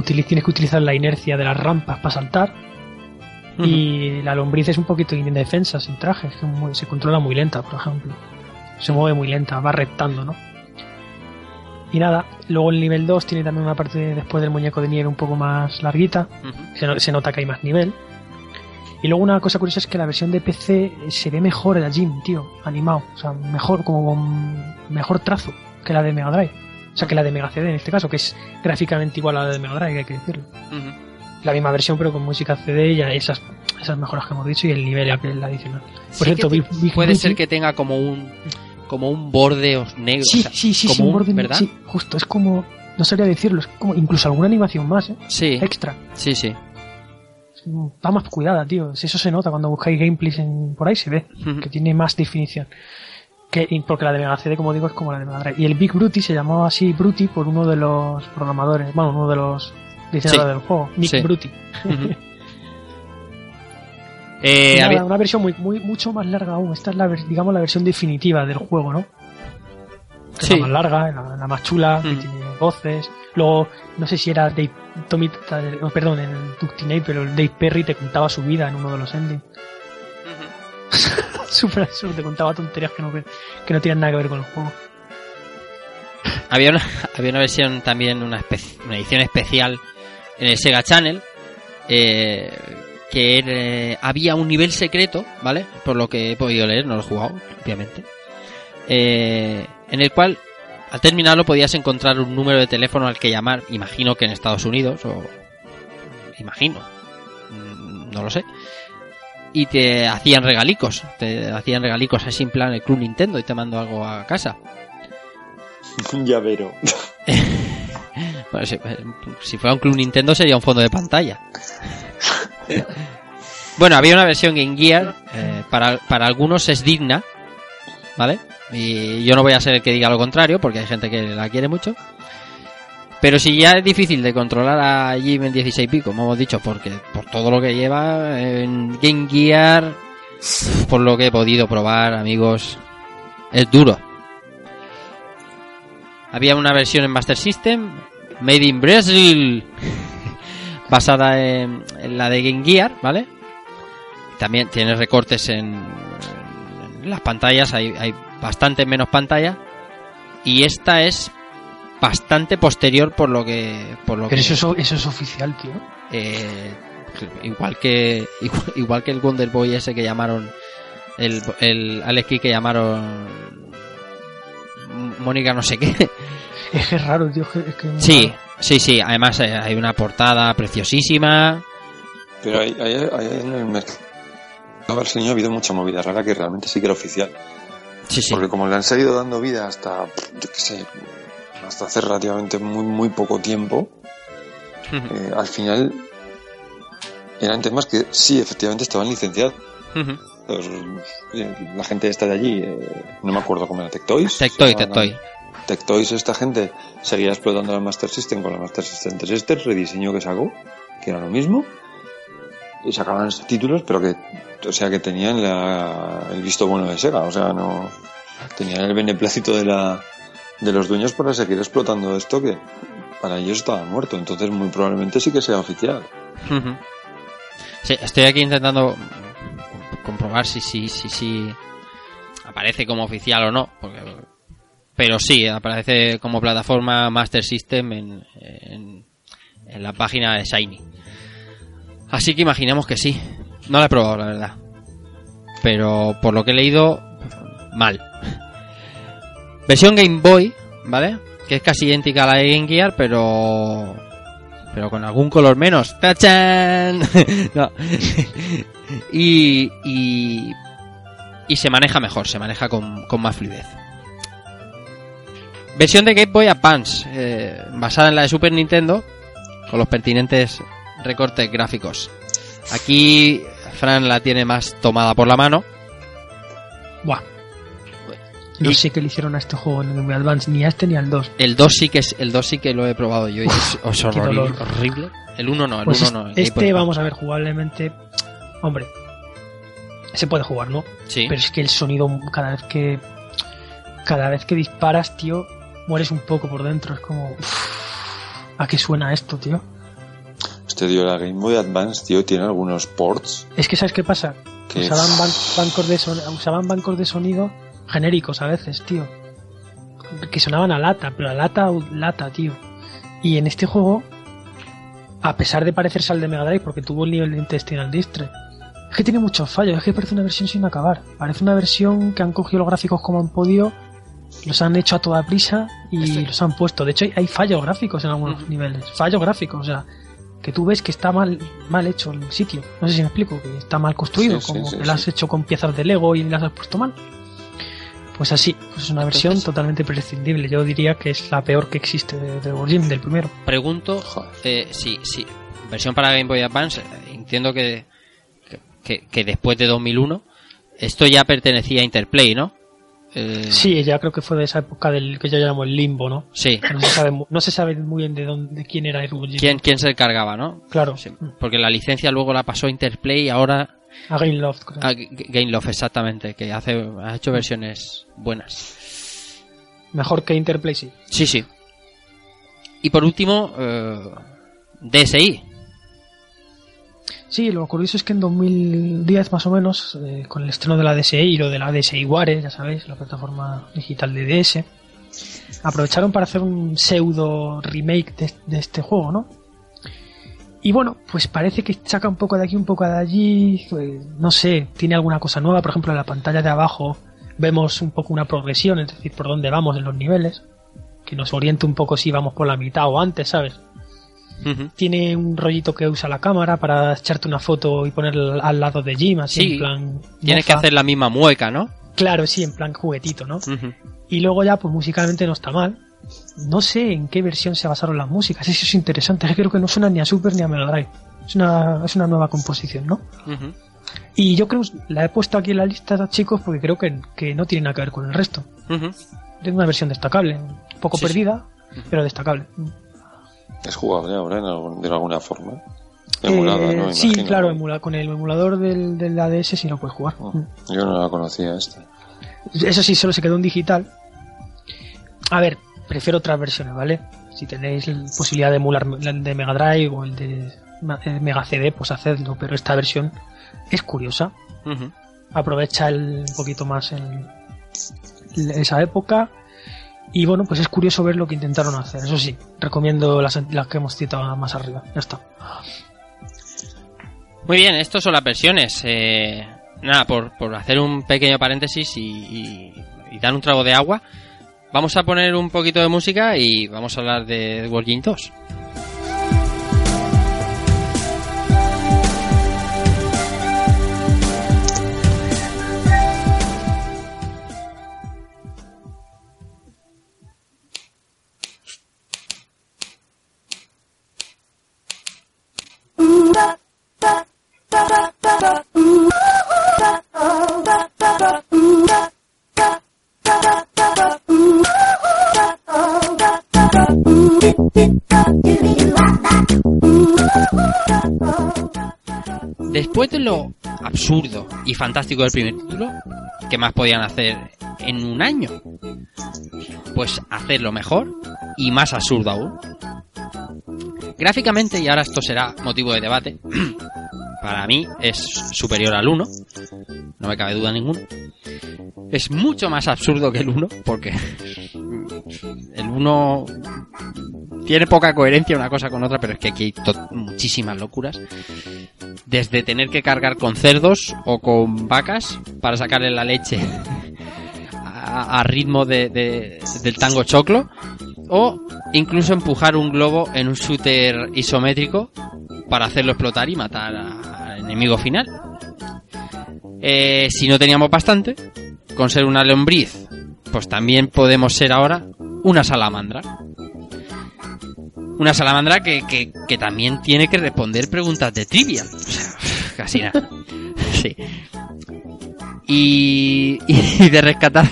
tienes que utilizar la inercia de las rampas para saltar. Y la lombriz es un poquito indefensa, sin traje, es que muy- se controla muy lenta, por ejemplo. Se mueve muy lenta, va rectando, ¿no? Y nada, luego el nivel 2 tiene también una parte después del muñeco de nieve un poco más larguita, se, no- se nota que hay más nivel. Y luego una cosa curiosa es que la versión de PC se ve mejor el Jim, tío, animado, o sea, mejor, como con mejor trazo que la de Mega Drive. O sea, que la de Mega CD en este caso, que es gráficamente igual a la de Mega Drive, hay que decirlo la misma versión pero con música CD y esas esas mejoras que hemos dicho y el nivel adicional. Por Sí cierto, Big- Big puede ser que tenga como un como un borde negro. sí, o sea, sí, sí, como sí, un borde- ¿verdad? sí, justo, es como no sabría decirlo, es como incluso alguna animación más, ¿eh? Sí, extra. sí, sí. Va más cuidada, tío. Eso se nota cuando buscáis gameplays en, por ahí, se ve que tiene más definición. Que, porque la de Mega CD, como digo, es como la de Mega Drive. Y el Big Bruty se llamaba así Bruty por uno de los programadores, bueno, uno de los diseñadores del juego, Nick Sí. Bruty. (laughs) Eh, nada, había- una versión muy, muy, mucho más larga aún. Esta es la, digamos, la versión definitiva del juego, ¿no? Que Sí. Es la más larga, la, la más chula, que Mm. tiene voces. Luego, no sé si era Dave, Tommy, perdón, el Ductinate, pero el Dave Perry te contaba su vida en uno de los endings. Súper (laughs) absurdo, te contaba tonterías que no, que no tenían nada que ver con el juego. Había una, había una versión también, una, una edición especial en el Sega Channel, eh, que era- había un nivel secreto, ¿vale? Por lo que he podido leer, no lo he jugado, obviamente. eh, en el cual, al terminarlo, podías encontrar un número de teléfono al que llamar, imagino que en Estados Unidos, o imagino, mm, no lo sé. Y te hacían regalicos, te hacían regalicos así en plan el Club Nintendo y te mando algo a casa. Un llavero. (laughs) Bueno, si, si fuera un Club Nintendo sería un fondo de pantalla. (laughs) (laughs) bueno, había una versión Game Gear, eh, para, para algunos es digna, ¿vale? Y yo no voy a ser el que diga lo contrario, porque hay gente que la quiere mucho. Pero si ya es difícil de controlar a Jim en 16 pico, como hemos dicho, porque por todo lo que lleva en Game Gear, por lo que he podido probar, amigos, es duro. Había una versión en Master System, Made in Brazil, basada en, en la de Game Gear, ¿vale? También tiene recortes en, en las pantallas, hay, hay bastante menos pantalla. Y esta es bastante posterior por lo que... Por lo Pero que eso es, eso es oficial, tío. eh, igual que (laughs) igual, igual que el Wonder Boy ese que llamaron el, el Alex Kidd que llamaron Mónica no sé qué. Es que es raro, tío. Es que es Sí, raro. Sí, sí. Además eh, hay una portada preciosísima. Pero hay, hay, hay en el mercado brasileño ha habido mucha movida rara que realmente sí que era oficial. Sí, sí. Porque como le han seguido dando vida hasta, yo qué sé, hasta hace relativamente muy, muy poco tiempo, eh, al final eran temas que sí, efectivamente estaban licenciados. eh, la gente esta de allí, eh, no me acuerdo cómo era, Tectoys. Tectoy, Tectoy. Tectoys, esta gente seguía explotando la Master System con la Master System 3 este rediseño que sacó, que era lo mismo. Y sacaban títulos, pero que, o sea, que tenían la- el visto bueno de Sega, o sea, no, tenían el beneplácito de la, de los dueños para seguir explotando esto que para ellos estaba muerto, entonces muy probablemente sí que sea oficial. Sí, estoy aquí intentando comprobar si si si si aparece como oficial o no, porque- pero sí aparece como plataforma Master System en, en, la página de Shiny. Así que imaginemos que sí. No la he probado, la verdad. Pero por lo que he leído, mal. Versión Game Boy, ¿vale? Que es casi idéntica a la de Game Gear, pero pero con algún color menos. ¡Tachán! (laughs) no. (laughs) y, y, y se maneja mejor, se maneja con, con más fluidez. Versión de Game Boy Advance, eh, basada en la de Super Nintendo, con los pertinentes recortes gráficos. Aquí Fran la tiene más tomada por la mano. Buah. No Y- sé qué le hicieron a este juego en el Game Advance, ni a este ni al 2. El 2 sí que es, el 2 sí que lo he probado yo y es, horrible. El 1 no, el Pues 1 no. el este, vamos a ver, jugablemente. Hombre, se puede jugar, ¿no? Sí. Pero es que el sonido, cada vez que. Cada vez que disparas, tío, mueres un poco por dentro. Es como. ¿A qué suena esto, tío? Este tío, la Game Boy Advance, tío, tiene algunos ports Es que, ¿sabes qué pasa? que... Usaban, ban- bancos de son- usaban bancos de sonido genéricos a veces, tío. Que sonaban a lata, pero a lata, lata, tío. Y en este juego, a pesar de parecerse al de Mega Drive, porque tuvo el nivel de Intestinal Distress, es que tiene muchos fallos, es que parece una versión sin acabar. Parece una versión que han cogido los gráficos como han podido, los han hecho a toda prisa y Este- los han puesto. De hecho, hay, fallos gráficos en algunos niveles. Fallos gráficos, o sea, que tú ves que está mal, mal hecho el sitio. No sé si me explico, que está mal construido, Sí, como sí, que lo has hecho con piezas de Lego y las has puesto mal. Pues así, pues es una versión totalmente prescindible. Yo diría que es la peor que existe de, de Origin, del primero. Pregunto, eh, sí, sí, versión para Game Boy Advance, entiendo que, que, que después de 2001, esto ya pertenecía a Interplay, ¿no? Eh, Sí, ya creo que fue de esa época del que yo llamo el limbo, ¿no? Sí. No se sabe, mu- no se sabe muy bien de dónde, de quién era Origin. ¿Quién, ¿Quién se encargaba, no? Claro, Sí, porque la licencia luego la pasó a Interplay y ahora a Game Loft, creo. a Game Love, exactamente, que hace, ha hecho versiones buenas. Mejor que Interplay, sí. Sí, sí. Y por último, eh, DSI. Sí, lo curioso es que en 2010 más o menos, eh, con el estreno de la DSi y lo de la DSi Ware, ya sabéis, la plataforma digital de DS, aprovecharon para hacer un pseudo remake de, este juego, ¿no? Y bueno, pues parece que saca un poco de aquí, un poco de allí, eh, no sé, tiene alguna cosa nueva, por ejemplo en la pantalla de abajo vemos un poco una progresión, es decir, por dónde vamos en los niveles, que nos oriente un poco si vamos por la mitad o antes, ¿sabes? Tiene un rollito que usa la cámara para echarte una foto y ponerla al lado de Jim, así Sí, en plan. Tienes que hacer la misma mueca, ¿no? Claro, sí, en plan juguetito, ¿no? Y luego ya, pues musicalmente no está mal. No sé en qué versión se basaron las músicas, eso es interesante. (laughs) Creo que no suena ni a Super ni a Mega Drive. Es una, es una nueva composición, ¿no? Y yo creo, la he puesto aquí en la lista, chicos, porque creo que, que no tiene nada que ver con el resto. Es una versión destacable, un poco Sí, sí. perdida, pero destacable. Es jugable ahora en algún- de alguna forma. Eh, Emulada, ¿no? sí, Imagino, claro, emula, con el emulador del, del ADS sí lo puedes jugar. Mm. Yo no la conocía esta. Eso sí, solo se quedó en digital. A ver, prefiero otras versiones, ¿vale? Si tenéis la posibilidad de emular el de Mega Drive o el de el Mega CD, pues hacedlo, pero esta versión es curiosa. Aprovecha el, un poquito más el- esa época. Y bueno, pues es curioso ver lo que intentaron hacer. Eso sí, recomiendo las, las que hemos citado más arriba. Ya está. Muy bien, estas son las versiones. eh, nada, por, por hacer un pequeño paréntesis y, y- dar un trago de agua, vamos a poner un poquito de música y vamos a hablar de World Game 2. Después de lo absurdo y fantástico del primer título, ¿qué más podían hacer en un año? Pues hacerlo mejor y más absurdo aún. Gráficamente, y ahora esto será motivo de debate, (clears throat) para mí es superior al 1, no me cabe duda ninguna. Es mucho más absurdo que el 1, porque (laughs) el 1 tiene poca coherencia una cosa con otra, pero es que aquí hay muchísimas locuras. Desde tener que cargar con cerdos o con vacas para sacarle la leche (laughs) a, ritmo de- del tango choclo, o incluso empujar un globo en un shooter isométrico para hacerlo explotar y matar al enemigo final. Eh, si no teníamos bastante, con ser una lombriz, pues también podemos ser ahora una salamandra. Una salamandra que, que, que también tiene que responder preguntas de trivia. O sea, (laughs) casi nada. (laughs) Sí. Y, de rescatar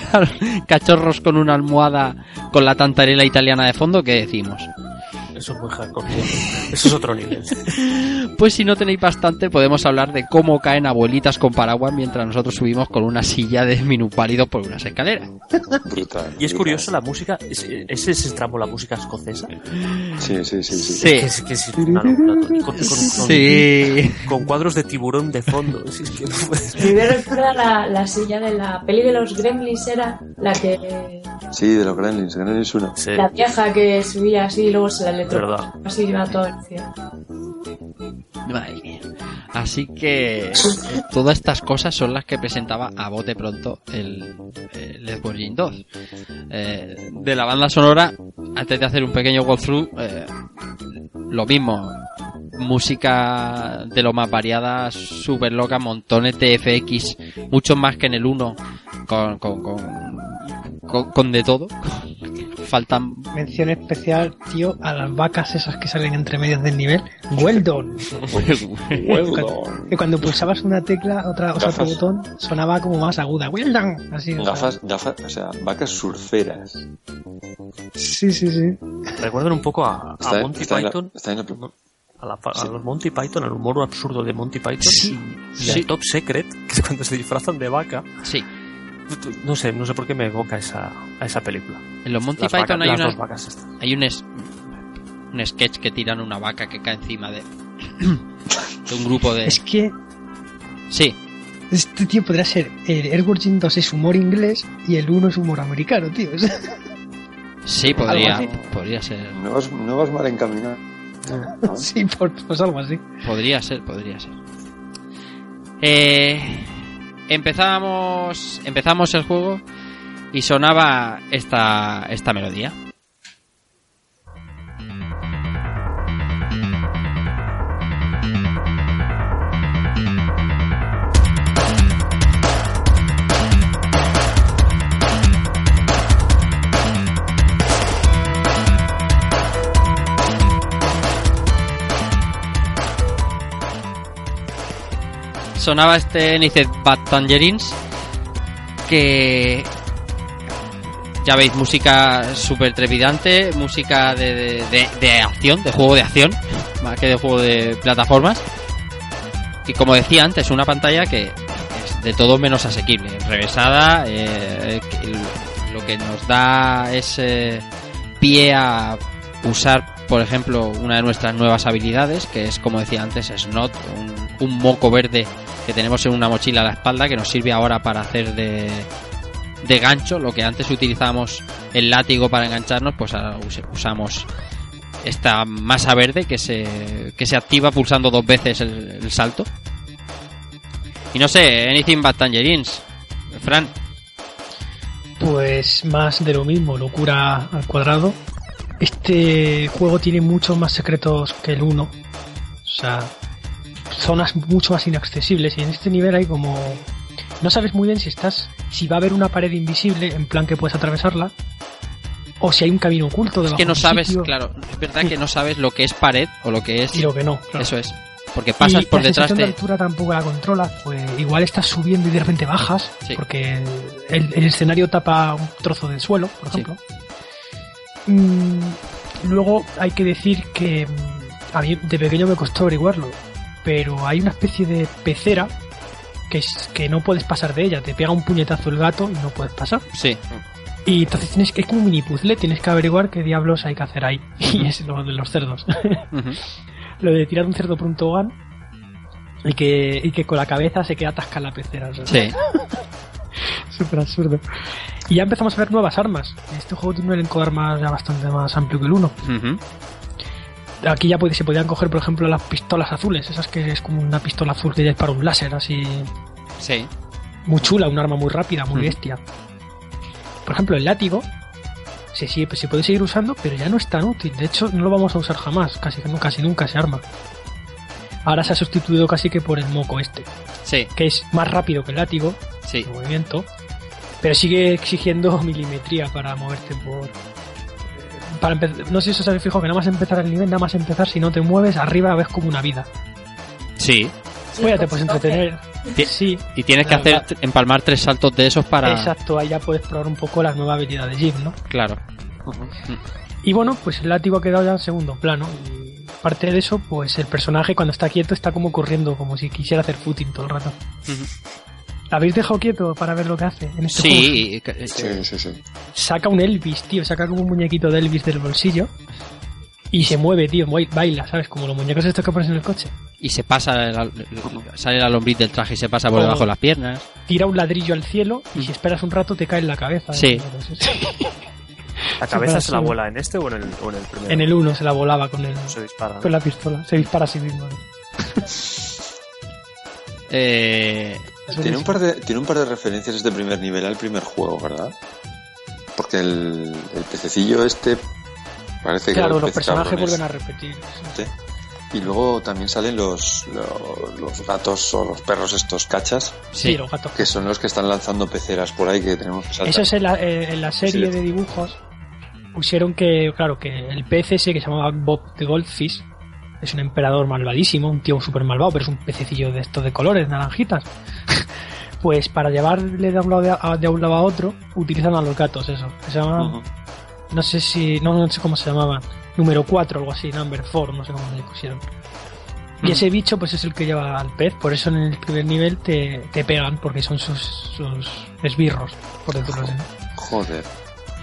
cachorros con una almohada con la tantarela italiana de fondo, ¿qué decimos? Eso es muy hardcore. Eso es otro nivel. (laughs) Pues si no tenéis bastante, podemos hablar de cómo caen abuelitas con paraguas mientras nosotros subimos con una silla de minupálido por unas escaleras. Brutal. Y es curioso la música, es- ese es el tramo, la música escocesa. Sí, sí, sí, sí. Sí. Que es, que es una locura, con, con- con- Sí. con cuadros de tiburón de fondo. (laughs) Si es que no me recuerda la, la silla de la peli de los Gremlins, era la que. Sí, de los Gremlins, Gremlins 1. Sí, La vieja que subía así y luego se la verdad. Así iba todo. Madre mía. Así que todas estas cosas son las que presentaba a bote pronto el, el Jim 2. Eh, de la banda sonora, antes de hacer un pequeño walkthrough, eh, lo mismo. Música de lo más variada, súper loca, montones de FX, mucho más que en el 1, con, con, con, con- con de todo. Faltan Mención especial, tío, a las vacas esas que salen entre medias del nivel. Well done. Well Cuando- done. Que cuando pulsabas una tecla, otra, o sea, otro Gafas. botón, sonaba como más aguda. Well done. Así, o sea, Gafas, gafas, o sea, vacas surferas. Sí, sí, sí. Recuerdan un poco a, Monty está en la- Python, está en la- a, la, a los Monty Python, al humor absurdo de Monty Python Sí. y Sí. al Top Secret, (laughs) que es cuando se disfrazan de vaca. Sí, No sé, no sé por qué me evoca esa, a esa película. en los Monty Las Python hay vacas un, es- un sketch que tiran una vaca que cae encima de, (coughs) de un grupo de... Es que Sí, este tío podría ser. El Jim 2 es humor inglés y el 1 es humor americano, tío. (laughs) sí, podría, podría ser. No vas, no vas mal encaminado. ¿no? (laughs) sí, por, pues algo así. Podría ser, podría ser. Eh, empezamos, empezamos el juego y sonaba esta, esta melodía. Sonaba este Nicet Bad Tangerines que ya veis música súper trepidante música de, de, de- acción de juego de acción más que de juego de plataformas. Y como decía antes una pantalla que es de todo menos asequible revesada eh, lo que nos da es eh, pie a usar por ejemplo una de nuestras nuevas habilidades que es como decía antes Snot un, un moco verde que tenemos en una mochila a la espalda que nos sirve ahora para hacer de, de gancho lo que antes utilizábamos el látigo para engancharnos pues ahora us- usamos esta masa verde que se, que se activa pulsando dos veces el, el salto Y no sé, Anything But Tangerines. Fran. Pues más de lo mismo, locura al cuadrado. Este juego tiene muchos más secretos que el 1. O sea, zonas mucho más inaccesibles. Y en este nivel hay como. No sabes muy bien si estás. Si va a haber una pared invisible, en plan que puedes atravesarla. O si hay un camino oculto Es debajo que no sabes, sitio. claro, es verdad Sí. que no sabes lo que es pared o lo que es... Y lo que no. claro. Eso es. Porque pasas Y por la detrás de altura tampoco la controlas, pues igual estás subiendo y de repente bajas, Sí. porque el, el escenario tapa un trozo de suelo, por Sí. ejemplo. Mm, luego hay que decir que mm, a mí de pequeño me costó averiguarlo, pero hay una especie de pecera que, es, que no puedes pasar de ella, te pega un puñetazo el gato y no puedes pasar. Sí. Y entonces tienes que, es como un mini puzzle, tienes que averiguar qué diablos hay que hacer ahí. (laughs) Y es lo de los cerdos. (laughs) Ujú. lo de tirar un cerdo por un tobogán y que, y que con la cabeza se queda atascada la pecera. sea, Sí. (laughs) Súper absurdo. Y ya empezamos a ver nuevas armas. Este juego tiene un elenco de armas ya bastante más amplio que el 1. Ujú. Aquí ya se podían coger, por ejemplo, las pistolas azules. Esas que es como una pistola azul que ya es para un láser, así. Sí. Muy chula, un arma muy rápida, muy Mm. bestia. Por ejemplo, el látigo se, sigue- se puede seguir usando, pero ya no es tan útil. De hecho, no lo vamos a usar jamás. Casi, casi nunca ese arma. Ahora se ha sustituido casi que por el moco este. Sí. que es más rápido que el látigo, Sí. el movimiento, pero sigue exigiendo (laughs) milimetría para moverte por... Para no sé si os habéis fijado que nada más empezar el nivel, nada más empezar, si no te mueves, arriba ves como una vida. Sí. Pues ya te puedes entretener. Sí, Y tienes que hacer empalmar tres saltos de esos para... exacto, ahí ya puedes probar un poco las nuevas habilidades de Jim, ¿no? Claro. Y bueno, pues el látigo ha quedado ya en segundo plano. Y aparte de eso, pues el personaje cuando está quieto está como corriendo, como si quisiera hacer footing todo el rato. ¿La habéis dejado quieto para ver lo que hace en este? Sí. que- Sí, sí, sí. saca un Elvis, tío, saca como un muñequito de Elvis del bolsillo y se mueve, tío, bai- baila, ¿sabes? Como los muñecos estos que pones en el coche. Y se pasa... la- sale la lombriz del traje y se pasa por debajo de las piernas. Tira un ladrillo al cielo y si esperas un rato te cae en la cabeza. Sí. (laughs) ¿La cabeza se la vuela en este o en el, o en el primero? En el 1 se la volaba con, el, Se dispara. ¿no? con la pistola, se dispara a sí mismo. Eh, Tiene un, par de, tiene un par de referencias este primer nivel al primer juego, ¿verdad? Porque el, el pececillo este parece que Claro, los personajes cabrones. vuelven a repetir. sí. Sí. Y luego también salen los, los, los gatos o los perros estos cachas, Sí, sí. los gatos. que son los que están lanzando peceras por ahí que tenemos que saltar. Eso es en la, eh, en la serie Sí. de dibujos. Pusieron que, claro, que el pez ese que se llamaba Bob the Goldfish es un emperador malvadísimo, un tío súper malvado, pero es un pececillo de estos de colores, naranjitas. (laughs) pues para llevarle de un, lado a, de un lado a otro, utilizan a los gatos, eso. Se llama, Ujú. no sé si, no, no sé cómo se llamaban. Número 4 algo así, number 4, no sé cómo le pusieron. Y ese bicho, pues es el que lleva al pez, por eso en el primer nivel te, te pegan, porque son sus, sus esbirros, por decirlo así. Joder.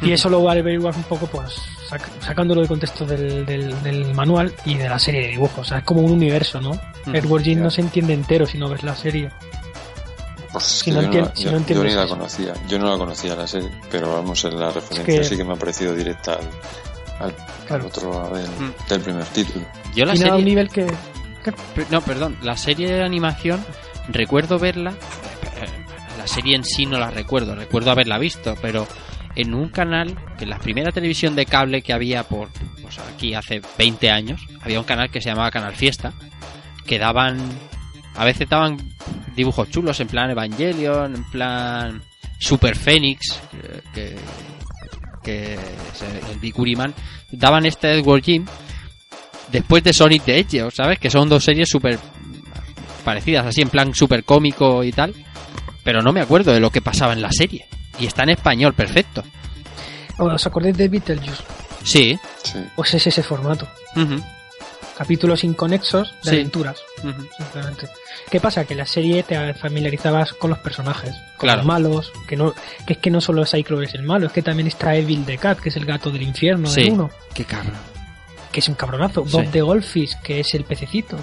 Y eso lo averiguas un poco, pues, sac- sacándolo del contexto del, del, del manual y de la serie de dibujos. O sea, es como un universo, ¿no? Mm, Edward Jean no se entiende entero si no ves la serie. Pues es Si no yo, entien- la- si yo- no yo entiendes ni la conocía. Yo no la conocía la serie, pero vamos, en la referencia que- sí que me ha parecido directa al, al- Claro. al otro del, Mm. del primer título. Yo la y nada, un serie... nivel que... No, perdón, la serie de animación, recuerdo verla. eh, La serie en sí no la recuerdo, recuerdo haberla visto, pero en un canal, que en la primera televisión de cable que había por pues aquí hace 20 años, había un canal que se llamaba Canal Fiesta, que daban. A veces daban dibujos chulos, en plan Evangelion, en plan Super Fénix, que, que, es el- el Bikuriman. Daban este Edward Jim después de Sonic the Hedgehog, ¿sabes? Que son dos series súper parecidas, así en plan súper cómico y tal. Pero no me acuerdo de lo que pasaba en la serie. Y está en español, perfecto. ¿Os acordáis de Beetlejuice? Sí. Sí. Pues es ese formato. Capítulos inconexos de Sí. aventuras, simplemente. ¿Qué pasa? Que la serie te familiarizabas con los personajes, con Claro. los malos, que no que es que no solo Cyclops es el malo, es que también está Evil the Cat, que es el gato del infierno Sí. del uno. Qué cabrón. que es un cabronazo. Sí. Bob the Goldfish, que es el pececito.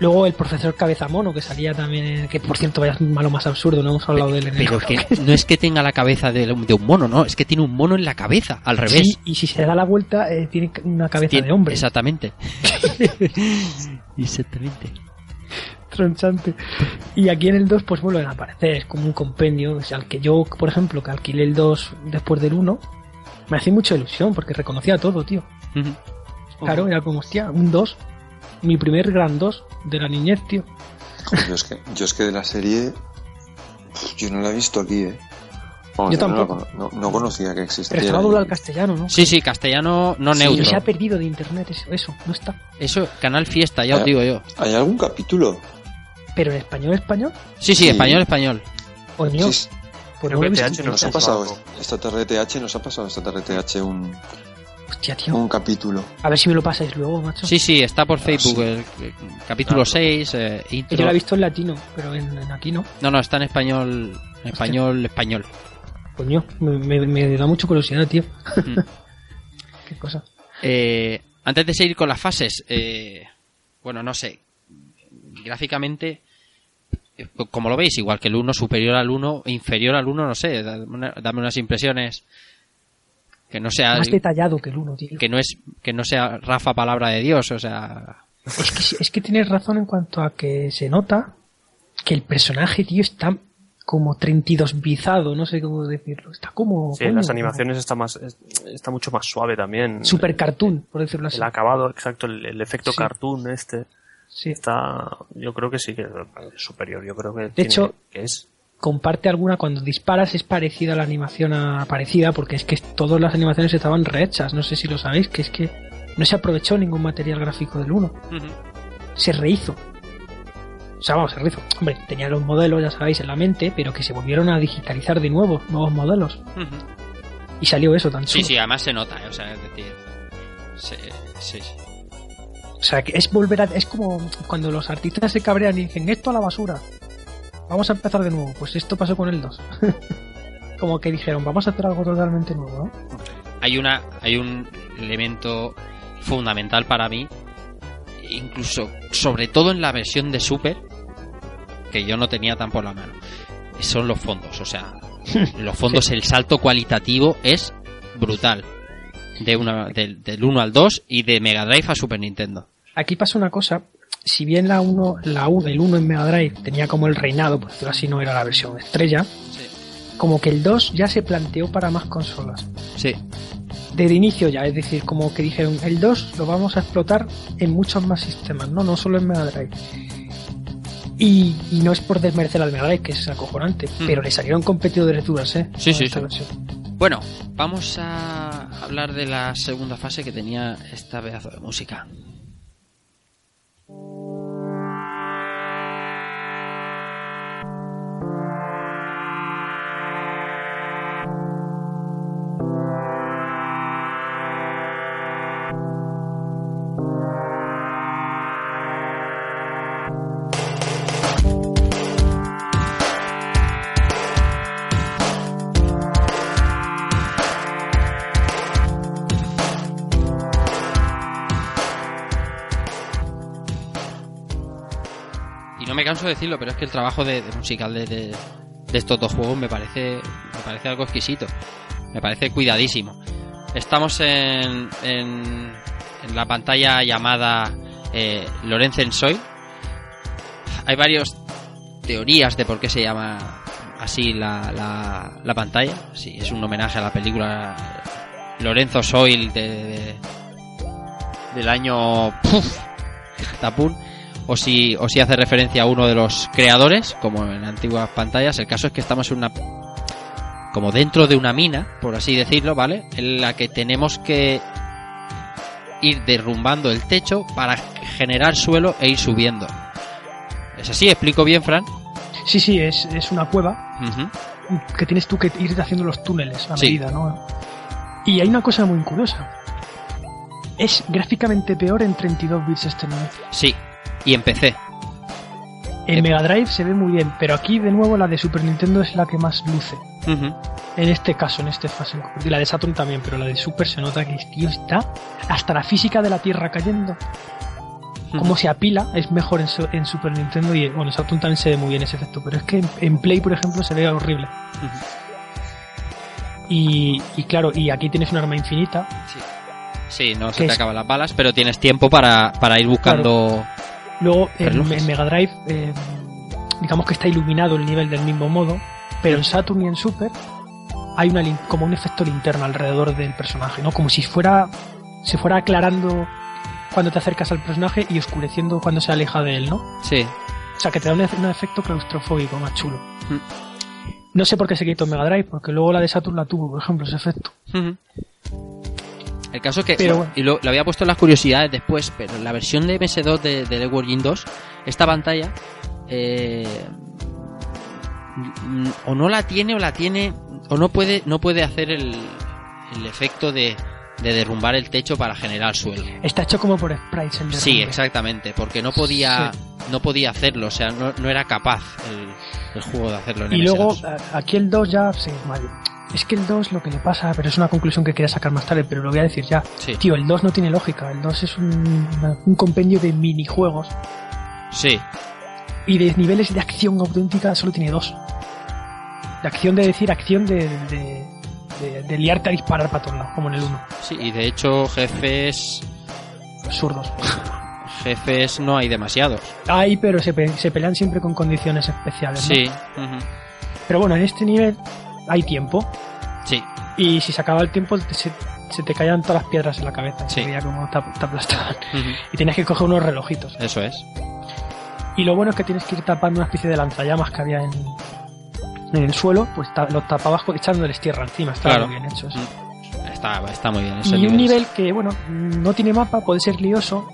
Luego el profesor Cabeza Mono, que salía también, que por cierto, vaya malo más absurdo, no hemos hablado de él en el Pero que no es que tenga la cabeza de, de un mono, no, es que tiene un mono en la cabeza, al revés. Sí, y si se da la vuelta, eh, tiene una cabeza Tiene- de hombre. Exactamente. (laughs) exactamente. tronchante. Y aquí en el 2 pues vuelven a aparecer, es como un compendio, o sea, al que yo, por ejemplo, que alquilé el 2 después del 1, me hacía mucha ilusión porque reconocía todo, tío. Claro, era como, hostia, un 2, mi primer gran 2 de la niñez, tío. Yo es que, yo es que de la serie. Yo no la he visto aquí, ¿eh? Vamos, Yo no tampoco. cono- no, no conocía que existía. Pero estaba doblado al castellano, ¿no? Sí, sí, castellano no Sí, neutro. se ha perdido de internet eso, eso, no está. Eso, Canal Fiesta, ya os digo yo. ¿Hay algún capítulo? Pero en español, español, Sí, sí, Sí. español, español. pues mío, Sí, pues no. TH no nos ha pasado esta TRTH, nos ha pasado esta TRTH un, Hostia, tío. un capítulo. A ver si me lo pasáis luego, macho. Sí, sí, está por Facebook. sí. el, el capítulo 6, eh, intro. Yo la he visto en latino, pero en, en aquí no. No, no, está en español. En español, español. Coño, me, me, me da mucha curiosidad, tío. Mm. (laughs) Qué cosa. Eh, antes de seguir con las fases, eh, bueno, no sé. Gráficamente, eh, como lo veis, igual que el 1 superior al 1, inferior al 1, no sé. Dame unas impresiones. Que no sea. Más detallado que el uno, tío. Que no, es, que no sea Rafa palabra de Dios, o sea. Es que, sí- es que tienes razón en cuanto a que se nota que el personaje, tío, está como 32 bizado, no sé cómo decirlo. Está como. Sí, coño, las animaciones está más es- está mucho más suave también. Super cartoon, por decirlo así. El acabado, exacto, el, el efecto Sí. cartoon este Sí. está, yo creo que sí que es superior. Yo creo que De tiene- hecho- que es. Comparte alguna cuando disparas es parecida a la animación a- parecida porque es que todas las animaciones estaban rehechas. No sé si lo sabéis, que es que no se aprovechó ningún material gráfico del 1. se rehizo. O sea, vamos, se rehizo. Hombre, tenía los modelos, ya sabéis, en la mente, pero que se volvieron a digitalizar de nuevo, nuevos modelos. Y salió eso tan Sí, chulo. sí, además se nota, eh, o sea, es decir. Sí, sí, sí. O sea, que es volver a... Es como cuando los artistas se cabrean y dicen, esto a la basura. Vamos a empezar de nuevo. Pues esto pasó con el 2. (laughs) como que dijeron, vamos a hacer algo totalmente nuevo, ¿no? hay una hay un elemento fundamental para mí incluso sobre todo en la versión de Super que yo no tenía tan por la mano son los fondos o sea (laughs) los fondos el salto cualitativo es brutal de una del, del 1 al 2 y de Mega Drive a Super Nintendo Aquí pasa una cosa. Si bien la 1, la 1, el 1 en Mega Drive tenía como el reinado, por decirlo así, no era la versión estrella, como que el 2 ya se planteó para más consolas. sí desde inicio ya, es decir, como que dijeron, el 2 lo vamos a explotar en muchos más sistemas, no, no solo en Mega Drive. Y, y no es por desmerecer al Mega Drive, que es acojonante, Mm. pero le salieron competidores duras, ¿eh? Sí, sí, esta sí. versión. bueno vamos a hablar de la segunda fase que tenía esta pedazo de música Y no decirlo, pero es que el trabajo de, musical de, estos dos juegos me parece, me parece algo exquisito. Me parece cuidadísimo. Estamos en, en, la pantalla llamada eh, Lorenzen Soy. Hay varias teorías de por qué se llama así la, la, la pantalla. Sí, es un homenaje a la película Lorenzo Soil de, de- del año puf, o si, o si hace referencia a uno de los creadores, como en antiguas pantallas. El caso es que estamos en una. como dentro de una mina, por así decirlo, ¿vale? En la que tenemos que ir derrumbando el techo para generar suelo e ir subiendo. ¿Es así? ¿Explico bien, Fran? Sí, sí, es, es una cueva que tienes tú que ir haciendo los túneles a Sí. medida, ¿no? Y hay una cosa muy curiosa. Es gráficamente peor en 32 bits este menú. Sí. Y empecé. En Eh. Mega Drive se ve muy bien, pero aquí de nuevo la de Super Nintendo es la que más luce. En este caso, en este fase. en. Y la de Saturn también, pero la de Super se nota que tío, está hasta la física de la Tierra cayendo. Cómo se apila es mejor en, su- en Super Nintendo y bueno, en Saturn también se ve muy bien ese efecto, pero es que en, en Play, por ejemplo, se ve horrible. Y, y claro, y aquí tienes un arma infinita. Sí, no se ¿Qué te es? acaban las balas, pero tienes tiempo para, para ir buscando Luego en, Mega Drive, eh, digamos que está iluminado el nivel del mismo modo, pero en Saturn y en Super hay una como un efecto linterna alrededor del personaje, ¿no? Como si fuera se fuera aclarando cuando te acercas al personaje y oscureciendo cuando se aleja de él, ¿no? Sí. O sea, que te da un, efe- un efecto claustrofóbico más chulo. Mm. No sé por qué se quitó en Mega Drive, porque luego la de Saturn la tuvo, por ejemplo, ese efecto. El caso es que, Pero bueno. y lo, lo había puesto en las curiosidades después, pero en la versión de MS2 de, de Lego Engine 2, esta pantalla eh, o no la tiene o la tiene o no puede no puede hacer el, el efecto de, de derrumbar el techo para generar suelo. Está hecho como por sprites el Sí, exactamente, porque no podía no podía hacerlo, o sea, no, no era capaz el, el juego de hacerlo en Y MS2. luego, aquí el 2 ya, sí. Es que el 2 lo que le pasa, pero es una conclusión que quería sacar más tarde, pero lo voy a decir ya. Sí. Tío, el 2 no tiene lógica. El 2 es un, un compendio de minijuegos Sí, y de niveles de acción auténtica solo tiene dos. De acción de decir acción de, de, de- de liarte a disparar para todos lados, como en el 1. sí, y de hecho jefes Absurdos. jefes no hay demasiados. Hay, pero se, pe- se pelean siempre con condiciones especiales. ¿no? Sí, ujú, Pero bueno, en este nivel hay tiempo. sí, Y si se acaba el tiempo, se, se te caían todas las piedras en la cabeza. Sí. Se veía como te, te aplastaban. Y tienes que coger unos relojitos. eso es. Y lo bueno es que tienes que ir tapando una especie de lanzallamas que había en, en el suelo. Pues ta- los tapabas co- echándoles tierra encima. Está Claro. muy bien hecho eso. Está, está muy bien. ese Y un nivel es- nivel que, bueno, no tiene mapa, puede ser lioso.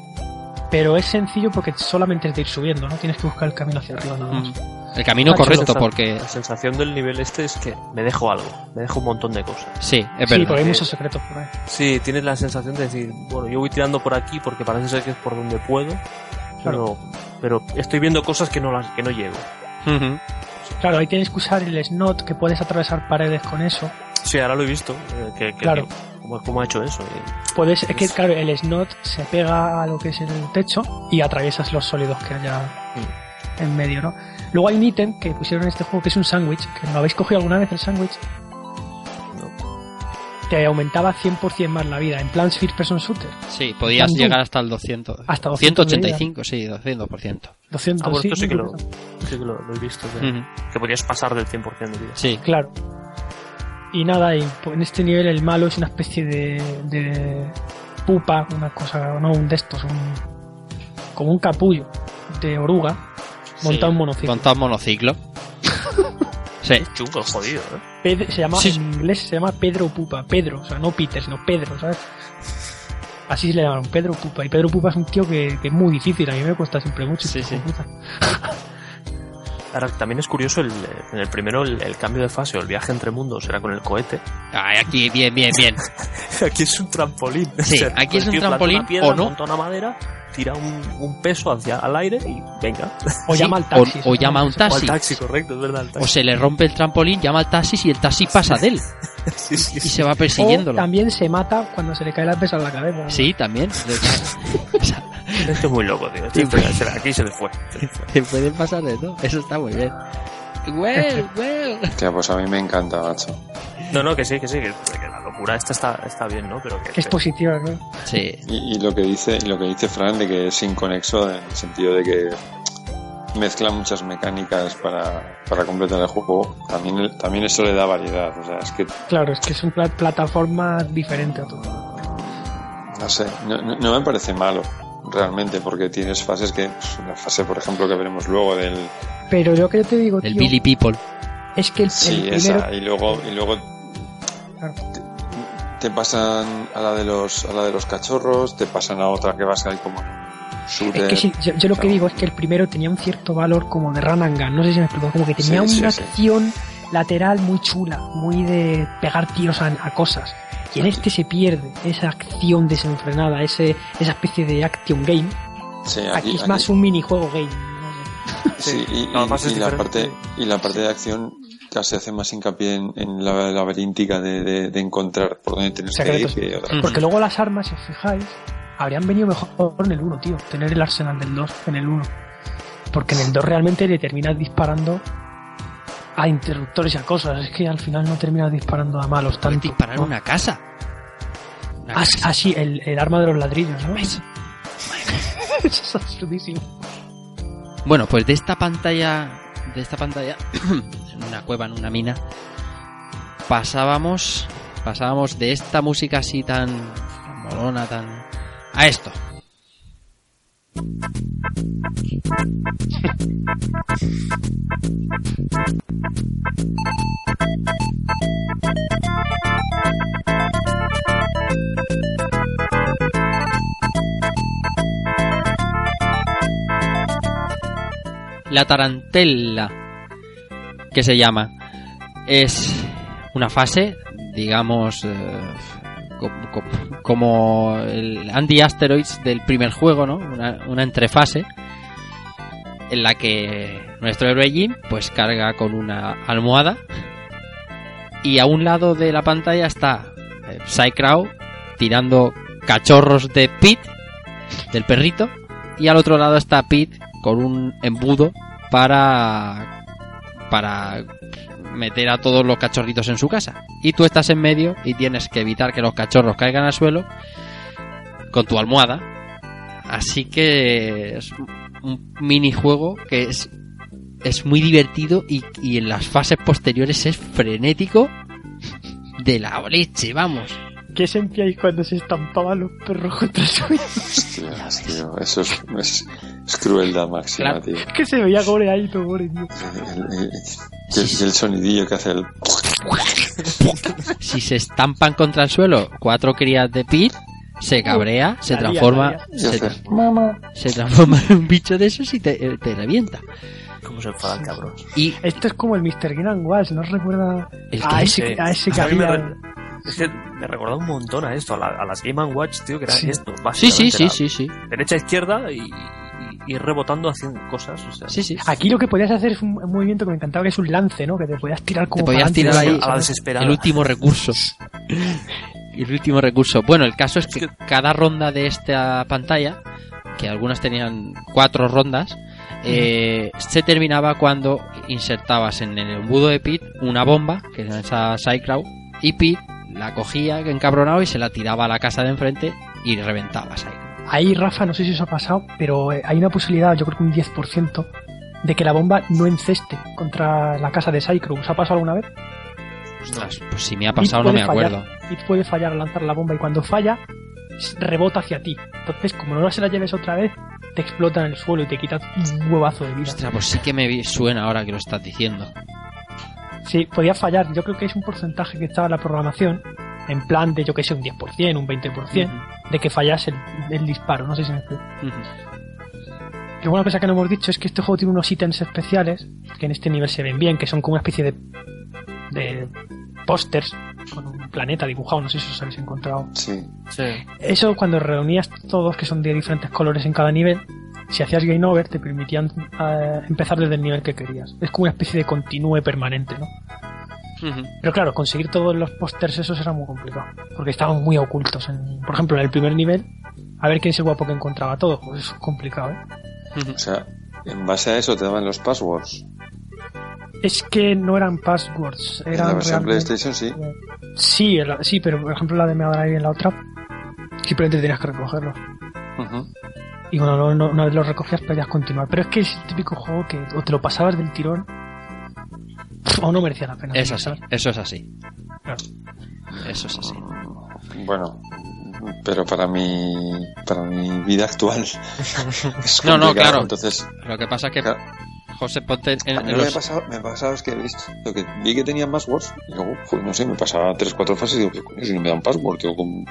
Pero es sencillo porque solamente es de ir subiendo, ¿no? Tienes que buscar el camino hacia arriba nada más. Ujú. El camino Ah, correcto, chulo. porque La sensación del nivel este es que me dejo algo, me dejo un montón de cosas. sí, es Sí, verdad. porque hay muchos secretos por ahí. Sí, tienes la sensación de decir, bueno, yo voy tirando por aquí porque parece ser que es por donde puedo, pero, pero estoy viendo cosas que no las que no llego. Claro, ahí tienes que usar el snot, que puedes atravesar paredes con eso. Sí, ahora lo he visto, eh, que, que- Claro. que- cómo, cómo ha hecho eso. y- Puedes, es que claro, el snot se pega a lo que es el techo y atraviesas los sólidos que haya en medio, ¿no? Luego hay un ítem que pusieron en este juego que es un sándwich, que lo habéis cogido alguna vez el sándwich, que aumentaba 100% más la vida, en plan First Person Shooter. Sí, podías Tanto. llegar hasta el 200. Hasta 200 de 185, sí, 200%. 200, Ah, bueno, sí, esto sí que lo, sí que lo, lo he visto, que podías pasar del 100% de vida. Sí, Claro. Y nada, y pues, en este nivel el malo es una especie de, de pupa, una cosa, no un de estos, un, como un capullo de oruga montado en monociclo. montado en monociclo. (laughs) sí, Chungo, jodido, ¿eh? Ped- se llama, Sí. en inglés se llama Pedro Pupa, Pedro, o sea, no Peter, sino Pedro, ¿sabes? Así se le llamaron, Pedro Pupa. Y Pedro Pupa es un tío que, que es muy difícil, a mí me cuesta siempre mucho. Sí, sí. puta. (laughs) Ahora, también es curioso, el, en el primero el, el cambio de fase o el viaje entre mundos era con el cohete. Ay, aquí, bien, bien, bien. (laughs) Aquí es un trampolín. Sí, aquí es un trampolín, una piedra, o no. monta una madera, tira un, un peso hacia al aire y venga. O Sí, (laughs) llama al o- taxi. o eso llama a un se O al taxi. taxi, correcto, es verdad. El O taxi. se le rompe el trampolín, llama al taxi y el taxi pasa de él. (laughs) Sí, sí, Y sí. se va O persiguiéndolo. también se mata cuando se le cae la pesa en la cabeza. Sí, también. (laughs) Esto es muy loco, tío. Esto- pues. se- aquí se le fue. se le fue. te puede pasar de todo. Eso está muy bien. Well, (laughs) well. Hostia, pues a mí me encanta, macho. No, no, que sí, que sí, que, que la locura esta está, está bien, ¿no? Pero que, Que es positiva, ¿no? Sí, Y, y lo que dice y lo que dice Fran de que es inconexo en el sentido de que mezcla muchas mecánicas para, para completar el juego, también, también eso le da variedad. O sea, es que, Claro, es que es una plataforma diferente a todo. no sé, no, no- no me parece malo realmente porque tienes fases que, pues, la fase por ejemplo que veremos luego del... Pero yo que yo te digo, el tío, Billy People. es que el, Sí, el esa, primero... y luego, y luego Claro. te, te pasan a la de los a la de los cachorros, te pasan a otra que vas ahí como shooter. Es que sí, yo, yo lo que digo es que el primero tenía un cierto valor como de gun, no sé si me explico, como que tenía Sí, sí, una sí. acción lateral muy chula, muy de pegar tiros a, a cosas. Y en este se pierde esa acción desenfrenada, ese, esa especie de action game. Sí, Aquí, es más un minijuego game. no sé. Sí, y, No, la parte y la parte de acción casi hace más hincapié en, en la laberíntica de, de, de encontrar por dónde tienes Secretos. que ir. Porque luego las armas, si os fijáis, habrían venido mejor en el 1, tío. Tener el arsenal del 2 en el 1. Porque en el 2 realmente le terminas disparando a interruptores y a cosas. Es que al final no terminas disparando a malos Puedes tanto. disparar ¿no? una casa. Una Ah, casa. ah, sí, el, el arma de los ladrillos, ¿no? (laughs) Eso es absurdísimo. Bueno, pues de esta pantalla, de esta pantalla, (clears throat) en una cueva, en una mina, pasábamos, pasábamos de esta música así tan, tan molona, tan, a esto. La tarantella, que se llama, es una fase, digamos, eh, co- co- como el Andy Asteroids del primer juego, ¿no? Una, una entrefase en la que nuestro héroe Jim pues carga con una almohada y a un lado de la pantalla está eh, Psycrow tirando cachorros de Pete, del perrito, y al otro lado está Pete con un embudo para para meter a todos los cachorritos en su casa. Y tú estás en medio y tienes que evitar que los cachorros caigan al suelo con tu almohada. Así que es un minijuego que es, es muy divertido y, y en las fases posteriores es frenético de la leche, vamos. ¿Qué sentíais cuando se estampaban los perros contra suyos? (laughs) Hostias, tío, eso es, es, es crueldad máxima, Claro. tío. que se veía gore ahí, todo gore, tío. El, el- sonidillo que hace el... Si se estampan contra el suelo cuatro crías de Pit, se cabrea, se la transforma, la se, tra- transforma en un bicho de esos y te, te revienta. ¿Cómo se enfada el cabrón? Y Esto es como el Mr. Game and Watch, ¿no os recuerda ¿El a ese, a ese que había? Es que me recordaba un montón a esto, a, la- a las Game Watch, tío, que era Sí. esto, sí, sí, sí, sí, sí. Derecha, izquierda y, y, y rebotando haciendo cosas. O sea, Sí, sí. Aquí lo que podías hacer es un, un movimiento que me encantaba, que es un lance, ¿no? Que te podías tirar como Te podías tirar ahí a la. El último recurso. El último recurso. Bueno, el caso es que cada ronda de esta pantalla, que algunas tenían cuatro rondas, eh, se terminaba cuando insertabas en el embudo de Pete una bomba, que era esa Psycrow, y Pete la cogía encabronado y se la tiraba a la casa de enfrente y reventaba a Psycrow. Ahí, Rafa, no sé si os ha pasado, pero eh, hay una posibilidad, yo creo que un 10%, de que la bomba no enceste contra la casa de Psycrow. ¿Os ha pasado alguna vez? Ostras, pues si me ha pasado no me fallar. acuerdo. Puede fallar al lanzar la bomba y cuando falla, rebota hacia ti. Entonces, como no se la lleves otra vez, te explota en el suelo y te quitas un huevazo de vida. Ostras, pues sí que me suena ahora que lo estás diciendo. Sí, podía fallar. Yo creo que es un porcentaje que estaba en la programación, en plan de, yo que sé, un 10%, un 20%, de que fallase el, el disparo. No sé si me explico. Y una cosa que no hemos dicho es que este juego tiene unos ítems especiales que en este nivel se ven bien, que son como una especie de, de pósters con un planeta dibujado, no sé si os habéis encontrado. Sí. Sí. Eso cuando reunías todos, que son de diferentes colores en cada nivel, si hacías game over te permitían eh, empezar desde el nivel que querías. Es como una especie de continúe permanente, ¿no? Pero claro, conseguir todos los pósters esos era muy complicado, porque estaban muy ocultos. En, por ejemplo, en el primer nivel, a ver quién es el guapo que encontraba todo, pues es complicado, ¿eh? O sea, en base a eso te daban los passwords. Es que no eran passwords, En eran la versión realmente- PlayStation sí. Sí, en la- sí, pero por ejemplo la de Mega Drive en la otra, simplemente tenías que recogerlos. Ujú. Y bueno, no- no- una vez los recogías podías continuar. Pero es que es el típico juego que o te lo pasabas del tirón o no merecía la pena. Eso es así. Claro. Eso es así. Bueno, pero para mi, para mi vida actual (laughs) es No, no, claro. Entonces, Lo que pasa es que claro, José Ponte en, a mí en lo que me los- pasaba, me pasaba es que he visto que vi que tenía passwords y luego, pues no sé, me pasaba tres, cuatro fases y digo, ¿qué coño si no me dan password? Digo, ¿cómo?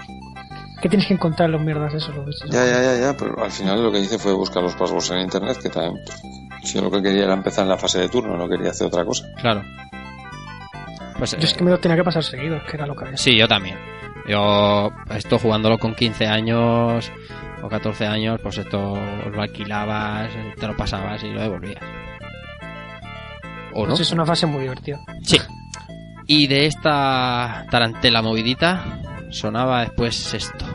¿Qué tienes que encontrar los mierdas esos? Los bichos? Ya, ya, ya, ya, pero al final lo que hice fue buscar los passwords en internet, que también, pues, yo lo que quería era empezar en la fase de turno, no quería hacer otra cosa. Claro. Pues, Yo es que me lo tenía que pasar seguido, es que era lo que había. Sí, yo también. Yo, esto jugándolo con 15 años o 14 años, pues esto lo alquilabas, te lo pasabas y lo devolvías. ¿O no? Pues es una fase muy divertida. Sí. Y de esta tarantela movidita sonaba después esto.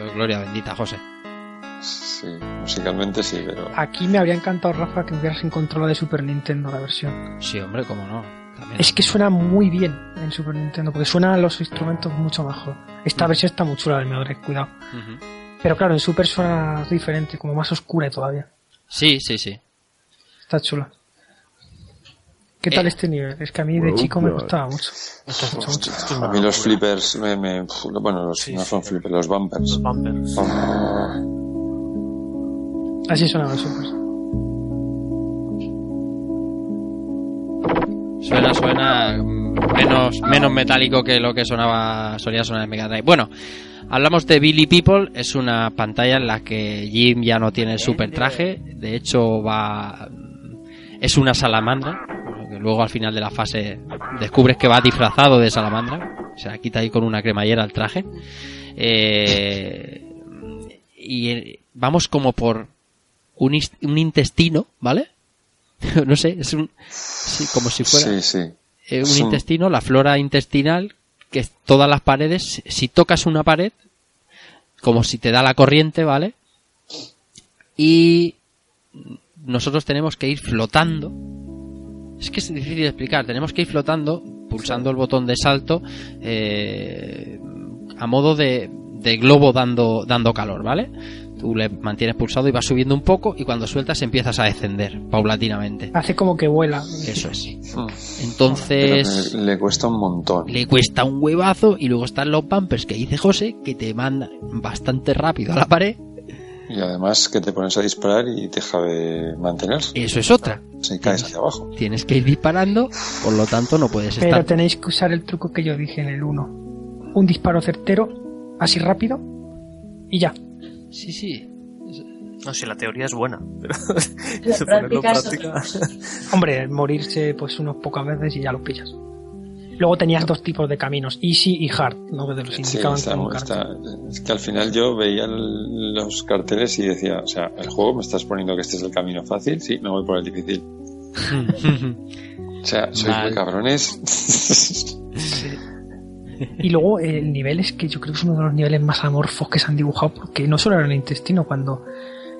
Esto es gloria bendita, José. Sí, musicalmente sí, pero Aquí me habría encantado, Rafa, que hubieras encontrado la de Super Nintendo, la versión. Sí, hombre, cómo no. también. Es que suena muy bien en Super Nintendo, porque suenan los instrumentos mucho mejor. Esta versión está muy chula del Mega Drive, cuidado. Pero claro, en Super suena diferente, como más oscura todavía. Sí, sí, sí. Está chula. ¿Qué tal Eh. este nivel? Es que a mí de chico me gustaba mucho. A mí los flippers, me, me- bueno, los, Sí, no sí. son flippers, los bumpers. Los bumpers. Ah, Así sonaban los Super. Suena, suena mm, menos, menos metálico que lo que sonaba, solía sonar en Mega Drive. Bueno, hablamos de Billy People, es una pantalla en la que Jim ya no tiene el super traje, de hecho va, es una salamandra, que luego al final de la fase descubres que va disfrazado de salamandra, se la quita ahí con una cremallera el traje. Eh, y eh, vamos como por un, intestino, ¿vale? (laughs) no sé, es un, sí, como si fuera sí, sí. eh, un Sí. intestino, la flora intestinal, que es todas las paredes, si tocas una pared, como si te da la corriente, ¿vale? Y nosotros tenemos que ir flotando. Es que es difícil de explicar, tenemos que ir flotando, pulsando el botón de salto, eh, a modo de, de globo dando, dando calor, ¿vale? Tú le mantienes pulsado y vas subiendo un poco y cuando sueltas empiezas a descender paulatinamente. Hace como que vuela. Eso es. Mm. Entonces Pero le cuesta un montón. le cuesta un huevazo y luego están los bumpers que dice José que te mandan bastante rápido a la pared. Y además que te pones a disparar y te deja de mantenerse. Eso es otra. Si caes hacia abajo. Tienes que ir disparando, por lo tanto no puedes Pero estar. tenéis que usar el truco que yo dije en el 1. Un disparo certero, así rápido, y ya. Sí, sí. No, si la teoría es buena, pero (laughs) La práctica práctica. Hombre, morirse pues unas pocas veces y ya lo pillas. Luego tenías dos tipos de caminos, easy y hard, ¿no? Que te los Sí, indicaban está- un está- es que al final yo veía los carteles y decía, o sea, el juego me estás poniendo que este es el camino fácil, sí, me voy por el difícil. (laughs) O sea, sois Mal. muy cabrones. Y luego eh, el nivel es que yo creo que es uno de los niveles más amorfos que se han dibujado, porque no solo era el intestino, cuando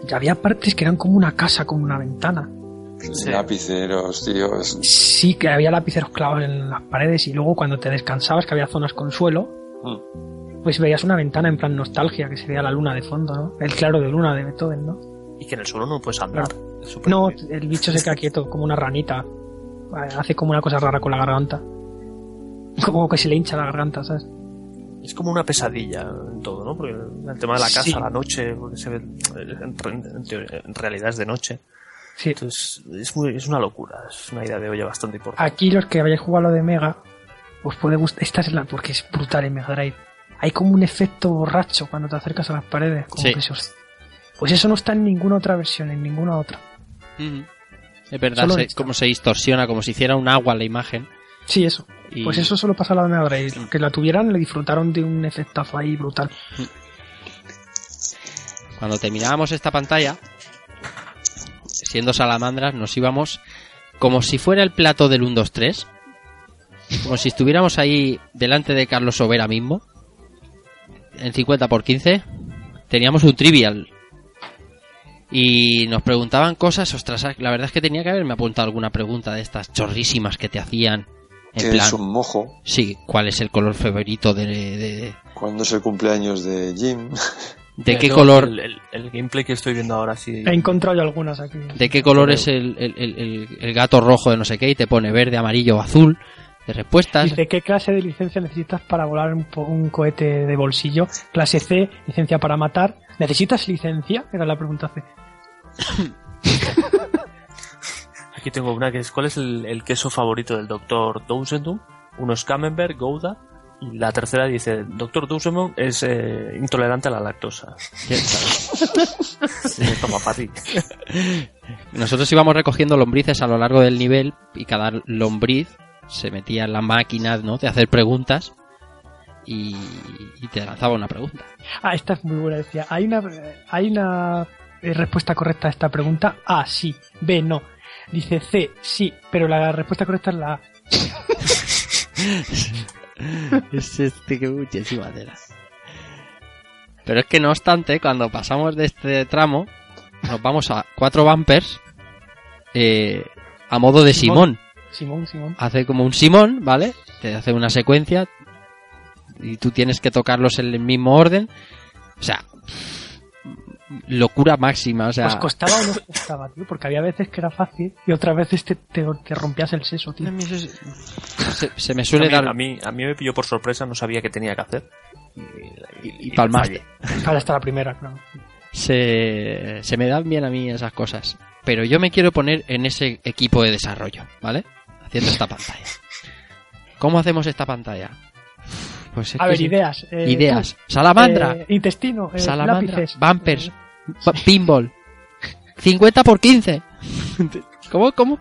ya había partes que eran como una casa con una ventana. Sí. Lapiceros, tío. es- Sí, que había lapiceros clavados en las paredes y luego cuando te descansabas, que había zonas con suelo, Mm. pues veías una ventana en plan nostalgia, que sería la luna de fondo, ¿no? El claro de luna de Beethoven, ¿no? Y que en el suelo no puedes andar. Súper No, el bicho se queda quieto, como una ranita. Hace como una cosa rara con la garganta. Como que se le hincha la garganta, ¿sabes? Es como una pesadilla en todo, ¿no? Porque el tema de la casa, Sí. la noche, porque se ve, en, en teoría- en realidad es de noche. Sí. Entonces, es, muy, es una locura, es una idea de olla bastante importante. Aquí los que hayáis jugado lo de Mega, os puede gustar. Esta es la. porque es brutal en Mega Drive. Hay como un efecto borracho cuando te acercas a las paredes. Como Sí. que se os- Pues eso no está en ninguna otra versión, en ninguna otra. Es verdad, se- como se distorsiona, como si hiciera un agua la imagen. Sí, eso. Y- Pues eso solo pasa a la de Mega Drive. Los que la tuvieran le disfrutaron de un efectazo ahí brutal. Cuando terminábamos esta pantalla, siendo salamandras, nos íbamos como si fuera el plato del 1, 2, 3. Como si estuviéramos ahí delante de Carlos Sobera mismo. En 50 por 15. Teníamos un trivial. Y nos preguntaban cosas. Ostras, la verdad es que tenía que haberme apuntado alguna pregunta de estas chorrísimas que te hacían. En plan, es un mojo. sí, ¿cuál es el color favorito de, de, ¿Cuándo es el cumpleaños de Jim? De qué color El, el- el gameplay que estoy viendo ahora sí. He encontrado yo algunas aquí. de qué color es el, el- el- el- el gato rojo de no sé qué y te pone verde, amarillo o azul de respuestas. Dice, ¿qué clase de licencia necesitas para volar un, po- un cohete de bolsillo? Clase C, licencia para matar. ¿Necesitas licencia? Era la pregunta C. (laughs) Aquí tengo una que es: ¿cuál es el, el queso favorito del doctor Dousentum? Uno es Camembert, Gouda. Y la tercera dice: Doctor Dousentum es eh, intolerante a la lactosa. (laughs) Sí, Toma para ti. Nosotros íbamos recogiendo lombrices a lo largo del nivel y cada lombriz se metía en la máquina ¿no? de hacer preguntas y, y te lanzaba una pregunta. Ah, esta es muy buena. Decía, ¿hay una, hay una eh, respuesta correcta a esta pregunta? A, sí. B, no. Dice C, sí, pero la respuesta correcta es la A. (laughs) (laughs) es este que muchísima tela. Pero es que no obstante, cuando pasamos de este tramo, nos vamos a cuatro bumpers eh, a modo de Simón. Simón. Simón, Simón. hace como un Simón, ¿vale? Te hace una secuencia y tú tienes que tocarlos en el mismo orden. O sea, locura máxima, o sea, ¿Os costaba o no os costaba, tío? Porque había veces que era fácil y otras veces te, te, te rompías el seso, tío. a mí eso es- se, se me suele a, mí, dar a, mí, a mí me pilló por sorpresa, no sabía qué tenía que hacer. Y, y palmaste. fallé. Ahora está la primera, claro. se, se me dan bien a mí esas cosas. Pero yo me quiero poner en ese equipo de desarrollo, ¿vale? Haciendo esta pantalla. ¿Cómo hacemos esta pantalla? Pues es A ver, sí. ideas. eh, Ideas. Salamandra. eh, intestino. eh, Salamandra. lápices. Bumpers. pa- Pinball. (laughs) 50 por 15. (laughs) ¿Cómo? ¿Cómo? O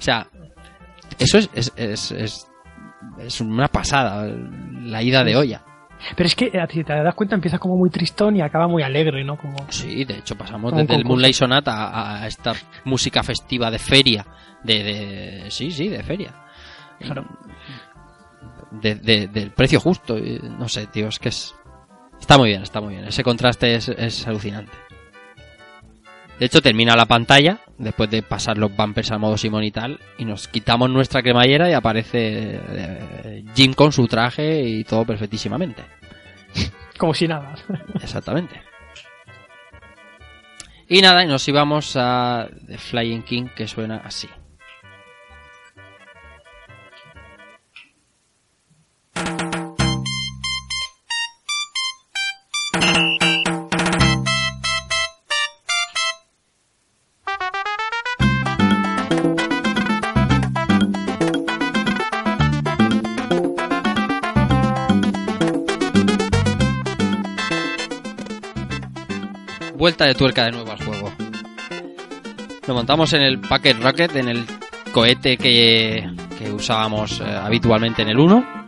sea, eso es, es, es, es, es una pasada. La ida de olla. Pero es que, eh, si te das cuenta, empieza como muy tristón y acaba muy alegre, ¿no? Como... Sí, de hecho pasamos desde el. Moonlight Sonata a, a esta música festiva de feria. De, de sí, sí, de feria. Claro. De, de- del precio justo. No sé, tío, es que es... Está muy bien, está muy bien. Ese contraste es, es alucinante. De hecho, termina la pantalla, después de pasar los bumpers al modo Simón y tal, y nos quitamos nuestra cremallera y aparece eh, Jim con su traje y todo perfectísimamente. Como si nada. (laughs) Exactamente. Y nada, y nos íbamos a The Flying King, que suena así. Vuelta de tuerca de nuevo al juego. Lo montamos en el Packet Rocket, en el cohete que, que usábamos eh, habitualmente en el 1.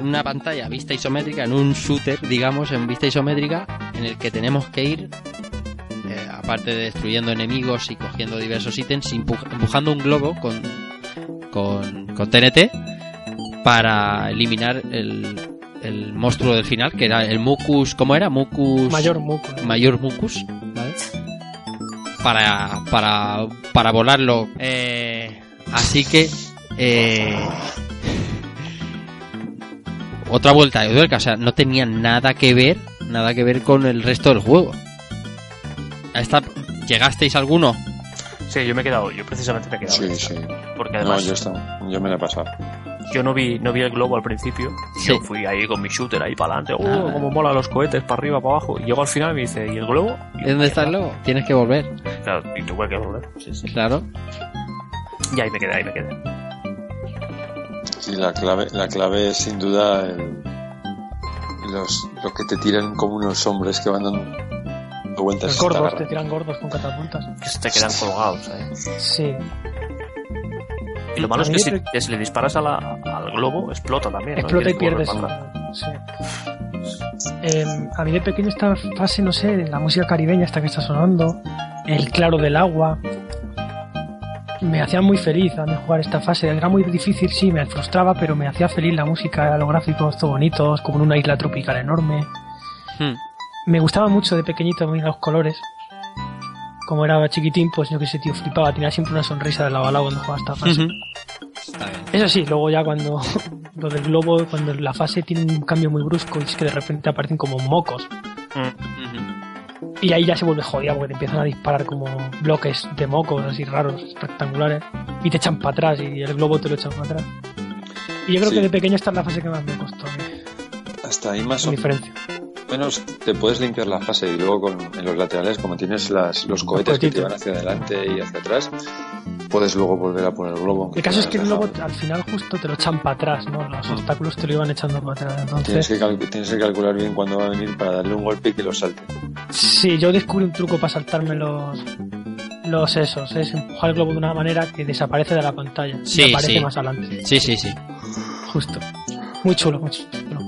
En una pantalla vista isométrica, en un shooter, digamos, en vista isométrica, en el que tenemos que ir, eh, aparte de destruyendo enemigos y cogiendo diversos ítems, empuj- empujando un globo con, con, con TNT para eliminar el, el monstruo del final, que era el Mucus, ¿cómo era? Mucus... Mayor muco. ¿no? Mayor Mucus, ¿vale? Para, para, para volarlo. Eh, así que... eh, otra vuelta de tuerca, o sea, no tenía nada que ver, nada que ver con el resto del juego. A esta, ¿Llegasteis alguno? Sí, yo me he quedado, yo precisamente me he quedado. Sí, sí. Porque No, además yo, yo, estaba, yo me la he pasado. No vi no vi el globo al principio. Sí. Yo fui ahí con mi shooter ahí para adelante. ¡Oh, Ah. cómo mola los cohetes! Para arriba, para abajo. Y llego al final y me dice, ¿y el globo? Y yo, ¿Dónde está el "Mierda". lobo? Tienes que volver, Claro, y tuve que volver. Sí, sí. claro. Y ahí me quedé, ahí me quedé. Sí, la clave, la clave es sin duda el- los, los que te tiran como unos hombres que van dando vueltas. Los gordos, te tiran gordos con catapultas. Que se te quedan colgados. ¿eh? Sí. Y lo malo es que si, que si le disparas a la- al globo, explota también. ¿no? Explota y pierdes. Sí. Em, a mí de pequeño esta fase, no sé, la música caribeña esta que está sonando, el claro del agua, me hacía muy feliz a mí jugar esta fase. Era muy difícil, sí, me frustraba, pero me hacía feliz la música, los gráficos todo bonitos, como en una isla tropical enorme. Hmm. Me gustaba mucho de pequeñito los colores. Como era chiquitín, pues yo que sé, tío, flipaba. Tenía siempre una sonrisa de lado a lado cuando jugaba esta fase. Ujú. Está bien. Eso sí, luego ya cuando (laughs) lo del globo, cuando la fase tiene un cambio muy brusco y es que de repente aparecen como mocos. Y ahí ya se vuelve jodida porque te empiezan a disparar como bloques de mocos así raros, espectaculares. Y te echan para atrás y el globo te lo echan para atrás. Y yo creo Sí. que de pequeño esta es la fase que más me costó. a mí, Hasta ahí más o En diferencia. Menos te puedes limpiar la fase y luego con, en los laterales, como tienes las, los cohetes que te van hacia adelante y hacia atrás, puedes luego volver a poner el globo. El caso es que el globo al final justo te lo echan para atrás, ¿no? Los Mm. obstáculos te lo iban echando para atrás. Tienes Entonces, que, cal- tienes que calcular bien cuándo va a venir para darle un golpe y que lo salte. sí, yo descubrí un truco para saltarme los los esos, es empujar el globo de una manera que desaparece de la pantalla Sí, y aparece sí. más adelante. Sí, sí, sí. Justo. Muy chulo, muy chulo.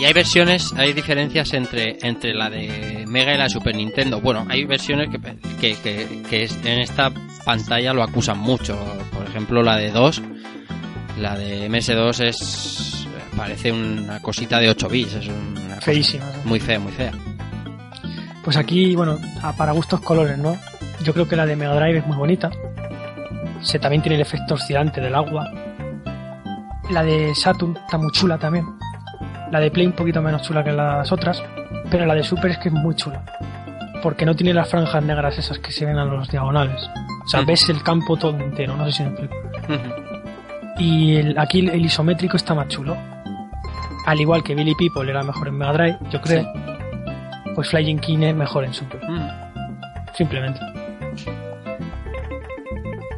Y hay versiones, hay diferencias entre, entre la de Mega y la de Super Nintendo. Bueno, hay versiones que, que, que, en esta pantalla lo acusan mucho. Por ejemplo, la de 2, la de MS2 es parece una cosita de 8 bits. Es una Feísima. Muy fea, muy fea. Pues aquí, bueno, para gustos colores, ¿no? Yo creo que la de Mega Drive es muy bonita. Se también tiene el efecto oscilante del agua. La de Saturn está muy chula también. La de Play un poquito menos chula que las otras, pero la de Super es que es muy chula. Porque no tiene las franjas negras esas que se ven a los diagonales. O sea, Ujú. ves el campo todo entero, no sé si me explico. Y el- aquí el isométrico está más chulo. Al igual que Billy People era mejor en Mega Drive, yo creo. Pues Flying King es mejor en Super. Simplemente.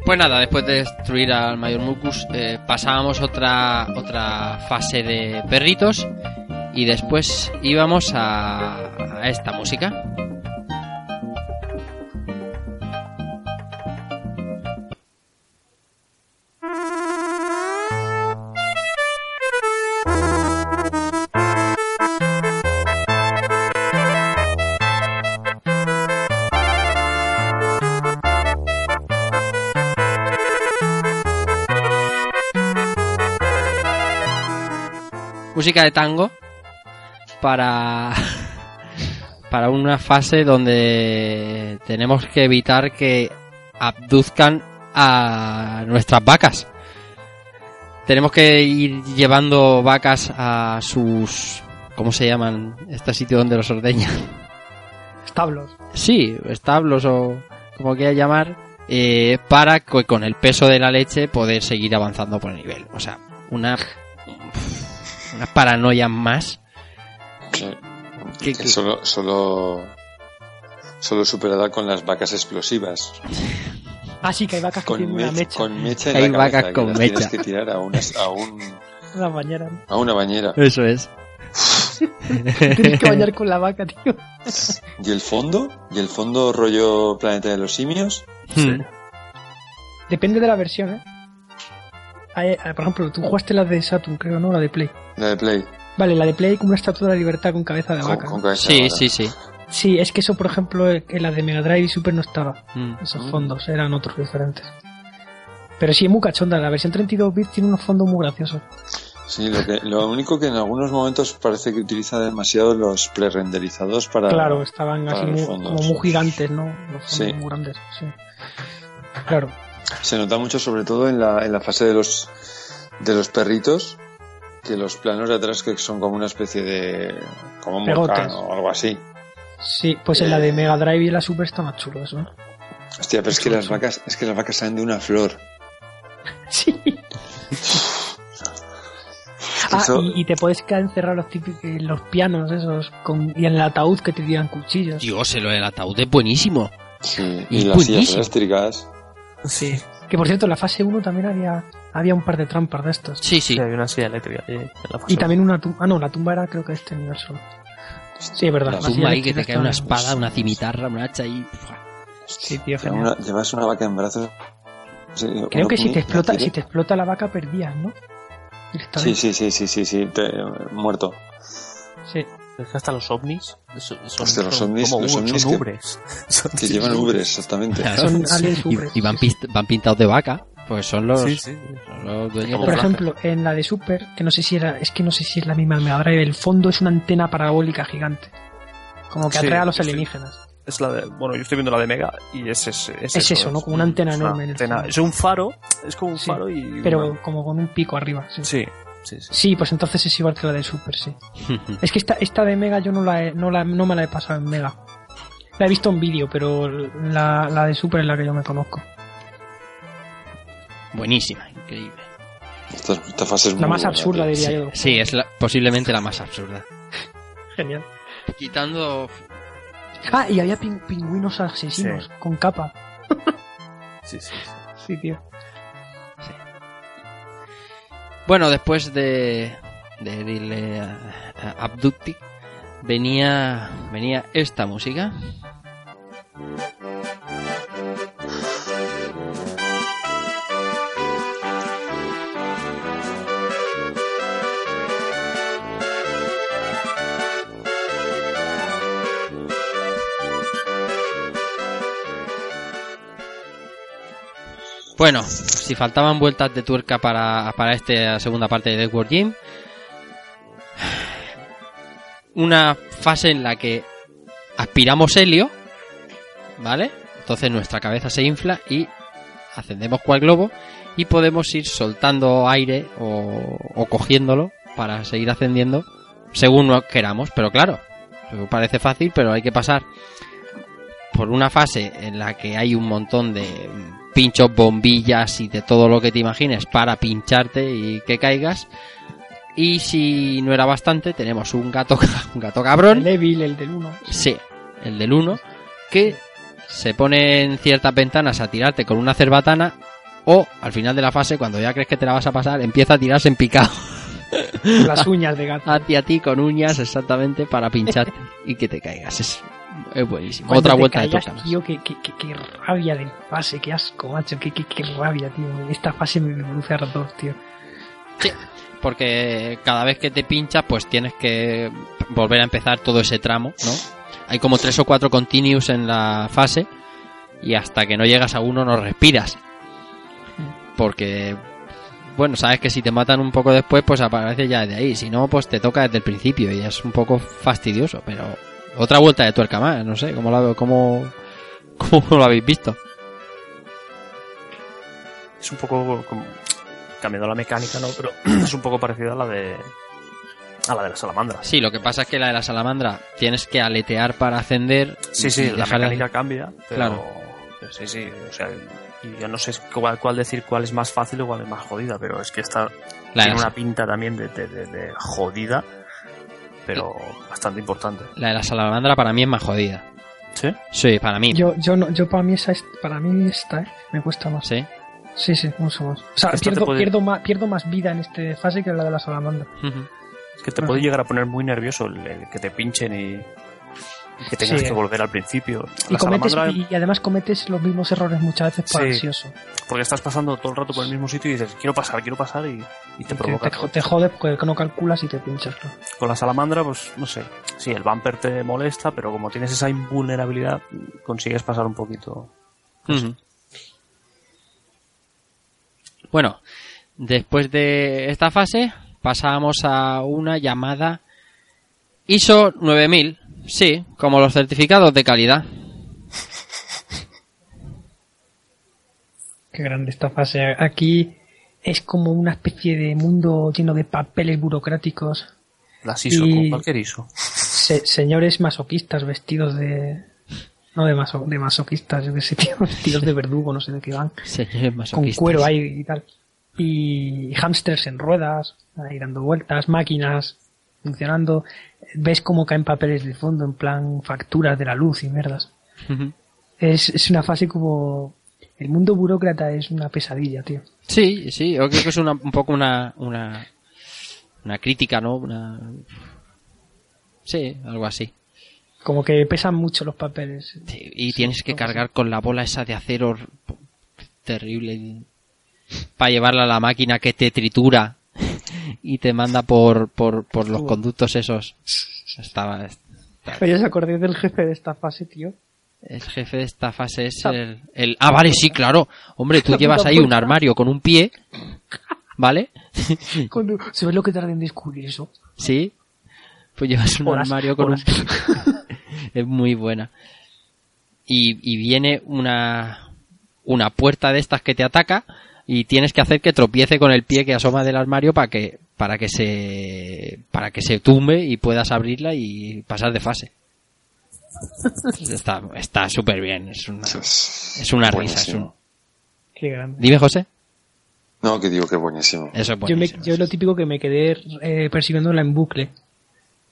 Pues nada, después de destruir al Mayor Mucus, eh, pasábamos otra, otra fase de perritos y después íbamos a, a esta música. Música de tango para (laughs) para una fase donde tenemos que evitar que abduzcan a nuestras vacas. Tenemos que ir llevando vacas a sus ¿cómo se llaman? Este sitio donde los ordeñan. Establos. Sí, establos o como quieras llamar, eh, para que con el peso de la leche poder seguir avanzando por el nivel. O sea, una una paranoia más. Que, Que- que que- solo, solo, solo superada con las vacas explosivas. Ah, sí, que hay vacas que Con, tienen una mech- mecha. con mecha en Hay la cabeza, vacas que con las mecha. Tienes que tirar a, unas- a, un, (laughs) Una bañera. a una bañera. Eso es. (laughs) Tienes que bañar con la vaca, tío. ¿Y el fondo? ¿Y el fondo rollo Planeta de los Simios? Hmm. Depende de la versión, ¿eh? Hay- eh, por ejemplo, tú jugaste la de Saturn, creo, ¿no? La de Play. La de Play. Vale, la de Play como una estatua de la libertad con cabeza de Con, vaca. con cabeza de Sí, vaca. sí, sí. Sí, es que eso, por ejemplo, eh, en la de Mega Drive y Super no estaba. Mm. Esos fondos eran otros diferentes. Pero sí, es muy cachonda. La versión 32 bits tiene unos fondos muy graciosos. Sí, lo, que, lo único que en algunos momentos parece que utiliza demasiado los prerenderizados para... Claro, estaban para así los muy- como muy gigantes, ¿no? Los fondos Sí. muy grandes, sí. Claro. Se nota mucho sobre todo en la, en la fase de los, de los perritos, que los planos de atrás que son como una especie de... como un volcán o algo así. Sí, pues en la de Mega Drive y la Super está más chulo eso, ¿eh? Hostia, pero es que las vacas, es que las vacas salen de una flor. (laughs) Sí. Ah, Eso- y, y te puedes quedar encerrado los típicos, en los pianos esos con, y en el ataúd que te tiran cuchillos. Dios, lo del ataúd es buenísimo. Sí, Y y las sillas buenísimo. eléctricas. Sí. Que por cierto, en la fase 1 también había, había un par de trampas de estos. Sí, sí. Sí, hay una silla eléctrica ahí en la fase Y también una tumba. Ah, no, la tumba era creo que este nivel solo. Sí, es verdad. La Zumba ahí que te cae una espada, una cimitarra, una hacha y... Sí, tío, una- llevas una vaca en brazos. Sí, Creo que si te explota, si te explota la vaca perdías, ¿no? Sí, sí, sí, sí, sí, sí, te- muerto. Sí. Es que hasta los ovnis son, son- los son ovnis- como los son ovnis que- ubres. (laughs) Son Que llevan ubres, exactamente. Son aliens ubres, y van, pintados de vaca. Pues son los, Sí, sí. son los dueños Como de Por la- ejemplo, en la de Super, que no sé si era, es que no sé si es la misma Mega Drive, el fondo es una antena parabólica gigante. Como que Sí, atrae a los sí. alienígenas. Es la de, bueno, yo estoy viendo la de Mega y es, es, es, Es eso, ¿no? Como una antena es enorme en el antena- fondo. es un faro, es como un Sí, faro y... Pero como con un pico arriba. Sí. Sí, sí, sí. Sí, pues entonces es igual que la de Super, sí. (laughs) Es que esta, esta de Mega yo no, la he- no, la, no me la he pasado en Mega. La he visto en vídeo, pero la, la de Super es la que yo me conozco. Buenísima, increíble. Esta, esta fase es La muy más buena, absurda, tío. diría Sí, yo. sí, es la- posiblemente la más absurda. (laughs) Genial. Quitando... Ah, y había pin- pingüinos asesinos Sí. con capa. sí, sí, sí. Sí, tío. Bueno, después de, de a Abducti, venía, venía esta música. Bueno, si faltaban vueltas de tuerca para, para esta segunda parte de Dead War Gym, una fase en la que aspiramos helio, ¿vale? Entonces nuestra cabeza se infla y ascendemos cual globo y podemos ir soltando aire o, o cogiéndolo para seguir ascendiendo según lo queramos. Pero claro, parece fácil, pero hay que pasar por una fase en la que hay un montón de pinchos, bombillas y de todo lo que te imagines para pincharte y que caigas. Y si no era bastante, tenemos un gato, (laughs) un gato cabrón. El Evil, el del 1. Sí, el del 1, que se pone en ciertas ventanas a tirarte con una cerbatana o al final de la fase, cuando ya crees que te la vas a pasar, empieza a tirarse en picado Las uñas de gato. (laughs) hacia ti con uñas exactamente para pincharte y que te caigas. Es, es buenísimo. Cuando Otra vuelta de tuerca. Tío, qué, qué, qué, qué rabia de fase, qué asco, macho, qué, qué, qué rabia, tío. Esta fase me, produce ardor, tío. Porque cada vez que te pinchas, pues tienes que volver a empezar todo ese tramo, ¿no? Hay como tres o cuatro continuos en la fase y hasta que no llegas a uno no respiras. Porque, bueno, sabes que si te matan un poco después, pues aparece ya de ahí. Si no, pues te toca desde el principio y es un poco fastidioso. Pero otra vuelta de tuerca más, no sé, ¿cómo lo, cómo, cómo (laughs) lo habéis visto? Es un poco como- cambiando la mecánica, ¿no? Pero (clears throat) es un poco parecida a la de a la de las salamandras. Sí, lo que pasa es que la de la salamandra tienes que aletear para ascender. Sí, sí, la de- mecánica cambia, pero Claro. sí, sí, o sea, y yo no sé cuál, cuál decir cuál es más fácil o cuál es más jodida, pero es que esta La tiene la- una pinta también de, de- de- de jodida, pero bastante importante. La de la salamandra para mí es más jodida. ¿Sí? Sí, para mí. Yo, yo, no, yo para mí esa es, para mí esta, ¿eh? Me cuesta más. Sí. Sí, sí, mucho más. O sea, pierdo, puede- pierdo, más, pierdo más vida en esta fase que la de la salamandra. Es que te puede llegar a poner muy nervioso el, el que te pinchen y que tengas Sí. que volver al principio. Y, cometes, además cometes los mismos errores muchas veces por Sí. ansioso. porque estás pasando todo el rato por el mismo sitio y dices, quiero pasar, quiero pasar y, y te provoca. te, te jodes porque no calculas y te pinchas. Con la salamandra, pues no sé. Sí, el bumper te molesta, pero como tienes esa invulnerabilidad, consigues pasar un poquito. Bueno, después de esta fase pasamos a una llamada ISO 9000. Sí, como los certificados de calidad. Qué grande esta fase. Aquí es como una especie de mundo lleno de papeles burocráticos. Las ISO, Y- como cualquier ISO. Se- señores masoquistas vestidos de... No de, maso, de masoquistas, yo qué sé, (laughs) tío, vestidos de verdugo, no sé de qué van. Señores Con masoquistas. cuero ahí y tal. Y hámsters en ruedas, ahí dando vueltas, máquinas funcionando. Ves cómo caen papeles de fondo, en plan facturas de la luz y mierdas. Es, es una fase como... El mundo burócrata es una pesadilla, tío. Sí, sí, yo creo que es una- un poco una, una, una crítica, ¿no? Una... Sí, algo así. Como que pesan mucho los papeles. Sí, y tienes que cargar con la bola esa de acero terrible para llevarla a la máquina que te tritura y te manda por, por, por los conductos esos. Estaba, Oye, ¿os acordáis del jefe de esta fase, tío? el jefe de esta fase es el, el... Ah, vale, sí, claro. Hombre, tú (laughs) llevas ahí un armario con un pie, ¿vale? Cuando se ve lo que tarda en descubrir eso. Sí. Pues llevas un Horas, armario con horas. un... (laughs) es muy buena. Y, y viene una, una puerta de estas que te ataca y tienes que hacer que tropiece con el pie que asoma del armario para que, para que se, para que se tumbe y puedas abrirla y pasar de fase. (laughs) Está, está súper bien, es una, es una risa. es un-. Qué grande. Dime, José. No, que digo que buenísimo. Eso es Yo, me, buenísimo. yo lo típico que me quedé eh, persiguiéndola en bucle.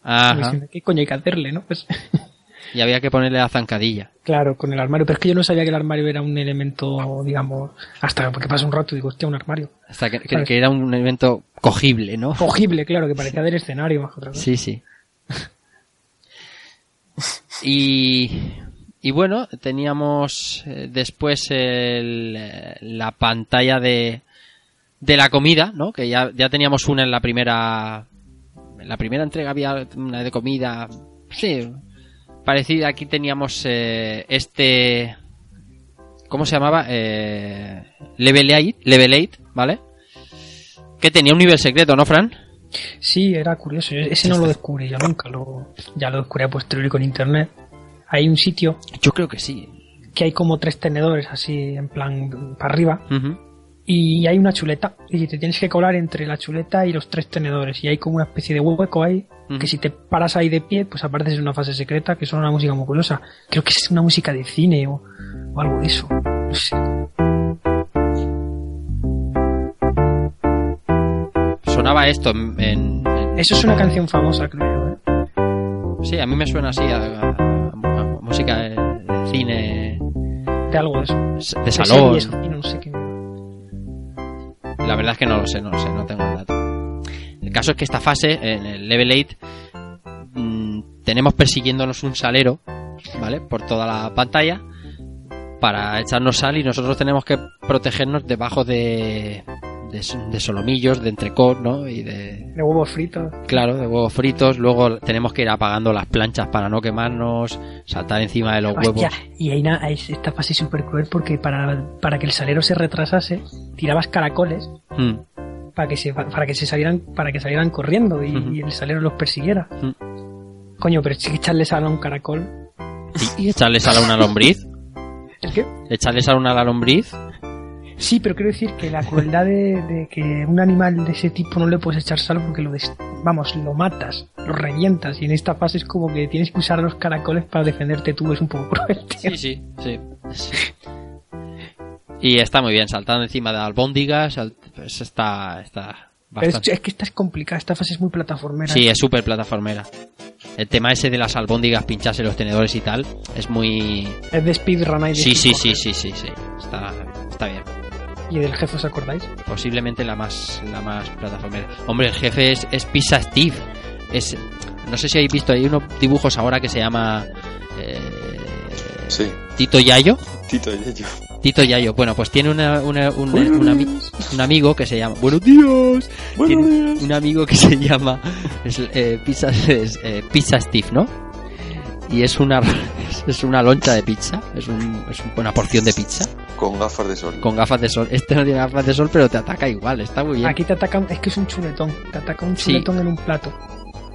Ajá. Diciendo, ¿Qué coño hay que hacerle, no? Pues, (laughs) Y había que ponerle la zancadilla. claro, con el armario. Pero es que yo no sabía que el armario era un elemento, digamos, hasta que pasa un rato y digo, hostia, un armario. Hasta que, que- Claro. que era un evento cogible, ¿no? Cogible, claro, que parecía del escenario más otra cosa. Sí, sí. Y, y bueno, teníamos eh, después el, eh, la pantalla de, de la comida, ¿no? Que ya, ya teníamos una en la primera... En la primera entrega había una de comida... Sí, parecida. Aquí teníamos eh, este... ¿Cómo se llamaba? Eh, Level 8, Level 8, ¿vale? Que tenía un nivel secreto, ¿no, Fran? Sí, era curioso. Ese no lo descubrí yo nunca. Lo, ya lo descubrí a posteriori con internet. Hay un sitio, Yo creo que sí. que hay como tres tenedores así en plan para arriba. Y hay una chuleta y te tienes que colar entre la chuleta y los tres tenedores y hay como una especie de hueco ahí que si te paras ahí de pie pues apareces en una fase secreta que suena una música muy curiosa. Creo que es una música de cine o, o algo de eso no sé. Sonaba esto en, en- en- eso es una canción famosa creo ¿eh? Sí, a mí me suena así a, a- a- a música de, de cine, de algo de eso. De De salón. series, no sé qué La verdad es que no lo sé, no lo sé, no tengo el dato. El caso es que esta fase, en el level 8, mm, tenemos persiguiéndonos un salero, ¿vale? Por toda la pantalla para echarnos sal y nosotros tenemos que protegernos debajo de, de, de solomillos, de entrecot, ¿no? Y de, de huevos fritos claro, de huevos fritos. Luego tenemos que ir apagando las planchas para no quemarnos, saltar encima de los huevos. Y ahí esta fase es súper cruel porque para, para que el salero se retrasase, tirabas caracoles Mm, para que se para que se salieran para que salieran corriendo y, el salero los persiguiera. Mm. Coño, pero si que echarle sal a un caracol. Y, y echarle sal a una lombriz. (laughs) ¿El qué? Echarle sal a una lombriz. Sí, pero quiero decir que la crueldad de, de que un animal de ese tipo no le puedes echar sal porque lo des- vamos, lo matas, lo revientas y en esta fase es como que tienes que usar los caracoles para defenderte tú, es un poco cruel, tío. Sí, sí, sí. sí. Y está muy bien, saltando encima de albóndigas, pues está, está Pero es, bastante... es que esta es complicada, esta fase es muy plataformera. Sí, es súper plataformera. El tema ese de las albóndigas pincharse los tenedores y tal, es muy... Es de speedrun ahí de Sí, sí, sí, sí, sí, sí. Está, está bien. ¿Y del jefe os acordáis? Posiblemente la más, la más plataformera. Hombre, el jefe es, es Pizza Steve. Es, no sé si habéis visto, hay unos dibujos ahora que se llama... eh, Sí, Tito Yayo. Tito y yo. Tito Yayo. Bueno, pues tiene una, una- un, un ami- un amigo que se llama. ¡Buenos días! Tiene un amigo que se llama. Es, eh, pizza, es, eh, Pizza Steve, ¿no? Y es una, es una loncha de pizza. Es, un, es una porción de pizza. Con gafas de sol. Con gafas de sol. Este no tiene gafas de sol, pero te ataca igual. Está muy bien. Aquí te ataca, es que es un chuletón, te ataca un Sí. chuletón en un plato.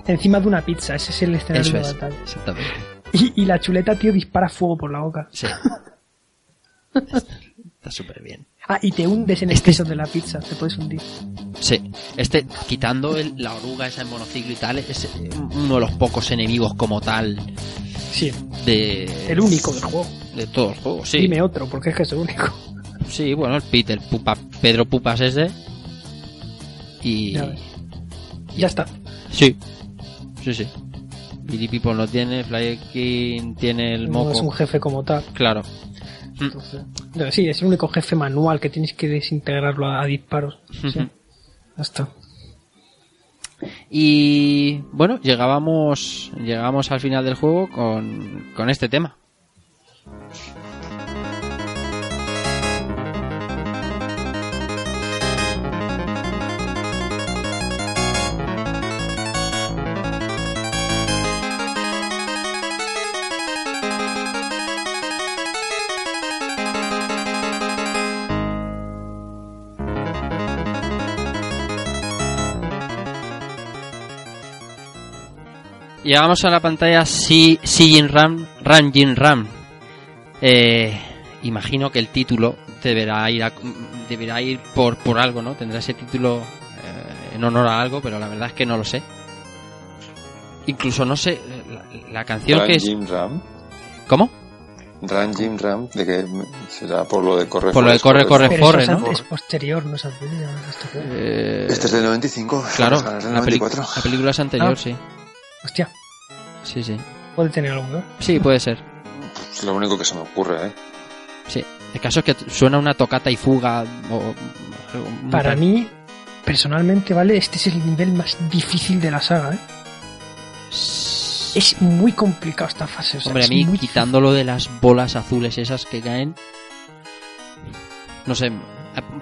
Encima de una pizza, ese es el escenario Eso de es. batalla. Exactamente. Y, y la chuleta, tío, dispara fuego por la boca. Sí. (laughs) Está súper bien. Ah, y te hundes en el Este- de la pizza, te puedes hundir. Sí, este, quitando el- la oruga esa en monociclo y tal, es eh, uno de los pocos enemigos como tal Sí, de... el único del juego. De todos los juegos, sí. Dime otro, porque es que es el único. Sí, bueno, el Peter Pupa, Pedro Pupas ese. Y... Ya está. Sí, sí, sí. Billy People no tiene, Fly King tiene el No moco. es un jefe como tal. Claro. Mm. Entonces, no, sí, es el único jefe manual que tienes que desintegrarlo a, a disparos. Sí. Ya está. Y bueno, llegábamos, llegábamos al final del juego con, con este tema. Llegamos a la pantalla Si Jin Ram, Ram Jin Ram. Eh, imagino que el título deberá ir a- deberá ir por, por algo, ¿no? Tendrá ese título eh, en honor a algo, pero la verdad es que no lo sé. Incluso no sé la, la canción Ran que es Jim Ram. ¿Cómo? Ran Jim Ram, de que será por lo de corre Por lo de corre, corre, ¿no? es posterior, no es anterior este. Eh, Este es del 95. claro, (laughs) la, peli- 94. la película es anterior, Ah. sí. Hostia, Sí, sí. puede tener algo, ¿no? Sí, puede ser. Es lo único que se me ocurre, ¿eh? Sí. El caso es que suena una tocata y fuga. O, Para raro. mí, personalmente, ¿vale? Este es el nivel más difícil de la saga, ¿eh? Es muy complicado esta fase. O sea, Hombre, a mí, muy quitándolo de las bolas azules esas que caen. No sé,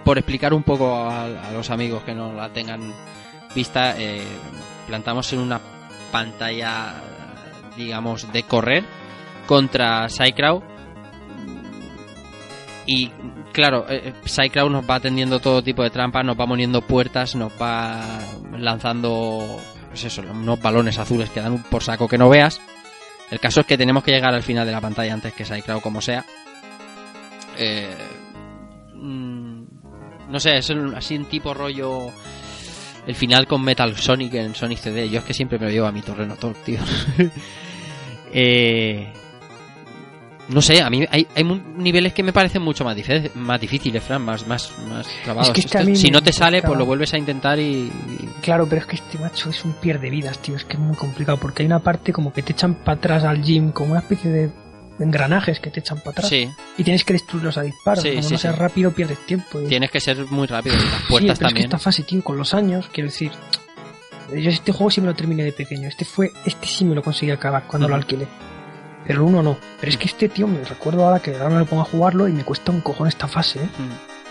por explicar un poco a, a los amigos que no la tengan vista, eh, plantamos en una pantalla, digamos, de correr contra Psycrow. Y claro, eh, Psycrow nos va atendiendo todo tipo de trampas, nos va poniendo puertas, nos va lanzando, pues unos balones azules que dan un por saco que no veas. El caso es que tenemos que llegar al final de la pantalla antes que Psycrow como sea. Eh, mm, no sé, es así un tipo rollo. El final con Metal Sonic en Sonic CD. Yo es que siempre me lo llevo a mi terreno Torque, tío. (laughs) eh, no sé, a mí hay, hay niveles que me parecen mucho más, más difíciles, Fran, más, más, más trabados. que este Esto- si no te sale, pues lo vuelves a intentar y. Claro, pero es que este macho es un pierde vidas, tío. Es que es muy complicado porque hay una parte como que te echan para atrás al gym, como una especie de engranajes que te echan para atrás. Sí, Y tienes que destruirlos a disparos. Sí, como sí, no seas rápido, pierdes tiempo. y- tienes que ser muy rápido. Las Sí, puertas pero es que también. esta fase, tío, con los años, quiero decir. Yo este juego sí me lo terminé de pequeño. Este fue, este sí me lo conseguí acabar cuando lo alquilé. Pero el uno no. Pero es que este tío me recuerdo ahora que ahora me lo pongo a jugarlo y me cuesta un cojón esta fase, ¿eh?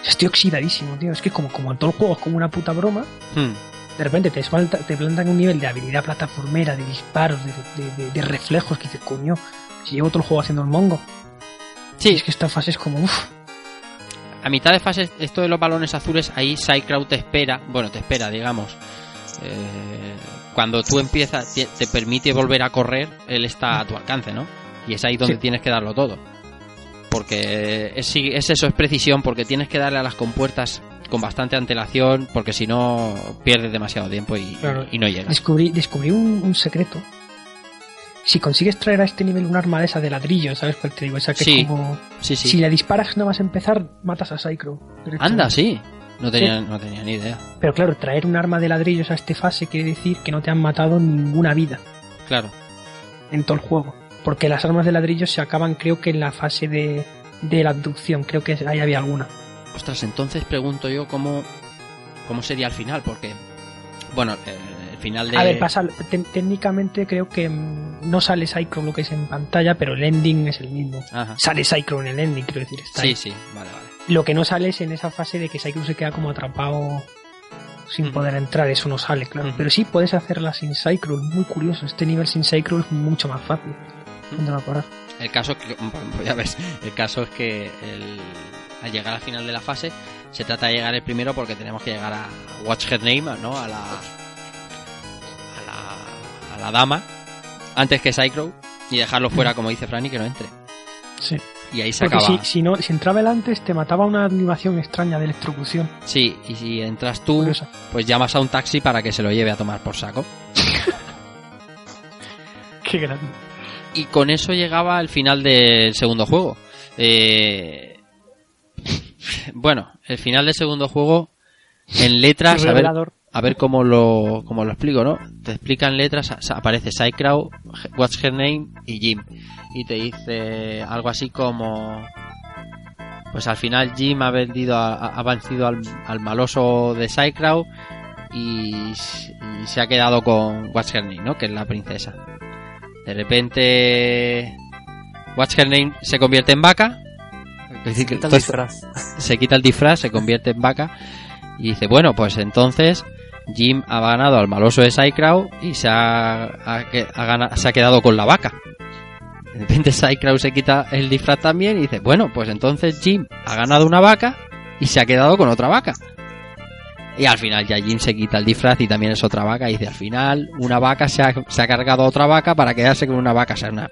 Estoy oxidadísimo, tío. Es que como, como en todo el juego es como una puta broma, de repente te, te plantan un nivel de habilidad plataformera, de disparos, de, de- de- de reflejos, que dices, coño, si llevo todo el juego haciendo el mongo. Sí, Es que esta fase es como, uff, a mitad de fase, esto de los balones azules, ahí Psycrow te espera, bueno, te espera, digamos. Eh, cuando tú empiezas, te, te permite volver a correr, él está a tu alcance, ¿no? Y es ahí donde Sí. tienes que darlo todo. Porque es, eso, es precisión, porque tienes que darle a las compuertas con bastante antelación, porque si no pierdes demasiado tiempo y, Claro. y no llegas. descubrí, descubrí un, un secreto. Si consigues traer a este nivel un arma de esa de ladrillo, ¿sabes cuál te digo? Esa que Sí, es como... Sí, sí. Si la disparas nada más empezar, matas a Psycho. Anda, sí. No tenía, no tenía ni idea. Pero claro, traer un arma de ladrillos a este fase quiere decir que no te han matado ninguna vida Claro. en todo el juego. Porque las armas de ladrillos se acaban creo que en la fase de, de la abducción. Creo que ahí había alguna. Ostras, entonces pregunto yo cómo, cómo sería el final, porque, bueno, eh, final de... A ver, pasa, te- técnicamente creo que mm, no sale Cyclone lo que es en pantalla, pero el ending es el mismo. Ajá. Sale Cyclone en el ending, quiero decir, está Sí, ahí. sí, vale, vale. Lo que no sale es en esa fase de que Cyclone se queda como atrapado sin poder entrar, eso no sale, claro. Pero sí puedes hacerla sin Cyclone, muy curioso. Este nivel sin Cyclone es mucho más fácil. ¿Dónde va a parar? El caso que, (laughs) ya ves, el caso es que el- al llegar al final de la fase se trata de llegar el primero porque tenemos que llegar a Watch Her Name, ¿no? A la, a la dama antes que Cycrow y dejarlo fuera como dice Franny que no entre. Sí. Y ahí se Porque acaba. si, si, no, si entraba él antes, te mataba una animación extraña de electrocución. Sí, y si entras tú, Curiosa. pues llamas a un taxi para que se lo lleve a tomar por saco. (laughs) Qué grande. Y con eso llegaba el final del segundo juego. Eh, (laughs) bueno, el final del segundo juego en letras, a ver. A ver cómo lo, cómo lo explico, ¿no? Te explican letras, aparece Psycrow, What's Her Name y Jim. Y te dice algo así como... Pues al final Jim ha vendido, a- ha, vencido al, al maloso de Psycrow y, se ha quedado con What's Her Name, ¿no? Que es la princesa. De repente What's Her Name se convierte en vaca. Que Quita el disfraz. se quita el disfraz, se convierte en vaca y dice, bueno, pues entonces Jim ha ganado al maloso de Psycrow y se ha, ha que- ha gana- se ha quedado con la vaca. De repente Psycrow se quita el disfraz también y dice, bueno, pues entonces Jim ha ganado una vaca y se ha quedado con otra vaca. Y al final ya Jim se quita el disfraz y también es otra vaca y dice, al final una vaca se ha, cargado a otra vaca para quedarse con una vaca. O sea, una,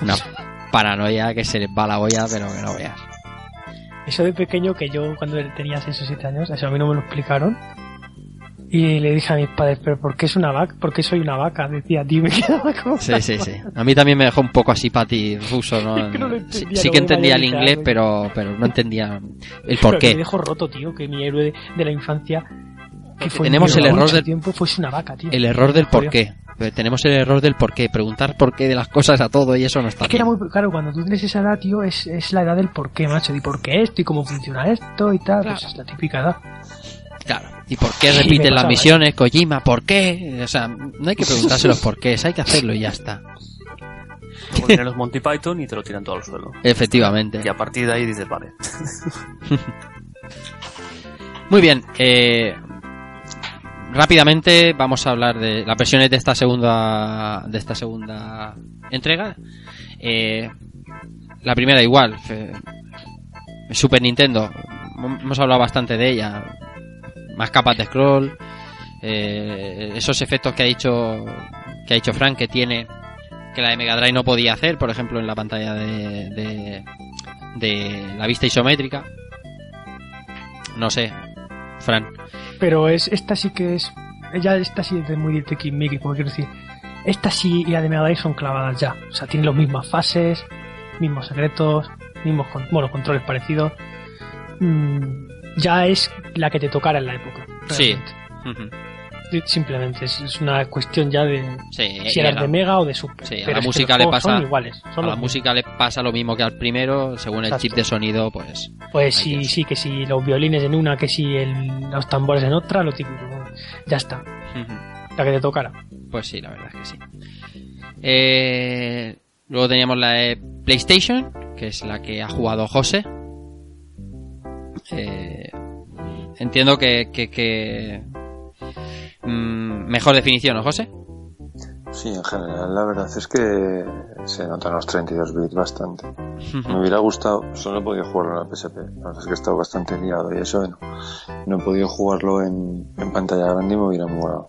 una paranoia que se les va la olla, pero que no veas. Eso de pequeño que yo cuando tenía 6 o 7 años, eso a mí no me lo explicaron. Y le dije a mis padres, pero ¿por qué es una vaca? ¿Por qué soy una vaca? Decía, dime (laughs) qué como Sí, sí, sí. A mí también me dejó un poco así patifuso, ¿no? (laughs) Es que no lo sí, entendía, sí que entendía el inglés, pero, pero no entendía el por que Me qué. dejó roto, tío, que mi héroe de, de la infancia, que fue tenemos el error del- tiempo, fuese una vaca, tío. El error del por qué. Tenemos el error del por qué. Preguntar por qué de las cosas a todo y eso no está Es que era bien. muy claro, cuando tú tienes esa edad, tío, es, es la edad del por qué, macho. Y por qué esto y cómo funciona esto y tal. Claro. Pues es la típica edad. Claro. ¿Y por qué repiten las pasaba, misiones, Kojima? ¿Por qué? O sea, no hay que preguntarse los por qué, hay que hacerlo y ya está. Luego vienen los Monty Python y te lo tiran todo al suelo. Efectivamente. Y a partir de ahí dices, vale. (laughs) Muy bien, eh, rápidamente vamos a hablar de las versiones de esta segunda de esta segunda entrega. Eh, la primera igual, Super Nintendo, hemos hablado bastante de ella, más capas de scroll, eh, esos efectos que ha dicho que ha dicho Frank que tiene que la de Mega Drive no podía hacer, por ejemplo en la pantalla de, de, de la vista isométrica. No sé, Fran. Pero es esta sí que es. Ya esta sí es de muy Mickey, como quiero decir. Esta sí y la de Mega Drive son clavadas ya. O sea, tienen las mismas fases, mismos secretos, mismos con- bueno, controles parecidos. Mm, ya es la que te tocara en la época. Sí. realmente. Ujú. Simplemente es, es una cuestión ya de Sí, si eras la- de Mega o de Super. Sí, a Pero la música le pasa. Son iguales. Son a la mismos. música le pasa lo mismo que al primero, según el chip de sonido, pues. Pues sí, sí, que si los violines en una, que si el- los tambores en otra, lo típico. Ya está. La que te tocara. Pues sí, la verdad es que sí. Eh, luego teníamos la de PlayStation, que es la que ha jugado José. Eh, entiendo que, que, que- mm, mejor definición, ¿no, José? Sí, en general la verdad es que se notan los 32 bits bastante. Me hubiera gustado, solo he podido jugarlo en la PSP. La verdad es que he estado bastante liado y eso no. No he podido jugarlo en, en pantalla grande y me hubiera molado.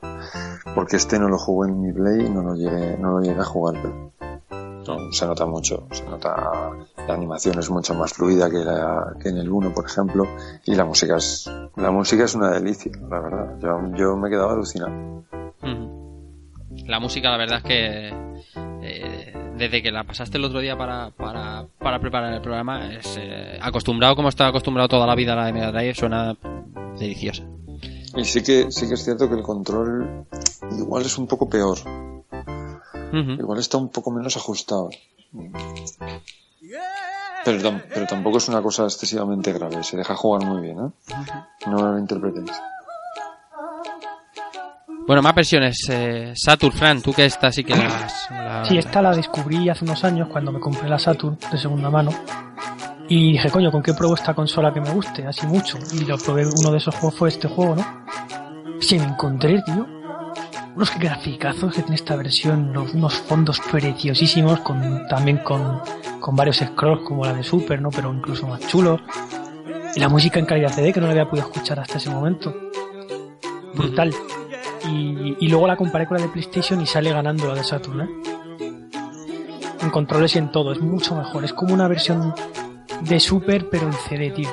Porque este no lo jugué en mi Play y no lo llegué, no lo llegué a jugar, pero no, se nota mucho. Se nota, la animación es mucho más fluida que, la, que en el 1, por ejemplo, y la música es, la música es una delicia, la verdad. Yo, yo me quedaba alucinado. Ujú. La música, la verdad es que eh, desde que la pasaste el otro día para, para, para preparar el programa, es eh, acostumbrado como está acostumbrado toda la vida a la de Mega Drive, suena deliciosa. Y sí que, sí que es cierto que el control igual es un poco peor. Igual está un poco menos ajustado. Pero, tam- pero tampoco es una cosa excesivamente grave. Se deja jugar muy bien, ¿eh? No lo interpretéis. Bueno, más versiones. Eh, Saturn, Fran, tú que esta sí que las... la- Sí, esta la descubrí hace unos años cuando me compré la Saturn de segunda mano. Y dije, coño, ¿con qué pruebo esta consola que me guste? Así mucho. Y lo probé, uno de esos juegos fue este juego, ¿no? Sí, me encontré, tío. Unos graficazos que tiene esta versión, unos fondos preciosísimos, con, también con, varios scrolls como la de Super, ¿no? Pero incluso más chulos. Y la música en calidad CD que no la había podido escuchar hasta ese momento. Brutal. Y, luego la comparé con la de PlayStation y sale ganando la de Saturn, ¿eh? En controles y en todo, es mucho mejor. Es como una versión de Super, pero en CD, tío.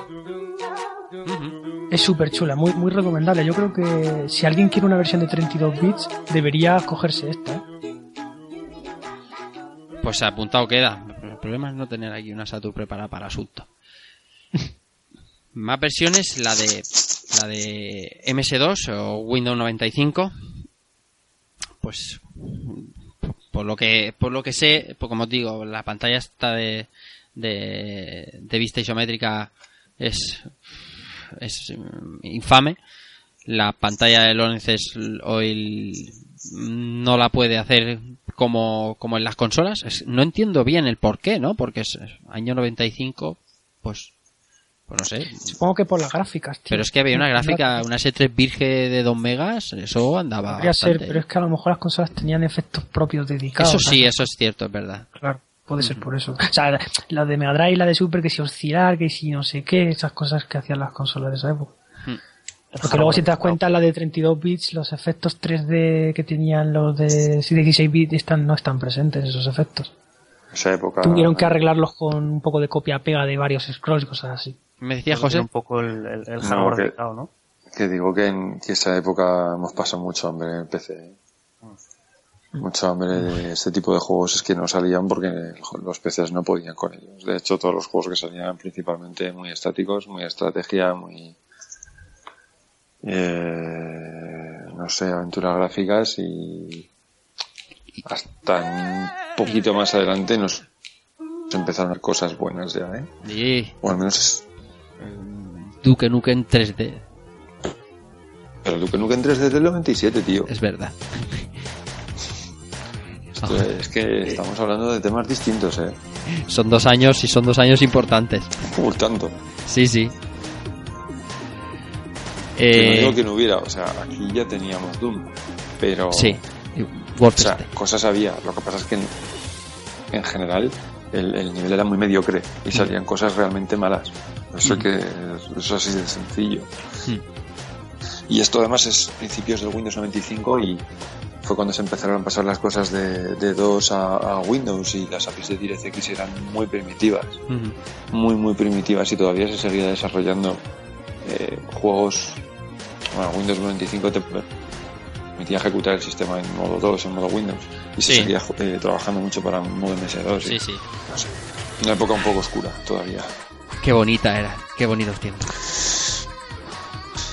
Es súper chula, muy, muy recomendable. Yo creo que si alguien quiere una versión de 32 bits, debería cogerse esta, ¿eh? Pues apuntado queda. El problema es no tener aquí una Saturn preparada para asunto. (laughs) Más versiones, la de la de MS2 o Windows 95. Pues por lo que por lo que sé, pues como os digo, la pantalla esta de de, de vista isométrica es es mm, infame. La pantalla 11 es hoy no la puede hacer como, como en las consolas. Es- no entiendo bien el por qué, ¿no? Porque es es año 95, pues, pues no sé. Supongo que por las gráficas, tío. Pero es que había una gráfica, una S3 Virge de 2 megas, eso andaba Podría ser, pero es que a lo mejor las consolas tenían efectos propios dedicados. Eso sí, ¿sabes? eso es cierto, es verdad. Claro, puede ser por eso. O sea, la de Mega Drive y la de Super, que si oscilar, que si no sé qué, esas cosas que hacían las consolas de esa época. Hmm. Porque luego si te das cuenta la de 32 bits, los efectos 3D que tenían los de 16 bits están, no están presentes esos efectos. Esa época. Tuvieron que arreglarlos con un poco de copia-pega de varios scrolls y cosas así. Me decía José. un poco el, el, el No, hardware que- ¿no? Que digo que en que esa época hemos pasado mucho hambre en el PC. Mucho hambre de este tipo de juegos es que no salían porque los PCs no podían con ellos. De hecho, todos los juegos que salían eran principalmente muy estáticos, muy estrategia, muy. eh, no sé, aventuras gráficas y. Hasta un poquito más adelante nos empezaron a ver cosas buenas ya, ¿eh? Sí, O al menos es. Duke Nukem 3D, Pero Duke Nukem 3D del 97, tío. es verdad. Es que estamos hablando de temas distintos, ¿eh? Son dos años y son dos años importantes. Por tanto, Sí, sí. que no Eh, digo que no hubiera, o sea, aquí ya teníamos Doom, pero... sí. O sea, cosas había, lo que pasa es que en, en general el, el nivel era muy mediocre y Mm. salían cosas realmente malas. Eso que eso así de sencillo. Mm. Y esto además es principios del Windows 95 y fue cuando se empezaron a pasar las cosas de, de 2 a, a Windows y las APIs de DirectX eran muy primitivas, muy muy primitivas y todavía se seguía desarrollando eh, juegos. Bueno, Windows 95 te permitía ejecutar el sistema en modo 2, en modo Windows y se Sí. seguía eh, trabajando mucho para modo MS2. y- Sí, sí. no sé, una época un poco oscura todavía. Qué bonita era. Qué bonitos tiempos.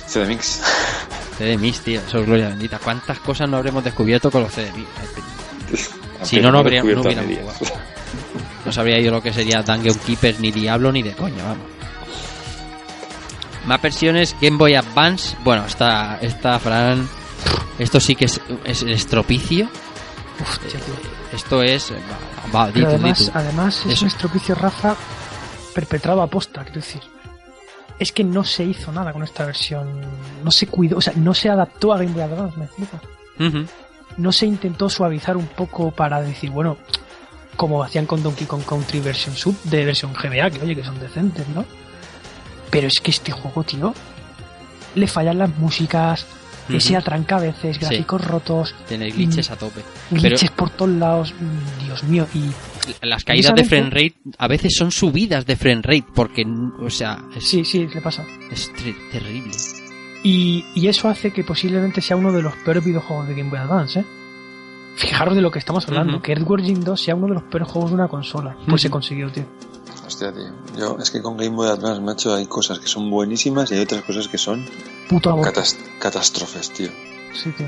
CDMix. (laughs) CDMix, tío. Eso es gloria bendita. ¿Cuántas cosas no habremos descubierto con los CDMix? (laughs) Si Apenas no, no, habría, no descubierto a hubiéramos medias. jugado. (laughs) No sabría yo lo que sería Dungeon Keepers, ni Diablo, ni de coña, vamos. Más versiones, Game Boy Advance. Bueno, esta, esta Fran. Esto sí que es, es el estropicio. Hostia, tío. Esto es. Va, va, además, es Eso. un estropicio Rafa perpetrado a posta, quiero decir. Es que no se hizo nada con esta versión. No se cuidó, o sea, no se adaptó a Game Boy Advance, me explico. No se intentó suavizar un poco para decir, bueno, como hacían con Donkey Kong Country versión sub, de versión GBA, que oye, que son decentes, ¿no? Pero es que este juego, tío, le fallan las músicas, Ujú. ese atranca a veces, gráficos rotos, Tiene glitches a tope. glitches por todos lados, mm, Dios mío, y Las caídas de frame rate a veces son subidas de frame rate porque, o sea, es, sí, sí, le pasa. es terrible. Y, y eso hace que posiblemente sea uno de los peores videojuegos de Game Boy Advance, ¿eh? Fijaros de lo que estamos hablando, Ujú. que Earthworm Jim 2 sea uno de los peores juegos de una consola. Pues se consiguió, tío. Hostia, tío. Yo, es que con Game Boy Advance, macho, hay cosas que son buenísimas y hay otras cosas que son Puto amor. catas- catástrofes, tío. Sí, tío.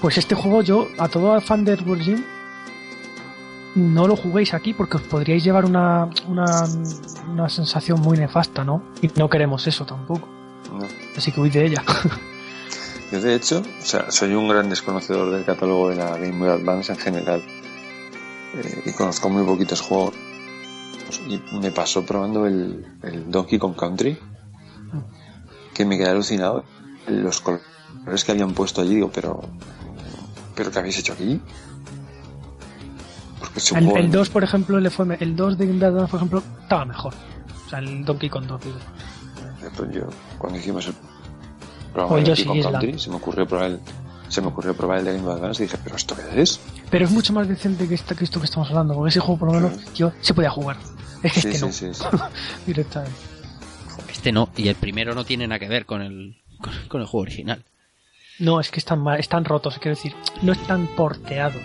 Pues este juego yo, a todo fan de Earthworm Jim, no lo juguéis aquí porque os podríais llevar una, una, una sensación muy nefasta, ¿no? Y no queremos eso tampoco. ¿no? Así que huid de ella. (laughs) Yo, de hecho, o sea, soy un gran desconocedor del catálogo de la Game Boy Advance en general. Eh, y conozco muy poquitos juegos. Y me pasó probando el, el Donkey Kong Country, que me quedé alucinado. Los colores que habían puesto allí, digo, pero. ¿Pero qué habéis hecho aquí? Porque El, el 2, por ejemplo, le fue el 2 de Game Boy por ejemplo, estaba mejor. O sea, el Donkey Kong 2. digo. Pues yo, cuando hicimos el programa O de Donkey Kong Country, se me ocurrió probar el, se me ocurrió probar el de Game Boy Advance y dije, ¿pero esto qué es? Pero es mucho más decente que, esta, que esto que estamos hablando, porque ese juego, por lo menos, yo se podía jugar. Es que Sí, este sí, no, sí, sí. (laughs) directamente. Este no, y el primero no tiene nada que ver con el, con, con el juego original. No, es que están, mal- están rotos, quiero decir, no están porteados.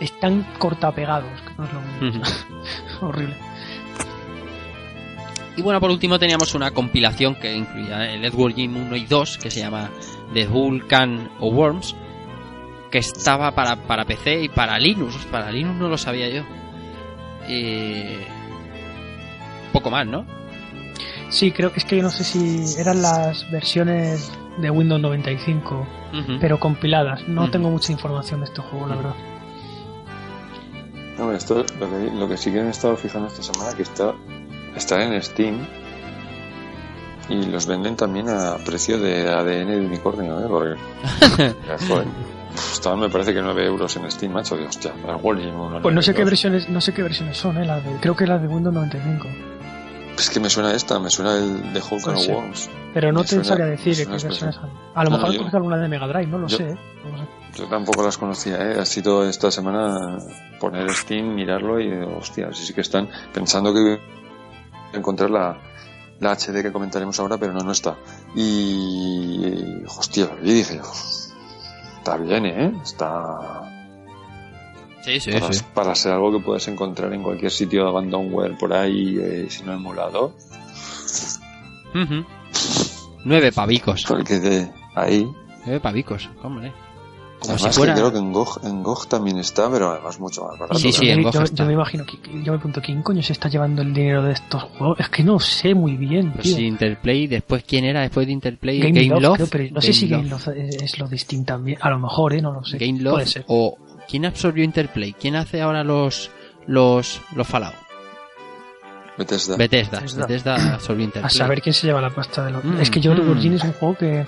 Están cortapegados, que no es lo mismo. (laughs) Horrible. Y bueno, por último teníamos una compilación que incluía el Edward Jim 1 y 2, que se llama The Vulcan o Worms, que estaba para, para PC y para Linux. Para Linux no lo sabía yo. Y... Poco más, ¿no? Sí, creo que es que yo no sé si eran las versiones de Windows 95, Ujú. pero compiladas. No tengo mucha información de este juego, la verdad. Hombre, esto, lo que, lo que sí que me he estado fijando esta semana que está, está en Steam y los venden también a precio de ADN de unicornio, ¿eh? Porque, (laughs) joder, estaban me parece que 9 euros en Steam, macho, de hostia, Pues no sé qué 92. versiones, no sé qué versiones son, eh, las de- creo que las de Windows 95. Es que me suena esta, me suena el de Hulk Puede and ser. Worms. Pero no Me te suena- sabría decir suena qué versiones. A lo No, mejor conoces alguna de Mega Drive, no lo yo- sé. eh. No sé. Yo tampoco las conocía, ¿eh? Ha sido esta semana poner Steam, mirarlo y, hostia, sí, sí que están pensando que voy a encontrar la, la HD que comentaremos ahora, pero no, no está. Y, hostia, y dije, está bien, ¿eh? Está... Sí, sí, para, sí. para ser algo que puedes encontrar en cualquier sitio de abandonware por ahí, eh, si no emulado, Ujú. Nueve pavicos. porque de ahí... Nueve pavicos, hombre. Como Además si fuera... que creo que en GOG, en GOG también está, pero además mucho más barato. Sí, sí, yo, en yo- Goja está. yo me imagino que yo me pregunto quién coño se está llevando el dinero de estos juegos. Es que no sé muy bien, Pues tío. sí, Interplay, después quién era después de Interplay, Game, Love, Love, creo, pero no sé Game si Love. Game Love es, es lo distinto también. A lo mejor, eh, no lo sé. Game Love Puede ser. o quién absorbió Interplay, quién hace ahora los los los Fallout, Bethesda. Bethesda, Bethesda. Bethesda absorbió Interplay. A saber quién se lleva la pasta de los... Mm, es que yo mm. Origin es un juego que...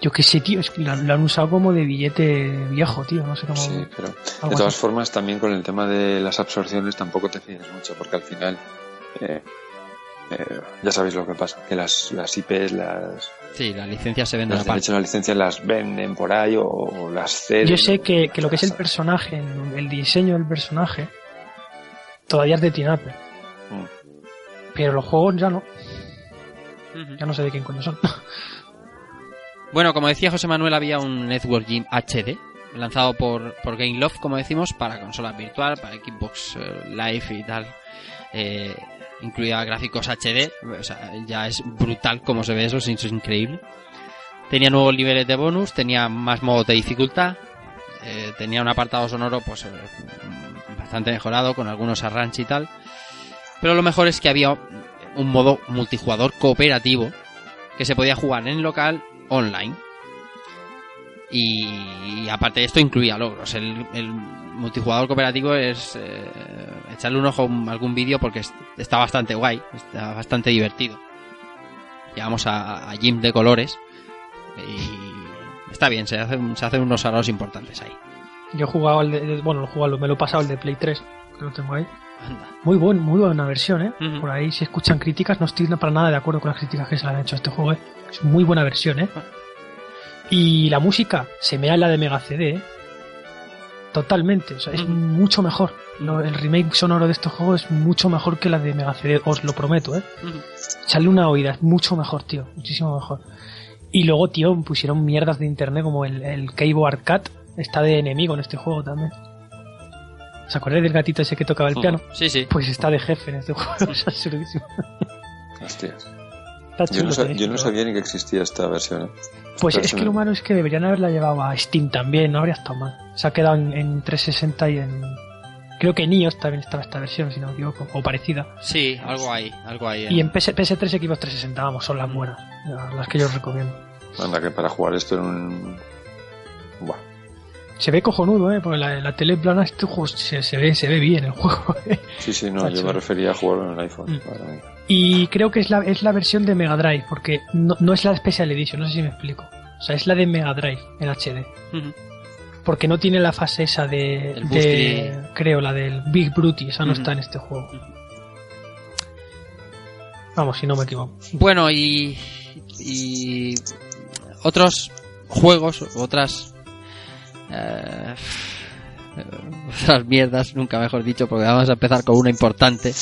Yo qué sé, tío, es que lo, lo han usado como de billete viejo, tío, no sé cómo... Sí, pero de todas así. formas también con el tema de las absorciones tampoco te fíes mucho porque al final eh, eh, ya sabéis lo que pasa, que las, las IPs, las, Sí, las licencias se venden los aparte. derechos de las licencias las venden por ahí o, o las ceden. Yo sé que, que lo que es el personaje, el diseño del personaje, todavía es de Tinape. Mm. Pero los juegos ya no. Ya no sé de quién coño son. (laughs) Bueno, como decía José Manuel, había un Network Gym HD lanzado por, por Game Love, como decimos, para consolas virtual, para Xbox eh, Live y tal. Eh, incluía gráficos HD, o sea, ya es brutal como se ve eso, es increíble. Tenía nuevos niveles de bonus, tenía más modos de dificultad, eh, tenía un apartado sonoro pues eh, bastante mejorado con algunos arranques y tal. Pero lo mejor es que había un modo multijugador cooperativo que se podía jugar en local online. Y, aparte de esto incluía logros. El, el multijugador cooperativo es eh, echarle un ojo a algún vídeo porque es- está bastante guay, está bastante divertido. Llegamos a, a Gym de colores y está bien, se hacen, se hacen unos aros importantes ahí. Yo he jugado el de, bueno, lo he jugado, me lo he pasado el de Play 3, que lo tengo ahí. Anda. Muy buen, muy buena versión, eh. Por ahí si escuchan críticas, no estoy para nada de acuerdo con las críticas que se le han hecho a este juego, eh. Es muy buena versión, eh. Y la música se me da en la de Mega CD, eh. Totalmente, o sea, es mucho mejor. Lo- el remake sonoro de este juego es mucho mejor que la de Mega CD, os lo prometo, eh. Echarle una oída, es mucho mejor, tío, muchísimo mejor. Y luego, tío, pusieron mierdas de internet como el, el Keyboard Cat, está de enemigo en este juego también. ¿Os acordáis del gatito ese que tocaba el piano? Sí, sí. Pues está de jefe en este juego, (laughs) es absurdísimo. Hostias. Está Yo no, yo no sabía ni que existía esta versión. ¿eh? Pues es que lo malo es que deberían haberla llevado a Steam también, no habría estado mal. Se ha quedado en, en 360 y en... Creo que en iOS también estaba esta versión, si no me equivoco, o parecida. Sí, algo hay, algo hay. Y en PS, PS3 y Xbox 360, vamos, son las buenas, las que yo recomiendo. Anda, que para jugar esto en un. Buah. Se ve cojonudo, ¿eh? Porque la, la tele plana este juego se, se ve, se ve bien el juego. (laughs) ¿eh? Sí, sí, no, yo me refería a jugarlo en el iPhone. Mm. Y creo que es la, es la versión de Mega Drive, porque no, no es la Special Edition, no sé si me explico. O sea, es la de Mega Drive en HD. Porque no tiene la fase esa de, de- creo, la del Big Brute, esa no está en este juego. Vamos, si no me equivoco. Bueno, y, y otros juegos, otras eh, (laughs) otras mierdas, nunca mejor dicho, porque vamos a empezar con una importante.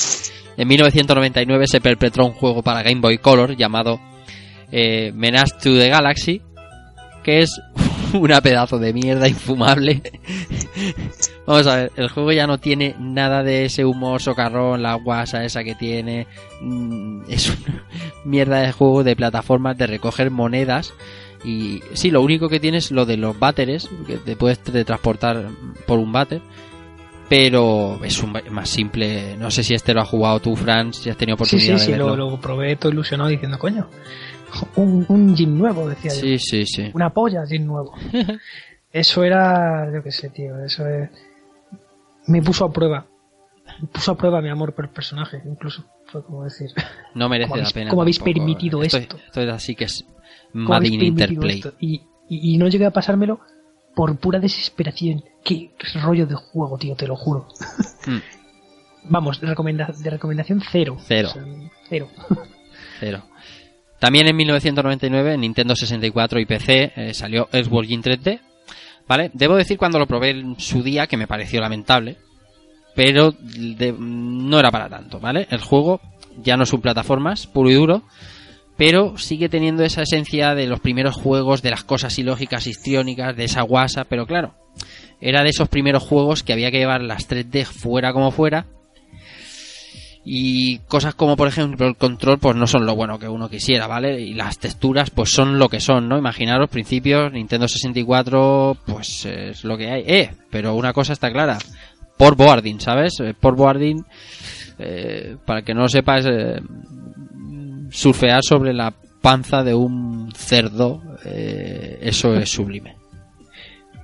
En 1999 se perpetró un juego para Game Boy Color llamado eh, Menace to the Galaxy, que es (laughs) una pedazo de mierda infumable. (laughs) Vamos a ver, el juego ya no tiene nada de ese humor socarrón, la guasa esa que tiene. Mm, Es una mierda de juego de plataformas de recoger monedas. Y sí, lo único que tiene es lo de los váteres, que te puedes transportar por un váter. Pero es un más simple. No sé si este lo has jugado tú, Franz, si has tenido Sí, oportunidad sí, sí, de verlo. lo, lo probé todo ilusionado diciendo, coño, un, un gym nuevo, decía yo. Sí, sí, sí. Una polla, gym nuevo. (laughs) eso era, yo qué sé, tío, eso es... Me puso a prueba. Me puso a prueba mi amor por el personaje, incluso. Fue como decir, No merece ¿Cómo la habéis- pena. cómo habéis tampoco. permitido esto? esto? Esto es así que es ¿cómo Made in Interplay. Y, y, y no llegué a pasármelo por pura desesperación. Qué rollo de juego, tío, te lo juro. Mm. Vamos, de, recomenda- de recomendación cero. Cero. O sea, cero. (laughs) Cero. También en 1999 en Nintendo 64 y PC eh, salió Earthworm Jim 3D. ¿Vale? Debo decir cuando lo probé en su día que me pareció lamentable. Pero de- no era para tanto, ¿vale? El juego ya no es un plataformas puro y duro. Pero sigue teniendo esa esencia de los primeros juegos, de las cosas ilógicas, histriónicas, de esa guasa. Pero claro, era de esos primeros juegos que había que llevar las 3D fuera como fuera y cosas como por ejemplo el control pues no son lo bueno que uno quisiera, ¿vale? Y las texturas pues son lo que son, ¿no? Imaginaros principios Nintendo 64 pues es lo que hay. Eh, pero una cosa está clara. Por boarding, ¿sabes? Eh, Por boarding eh, para que no lo sepas eh, surfear sobre la panza de un cerdo eh, eso es sublime.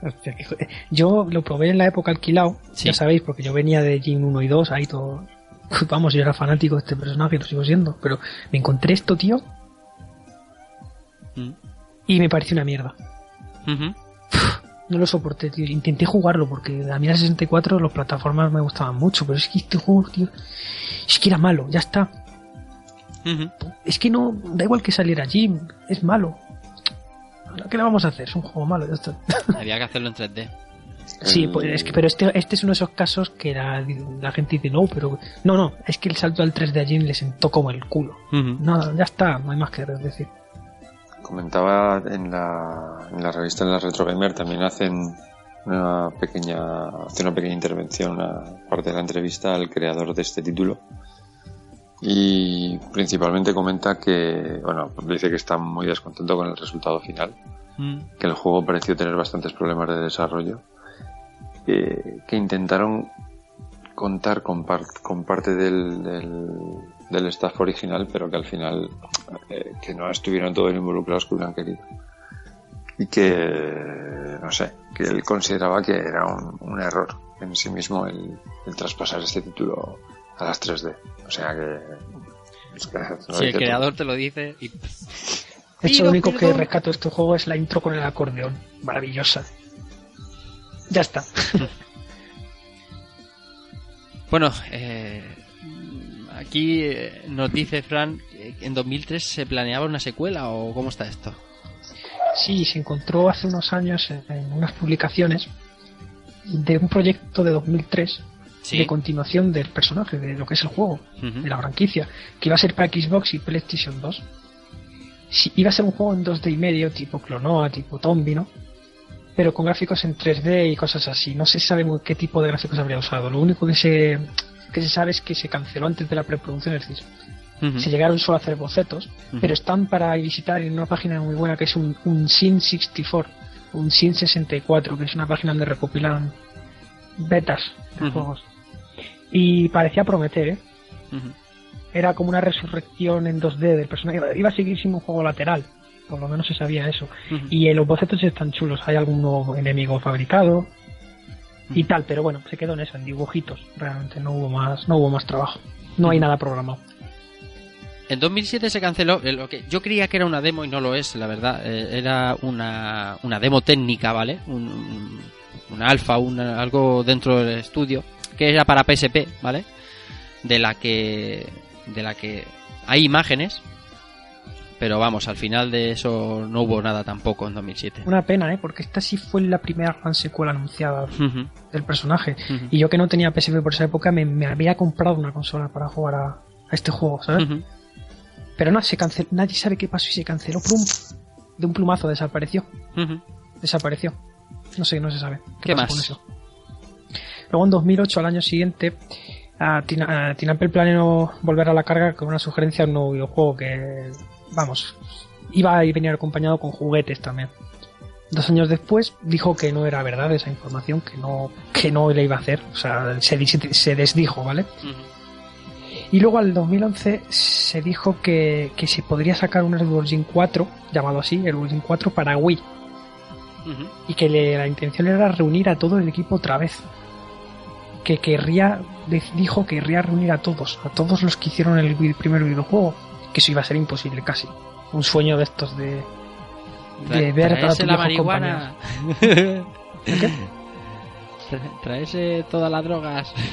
Joder. Yo lo probé en la época alquilado, Sí. ya sabéis, porque yo venía de Jin 1 y 2, ahí todo. (laughs) Vamos, yo era fanático de este personaje, lo sigo siendo, pero me encontré esto, tío, Mm. y me pareció una mierda. No lo soporté, tío. Intenté jugarlo porque a mí la 64 las plataformas me gustaban mucho, pero es que este juego, tío, es que era malo, ya está. Es que no, da igual que saliera Jim, es malo. ¿Qué le vamos a hacer? Es un juego malo, ya está. (laughs) Había que hacerlo en 3D. Sí, pues es que, pero este, este es uno de esos casos que la, la gente dice, no, pero... No, no, es que el salto al 3D a Jim le sentó como el culo. Ujú. Nada, ya está, no hay más que decir. Comentaba en la, en la revista en la Retro Gamer también hacen una pequeña hace una pequeña intervención una parte de la entrevista al creador de este título y principalmente comenta que bueno dice que está muy descontento con el resultado final Mm. que el juego pareció tener bastantes problemas de desarrollo eh, que intentaron contar con, par- con parte del, del, del staff original pero que al final eh, que no estuvieron todos involucrados que hubieran querido y que no sé que él consideraba que era un, un error en sí mismo el, el traspasar este título a las 3D o sea que, es que lo Si el todo. creador te lo dice y... De hecho, lo único que rescato de este juego es la intro con el acordeón. Maravillosa. Ya está. (laughs) Bueno, eh, aquí eh, nos dice Fran que en 2003 se planeaba una secuela o cómo está esto. Sí, se encontró hace unos años en, en unas publicaciones de un proyecto de 2003 Sí. de continuación del personaje, de lo que es el juego, de la franquicia, que iba a ser para Xbox y PlayStation 2. Sí, iba a ser un juego en 2D y medio, tipo Clonoa, tipo Tombi, ¿no? Pero con gráficos en 3D y cosas así. No se sabe muy qué tipo de gráficos habría usado. Lo único que se, que se sabe es que se canceló antes de la preproducción, es decir, se llegaron solo a hacer bocetos, pero están para visitar en una página muy buena que es un, un Sin 64, un Sin 64, que es una página donde recopilan betas de juegos. Y parecía prometer, ¿eh? Era como una resurrección en 2D del personaje. Iba- a seguir siendo un juego lateral, por lo menos se sabía eso. Y eh, los bocetos están chulos, hay algún nuevo enemigo fabricado y tal, pero bueno, se quedó en eso, en dibujitos. Realmente no hubo más, no hubo más trabajo. No hay nada programado. En 2007 se canceló eh, lo que yo creía que era una demo y no lo es, la verdad. Eh, era una, una demo técnica, ¿vale? Un, una alfa, una- algo dentro del estudio que era para PSP, ¿vale? De la que de la que hay imágenes, pero vamos, al final de eso no hubo nada tampoco en 2007. Una pena, ¿eh? Porque esta sí fue la primera gran secuela anunciada del personaje. Y yo que no tenía PSP por esa época me, me había comprado una consola para jugar a, a este juego, ¿sabes? Pero no, se canceló, nadie sabe qué pasó y se canceló por un, de un plumazo, desapareció. Desapareció. No sé, no se sabe. ¿Qué más? con eso? Luego en 2008, al año siguiente, a Tina, a Tinapel planeó volver a la carga con una sugerencia de un nuevo videojuego que, vamos, iba a venir acompañado con juguetes también. Dos años después dijo que no era verdad esa información, que no, que no le iba a hacer, o sea, se, di- se desdijo, ¿vale? Y luego al 2011 se dijo que, que se podría sacar un Earthworm Jim 4, llamado así, Earthworm Jim 4 para Wii, y que le- la intención era reunir a todo el equipo otra vez. Que querría, dijo que querría reunir a todos, a todos los que hicieron el primer videojuego, que eso iba a ser imposible casi. Un sueño de estos de, de ver a la marihuana. Tra- (laughs) Traerse todas las drogas. (laughs)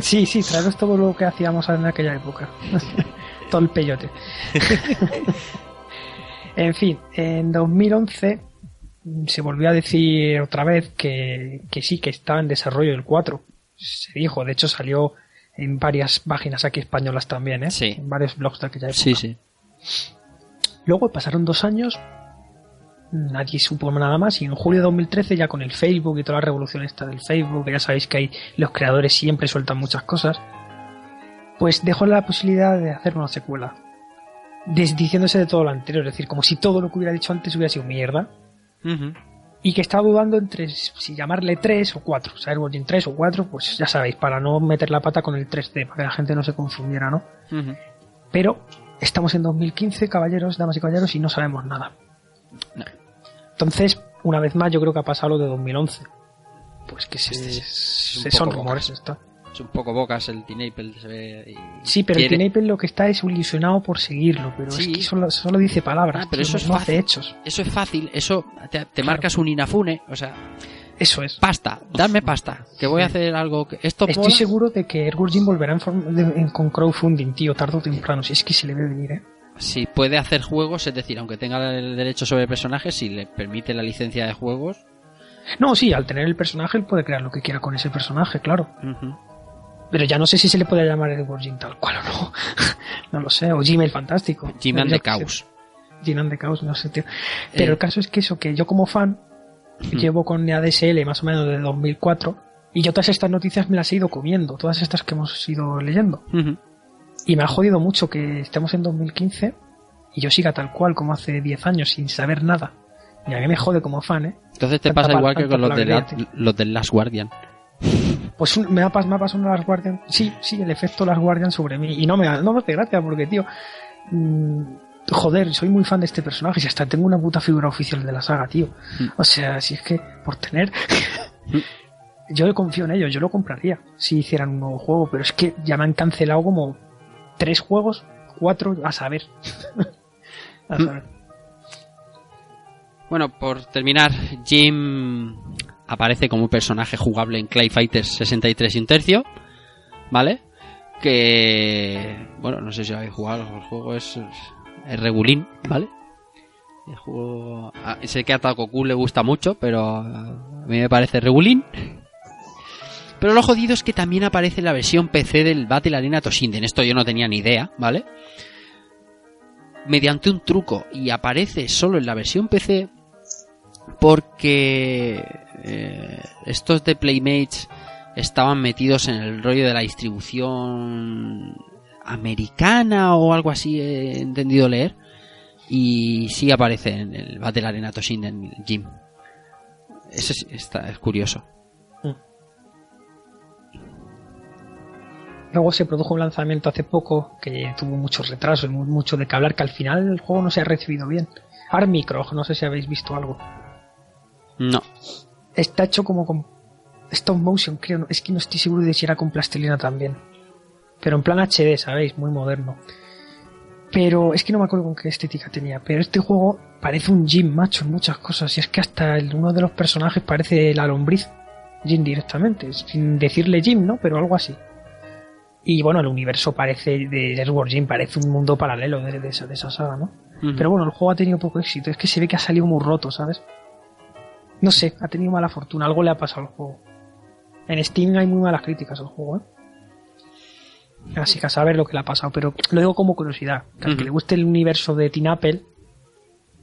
Sí, sí, traeros todo lo que hacíamos en aquella época. (laughs) todo el peyote. en fin, en 2011 mm, se volvió a decir otra vez que, que sí, que estaba en desarrollo el 4. Se dijo, de hecho salió en varias páginas aquí españolas también, ¿eh? Sí. En varios blogs de aquella época. Sí, sí. Luego pasaron dos años, nadie supo nada más y en julio de 2013 ya con el Facebook y toda la revolución esta del Facebook, que ya sabéis que ahí los creadores siempre sueltan muchas cosas, pues dejó la posibilidad de hacer una secuela, desdiciéndose de todo lo anterior, es decir, como si todo lo que hubiera dicho antes hubiera sido mierda. Y que estaba dudando entre si llamarle 3 o 4, o sea, Airwatch 3 o 4, pues ya sabéis, para no meter la pata con el 3D, para que la gente no se confundiera, ¿no? Pero estamos en 2015, caballeros, damas y caballeros, y no sabemos nada. No. Entonces, una vez más, yo creo que ha pasado lo de 2011. Pues que se, Este es se- son rumores, está. Es un poco bocas el Tinaple, se ve. y- Sí, pero quiere- el Tinaple lo que está es ilusionado por seguirlo, pero Sí. es que solo, solo dice palabras, Ah, pero tío, eso no, es no fácil. hace hechos. Eso es fácil, eso te, te Claro. marcas un Inafune, o sea, Eso es. Pasta, dame pasta, que voy a hacer algo que esto Estoy seguro de que Edward Jim volverá en forma de- en- con crowdfunding, tío, tarde o temprano. Si es que se le ve venir, ¿eh? Si puede hacer juegos, es decir, aunque tenga el derecho sobre el personaje, si le permite la licencia de juegos, No, sí, al tener el personaje, él puede crear lo que quiera con ese personaje, claro. ujú. Pero ya no sé si se le puede llamar Edward Jim tal cual o no. (laughs) no lo sé. O el Fantástico. Sé. Chaos. Jim and the Chaos, no sé, tío. Pero Eh. el caso es que eso, que yo como fan, llevo con ADSL más o menos desde 2004, y yo todas estas noticias me las he ido comiendo, todas estas que hemos ido leyendo. Y me ha jodido mucho que estemos en 2015 y yo siga tal cual como hace 10 años sin saber nada. Y a mí me jode como fan, ¿eh? Entonces te Tanta pasa igual que con los de, la- los del Last Guardian. Pues me ha, me ha pasado una Last Guardian. Sí, sí, el efecto Last Guardian sobre mí. Y no me, no me hace gracia porque, tío. mm, joder, soy muy fan de este personaje y hasta tengo una puta figura oficial de la saga, tío. Mm. O sea, si es que por tener. (laughs) yo confío en ellos, yo lo compraría si hicieran un nuevo juego, pero es que ya me han cancelado como tres juegos, cuatro, a saber. (laughs) a Mm. saber. Bueno, por terminar, Jim aparece como un personaje jugable en Clay Fighters 63 y un tercio, ¿vale? Que, bueno, no sé si habéis jugado, el juego es, es regulín, ¿vale? El juego, sé que a Takoku le gusta mucho, pero a mí me parece regulín. Pero lo jodido es que también aparece la versión PC del Battle Arena Toshinden. Esto yo no tenía ni idea, ¿vale? Mediante un truco y aparece solo en la versión PC porque eh, estos de Playmates estaban metidos en el rollo de la distribución americana o algo así he entendido leer y sí aparece en el Battle Arena Toshinden Gym eso es, está, es curioso Luego se produjo un lanzamiento hace poco que tuvo muchos retrasos y mu- mucho de que hablar, que al final el juego no se ha recibido bien. Armicrog, no sé si habéis visto algo. no Está hecho como con stop motion, creo. Es que no estoy seguro de si era con plastilina también. Pero en plan HD, ¿sabéis? Muy moderno. Pero es que no me acuerdo con qué estética tenía. Pero este juego parece un Jim macho en muchas cosas. Y es que hasta el- uno de los personajes parece la lombriz. Jim directamente. Sin decirle Jim, ¿no? Pero algo así. Y bueno, el universo parece de Edward Jim, parece un mundo paralelo de, de esa, de esa saga, ¿no? Pero bueno, el juego ha tenido poco éxito. Es que se ve que ha salido muy roto, ¿sabes? No sé, ha tenido mala fortuna. Algo le ha pasado al juego. En Steam hay muy malas críticas al juego, ¿eh? Así que a saber lo que le ha pasado. Pero lo digo como curiosidad. Que al que le guste el universo de Teen Apple,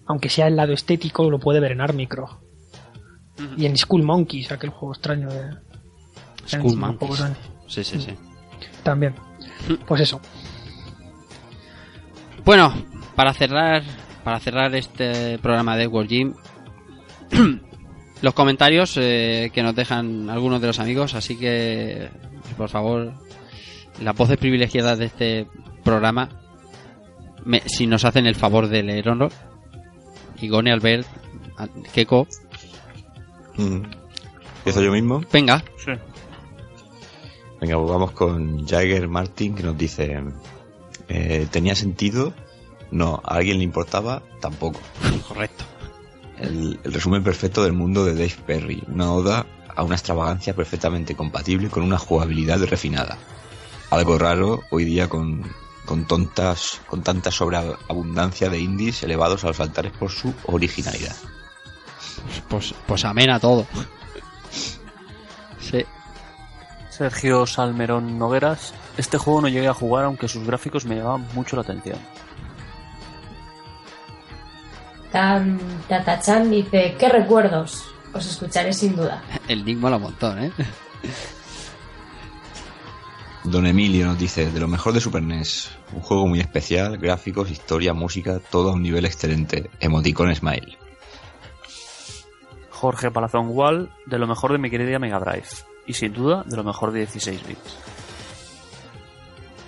aunque sea el lado estético, lo puede ver en Armicrog. Y en Skull Monkeys, aquel juego extraño de... Encima, Monkeys. sí sí sí También. Pues eso. Bueno, para cerrar, para cerrar este programa de World Gym, (clears throat) los comentarios eh, que nos dejan algunos de los amigos, así que por favor, las voces privilegiadas de este programa, me- si nos hacen el favor de leerlo, Igone, Albert, Keko, Mm. ¿Empiezo yo mismo? venga, Sí. Venga, pues vamos con Jagger Martin que nos dice: eh, ¿Tenía sentido? No. ¿A alguien le importaba? Tampoco. correcto. El, el resumen perfecto del mundo de Dave Perry. Una oda a una extravagancia perfectamente compatible con una jugabilidad refinada. Algo raro hoy día con, con tontas, con tanta sobreabundancia de indies elevados a los altares por su originalidad. Pues, pues amén a todo. Sí. Sergio Salmerón Nogueras. Este juego no llegué a jugar aunque sus gráficos me llamaban mucho la atención. Tan Tatachan dice, ¿qué recuerdos? Os escucharé sin duda. El Nick mola un montón, ¿eh? Don Emilio nos dice, de lo mejor de Super NES, un juego muy especial, gráficos, historia, música, todo a un nivel excelente, emoticon smile. Jorge Palazón Wall, de lo mejor de mi querida Mega Drive. Y sin duda, de lo mejor de 16 bits.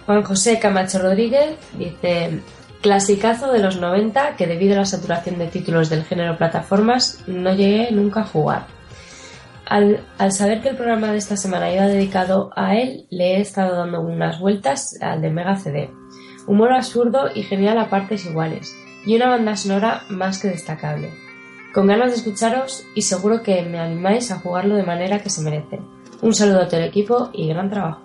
Juan José Camacho Rodríguez dice, clasicazo de los 90 que debido a la saturación de títulos del género plataformas no llegué nunca a jugar. Al, al saber que el programa de esta semana iba dedicado a él, le he estado dando unas vueltas al de Mega CD. Humor absurdo y genial a partes iguales, y una banda sonora más que destacable. con ganas de escucharos y seguro que me animáis a jugarlo de manera que se merece. Un saludo a todo el equipo y gran trabajo.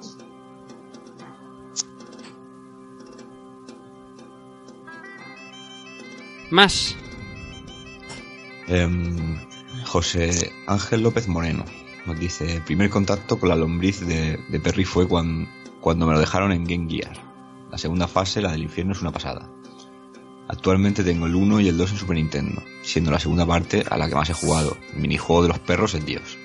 Más. Em, José Ángel López Moreno nos dice: primer contacto con la lombriz de, Perry fue cuando, cuando me lo dejaron en Game Gear. La segunda fase, la del infierno, es una pasada. Actualmente tengo el 1 y el 2 en Super Nintendo, siendo la segunda parte a la que más he jugado. El minijuego de los perros es Dios.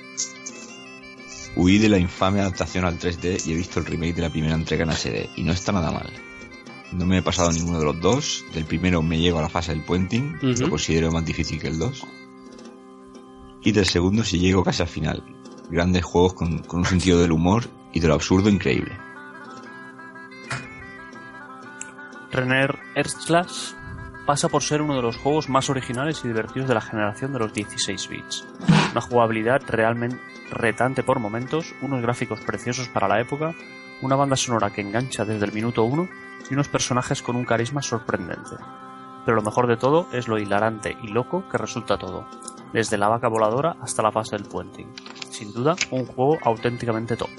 Huí de la infame adaptación al 3D y he visto el remake de la primera entrega en HD, y no está nada mal. No me he pasado ninguno de los dos. Del primero me llego a la fase del puenting, lo considero más difícil que el 2. Y del segundo sí llego casi al final. Grandes juegos con, con un sentido del humor y de lo absurdo increíble. Renner Erzlas pasa por ser uno de los juegos más originales y divertidos de la generación de los 16 bits. Una jugabilidad realmente retante por momentos, unos gráficos preciosos para la época, una banda sonora que engancha desde el minuto 1 y unos personajes con un carisma sorprendente. Pero lo mejor de todo es lo hilarante y loco que resulta todo, desde la vaca voladora hasta la fase del puenting. Sin duda, un juego auténticamente top.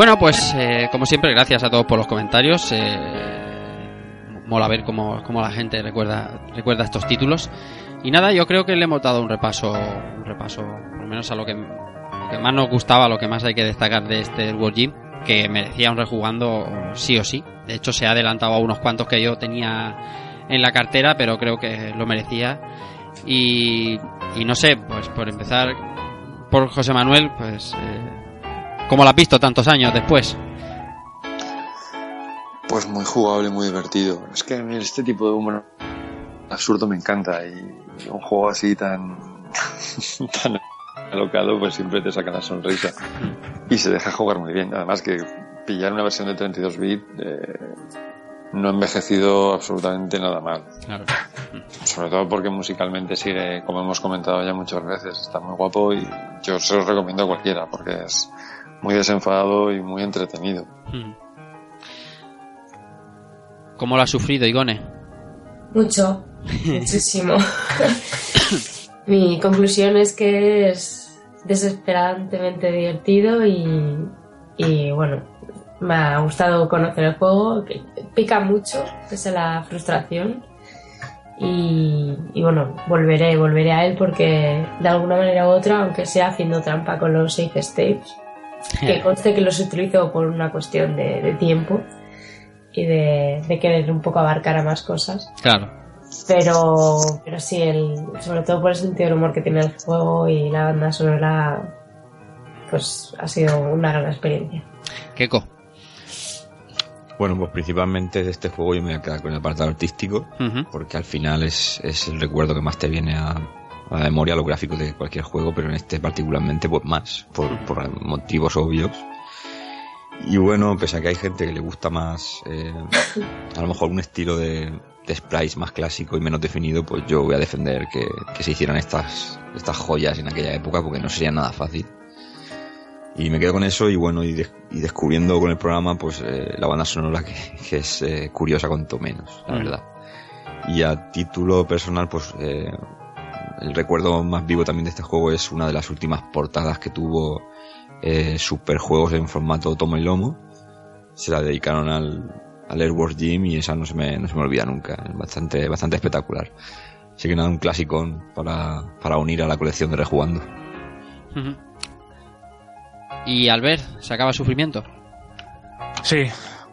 Bueno, pues eh, como siempre, gracias a todos por los comentarios. eh, mola ver cómo, cómo la gente recuerda, recuerda estos títulos. Y nada, yo creo que le hemos dado un repaso, un repaso, por lo menos a lo que, lo que más nos gustaba, lo que más hay que destacar de este World Gym, que merecía un rejugando sí o sí. De hecho, se ha adelantado a unos cuantos que yo tenía en la cartera, pero creo que lo merecía. Y, y no sé, pues por empezar por José Manuel, pues eh, ¿cómo lo has visto tantos años después? Pues muy jugable, muy divertido. Es que a mí este tipo de humor absurdo me encanta y un juego así tan, (laughs) tan alocado pues siempre te saca la sonrisa y se deja jugar muy bien. Además que pillar una versión de 32 bit eh, no ha envejecido absolutamente nada mal. Claro. Sobre todo porque musicalmente sigue, como hemos comentado ya muchas veces, está muy guapo y yo se lo recomiendo a cualquiera porque es muy desenfadado y muy entretenido. Mm. ¿Cómo lo has sufrido, Igone? Mucho, (laughs) muchísimo. (coughs) Mi conclusión es que es desesperantemente divertido y, y bueno, me ha gustado conocer el juego, que pica mucho, pese a la frustración. Y, y bueno, volveré, volveré a él porque de alguna manera u otra, aunque sea haciendo trampa con los safe states, que conste que los utilizo por una cuestión de, de tiempo y de, de querer un poco abarcar a más cosas. Claro. Pero, pero sí, el, sobre todo por el sentido del humor que tiene el juego y la banda sonora, pues ha sido una gran experiencia. Keiko. Bueno, pues principalmente de este juego yo me voy a quedar con el apartado artístico, porque al final es, es el recuerdo que más te viene a, a la memoria, lo gráfico de cualquier juego, pero en este particularmente pues más, por, por motivos obvios. Y bueno, pese a que hay gente que le gusta más, eh, a lo mejor un estilo de, de sprites más clásico y menos definido, pues yo voy a defender que, que se hicieran estas, estas joyas en aquella época, porque no sería nada fácil. Y me quedo con eso y bueno, y, des- y descubriendo con el programa pues eh, la banda sonora que, que es eh, curiosa cuanto menos, la Mm. verdad. Y a título personal pues el recuerdo más vivo también de este juego es una de las últimas portadas que tuvo eh, Superjuegos en formato tomo y lomo. Se la dedicaron al, al Airworld Gym y esa no se me, no se me olvida nunca. Es bastante, bastante espectacular. Así que nada, un clásico para, para unir a la colección de Rejugando. Y Albert, ¿se acaba sufrimiento? Sí,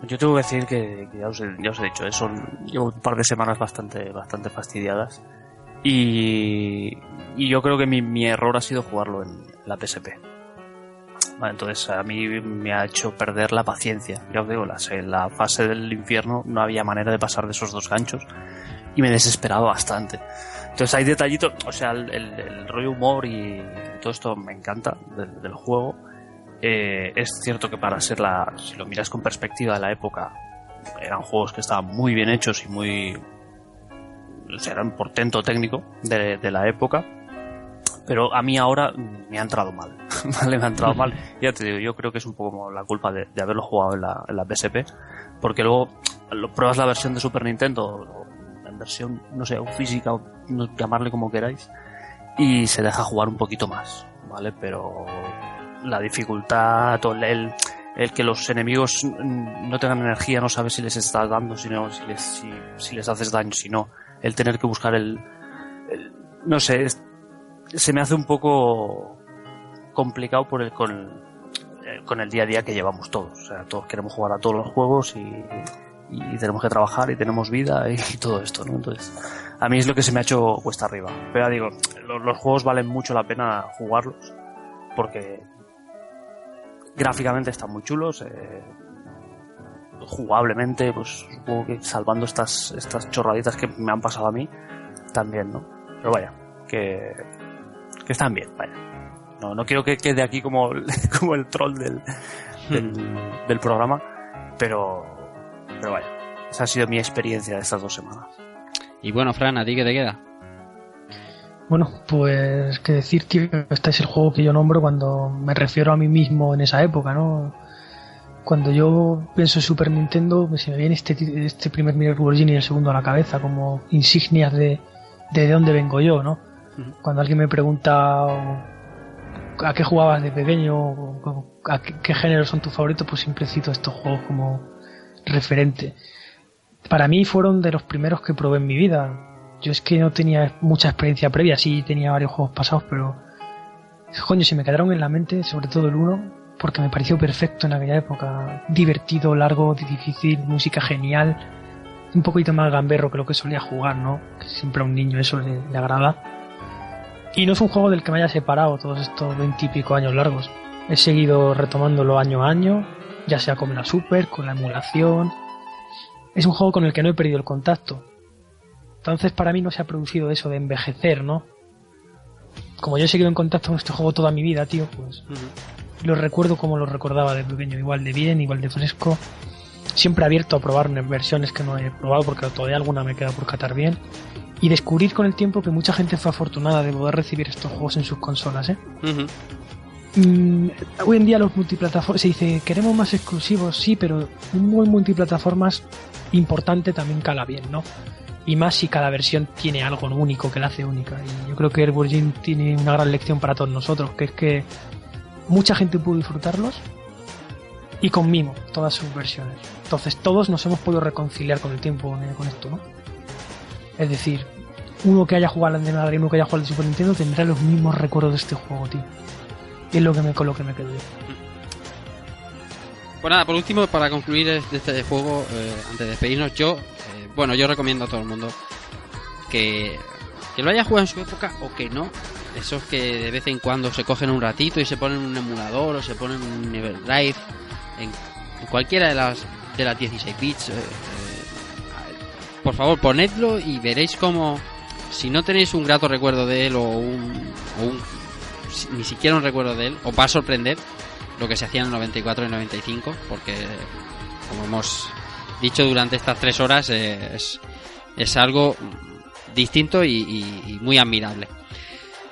yo tengo que decir que, que ya, os he, ya os he dicho, eh, son, llevo un par de semanas bastante, bastante fastidiadas. Y, y yo creo que mi, error ha sido jugarlo en la PSP. Entonces a mí me ha hecho perder la paciencia. Ya os digo, la, la fase del infierno no había manera de pasar de esos dos ganchos y me desesperaba bastante. Entonces hay detallitos, o sea, el, el- rollo humor y todo esto me encanta del, del juego. Eh, es cierto que para ser la, si lo miras con perspectiva de la época, eran juegos que estaban muy bien hechos y muy era un portento técnico de, de la época pero a mí ahora me ha entrado mal, (laughs) ¿vale? Me ha entrado mal. Ya te digo, yo creo que es un poco la culpa de, de haberlo jugado en la, en la, PSP, porque luego lo, pruebas la versión de Super Nintendo, o en versión, no sé, física, o no, llamarle como queráis, y se deja jugar un poquito más, ¿vale? Pero la dificultad, el, el que los enemigos no tengan energía, no sabes si les estás dando, si, no, si, les, si, si les haces daño, si no, el tener que buscar el, no sé, se me hace un poco complicado por el, con, eh, con el día a día que llevamos todos. O sea, todos queremos jugar a todos los juegos y, y tenemos que trabajar y tenemos vida y, todo esto, ¿no? Entonces, a mí es lo que se me ha hecho cuesta arriba. Pero digo, los, los juegos valen mucho la pena jugarlos porque gráficamente están muy chulos. Eh, jugablemente, pues supongo que salvando estas, estas chorraditas que me han pasado a mí, también, ¿no? Pero vaya, que, que están bien, vaya. No, no quiero que quede aquí como, (laughs) como el troll del, del, del, programa, pero, pero vaya, esa ha sido mi experiencia de estas dos semanas. Y bueno, Fran, ¿a ti qué te queda? Bueno, pues que decir, tío, este es el juego que yo nombro cuando me refiero a mí mismo en esa época, ¿no? Cuando yo pienso en Super Nintendo, se me viene este, este primer Mirror World y el segundo a la cabeza, como insignias de, de dónde vengo yo, ¿no? Cuando alguien me pregunta a qué jugabas de pequeño, a qué, qué géneros son tus favoritos, pues siempre cito estos juegos como referente. Para mí fueron de los primeros que probé en mi vida. Yo es que no tenía mucha experiencia previa, sí tenía varios juegos pasados, pero coño, se me quedaron en la mente, sobre todo el uno, porque me pareció perfecto en aquella época. Divertido, largo, difícil, música genial, un poquito más gamberro que lo que solía jugar, ¿no? Que siempre a un niño eso le, le agrada. Y no es un juego del que me haya separado todos estos veintipico años largos. He seguido retomándolo año a año, ya sea con la Super, con la emulación. Es un juego con el que no he perdido el contacto. Entonces para mí no se ha producido eso de envejecer, ¿no? Como yo he seguido en contacto con este juego toda mi vida, tío, pues uh -huh. Lo recuerdo como lo recordaba de pequeño, igual de bien, igual de fresco. Siempre abierto a probar versiones que no he probado porque todavía alguna me queda por catar bien y descubrir con el tiempo que mucha gente fue afortunada de poder recibir estos juegos en sus consolas. ¿eh? Uh -huh. mm, hoy en día los multiplataformas se dice queremos más exclusivos, sí, pero un buen multiplataformas importante también cala bien, ¿no? Y más si cada versión tiene algo único que la hace única. Y yo creo que Air Virgin tiene una gran lección para todos nosotros, que es que mucha gente pudo disfrutarlos y con mimo todas sus versiones. Entonces todos nos hemos podido reconciliar con el tiempo con esto, ¿no? Es decir, uno que haya jugado al de Mega y uno que haya jugado al Super Nintendo tendrá los mismos recuerdos de este juego, tío. Y es lo que me, con lo que me quedo. Pues nada, por último, para concluir este juego, eh, antes de despedirnos, yo, eh, bueno, yo recomiendo a todo el mundo que, que lo haya jugado en su época o que no. Esos que de vez en cuando se cogen un ratito y se ponen un emulador o se ponen un Nivel Drive en, en cualquiera de las de las 16 bits. Eh, por favor ponedlo y veréis como si no tenéis un grato recuerdo de él o un, ni siquiera un recuerdo de él, os va a sorprender lo que se hacía en el 94 y 95, porque como hemos dicho durante estas tres horas eh, es, es algo distinto y muy admirable.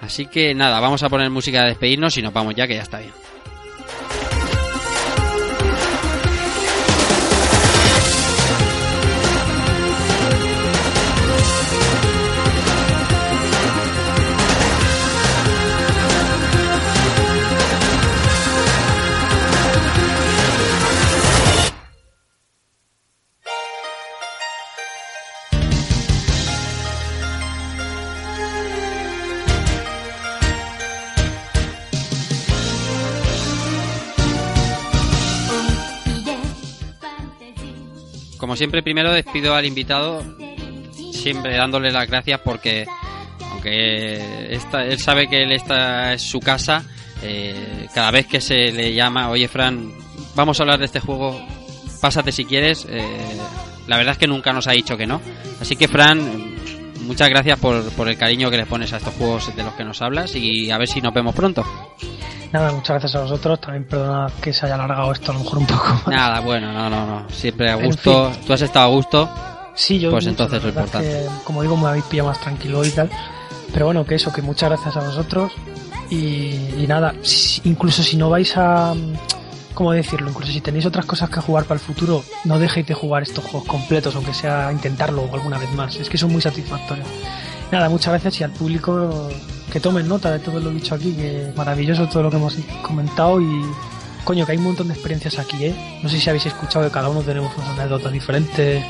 Así que nada, vamos a poner música de despedirnos y nos vamos ya que ya está bien. Siempre, primero despido al invitado, siempre dándole las gracias porque, aunque él sabe que él esta es su casa, eh, cada vez que se le llama, oye Fran, vamos a hablar de este juego, pásate si quieres, eh, la verdad es que nunca nos ha dicho que no. Así que Fran, muchas gracias por, por el cariño que le pones a estos juegos de los que nos hablas y a ver si nos vemos pronto. Nada, muchas gracias a vosotros. También perdona que se haya alargado esto a lo mejor un poco. (laughs) Nada, bueno, no, no, no. Siempre a gusto. En fin. Tú has estado a gusto. Sí, yo Pues entonces lo importante. que, como digo, me habéis pillado más tranquilo y tal. Pero bueno, que eso, que muchas gracias a vosotros. Y, y nada, si- incluso si no vais a. ¿Cómo decirlo? Incluso si tenéis otras cosas que jugar para el futuro, no dejéis de jugar estos juegos completos, aunque sea intentarlo alguna vez más. Es que son muy satisfactorios. Nada, muchas gracias y al público que tomen nota de todo lo dicho aquí, que maravilloso todo lo que hemos comentado y coño, que hay un montón de experiencias aquí, ¿eh? No sé si habéis escuchado que cada uno tenemos unas anécdotas diferentes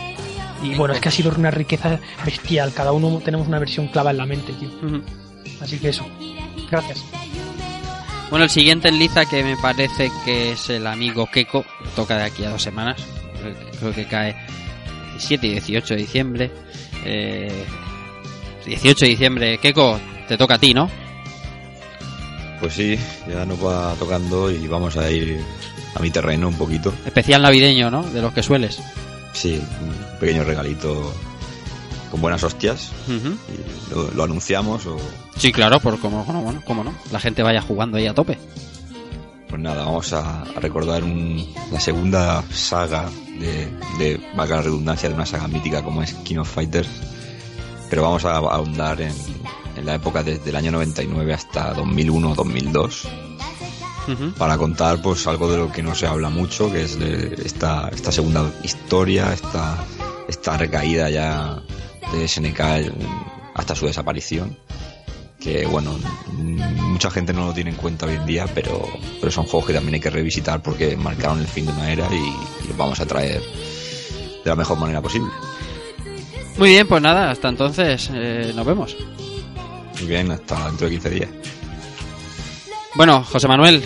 y bueno, es que ha sido una riqueza bestial, cada uno tenemos una versión clava en la mente, tío. Así que eso, gracias. Bueno, el siguiente en liza que me parece que es el amigo Keko, toca de aquí a dos semanas, creo que- cae 17 y 18 de diciembre. Eh, 18 de diciembre, Keko, te toca a ti, ¿no? Pues sí, ya nos va tocando y vamos a ir a mi terreno un poquito. Especial navideño, ¿no? De los que sueles. Sí, un pequeño regalito con buenas hostias y lo, lo anunciamos o Sí, claro, por cómo, bueno, cómo no. La gente vaya jugando ahí a tope. pues nada, vamos a, a recordar un- la segunda saga de, de, valga la redundancia, de una saga mítica como es King of Fighters, pero vamos a ahondar en, en la época desde el año 99 hasta 2001-2002 Ujú. para contar pues algo de lo que no se habla mucho, que es de esta, esta segunda historia, esta, esta recaída ya de SNK hasta su desaparición. Que bueno, mucha gente no lo tiene en cuenta hoy en día, pero, pero son juegos que también hay que revisitar porque marcaron el fin de una era y, y los vamos a traer de la mejor manera posible. Muy bien, pues nada, hasta entonces eh, nos vemos. Muy bien, hasta dentro de 15 días. Bueno, José Manuel,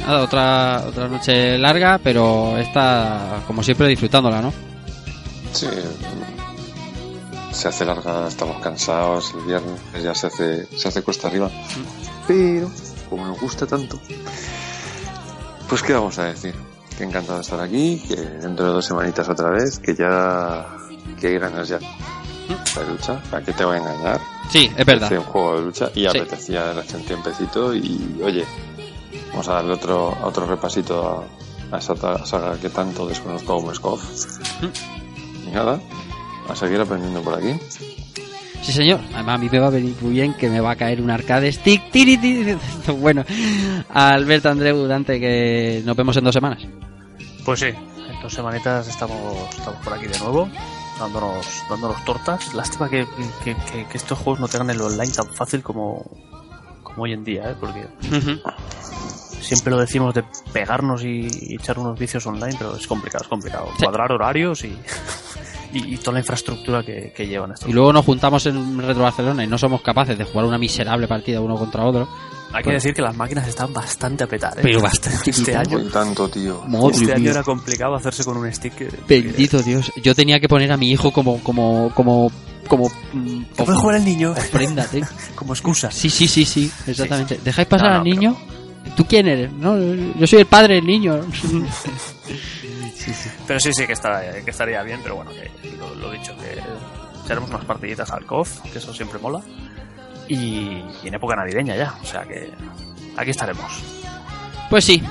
nada, otra, otra noche larga, pero esta, como siempre, disfrutándola, ¿no? Sí, se hace larga, estamos cansados, el viernes ya se hace, se hace cuesta arriba. Pero, como nos gusta tanto, pues qué vamos a decir. Que encantado de estar aquí, que dentro de dos semanitas otra vez, que ya, que hay ganas ya de lucha, ¿para qué te voy a engañar? Sí, es verdad. Hace un juego de lucha y Sí. apetecía darle un tiempecito y oye, vamos a darle otro, otro repasito a, a esa ta- saga que tanto desconozco como Scoff. Y nada, a seguir aprendiendo por aquí. Sí, señor. Además, a mí me va a venir muy bien que me va a caer un arcade stick. tiri, tiri. (laughs) Bueno, Alberto Andreu Dante, que nos vemos en dos semanas. Pues sí, en dos semanitas estamos, estamos por aquí de nuevo, dándonos, dándonos tortas. Lástima que, que, que- que estos juegos no tengan el online tan fácil como, como hoy en día, ¿eh? porque siempre lo decimos de pegarnos y, y echar unos vicios online, pero es complicado, es complicado. Sí. Cuadrar horarios y, (laughs) y, y toda la infraestructura que, que llevan estos Y luego nos juntamos en Retro Barcelona y no somos capaces de jugar una miserable partida uno contra otro. Hay que decir que las máquinas están bastante a petar, ¿eh? Pero bastante, Este año, tanto, tío. Madre este año era complicado hacerse con un stick. eh, Bendito Dios. Yo tenía que poner a mi hijo como, como, como, como, puede jugar el niño ofrenda, tío. (laughs) como excusa. Sí, sí, sí, sí, exactamente. ¿Dejáis pasar No, no, al niño? ¿Tú quién eres? No, yo soy el padre del niño. (laughs) Pero sí, sí, que, está, que estaría bien, pero bueno, que lo, lo dicho, que echaremos unas partiditas al COF, que eso siempre mola. Y, y en época navideña ya, o sea que aquí estaremos. Pues sí.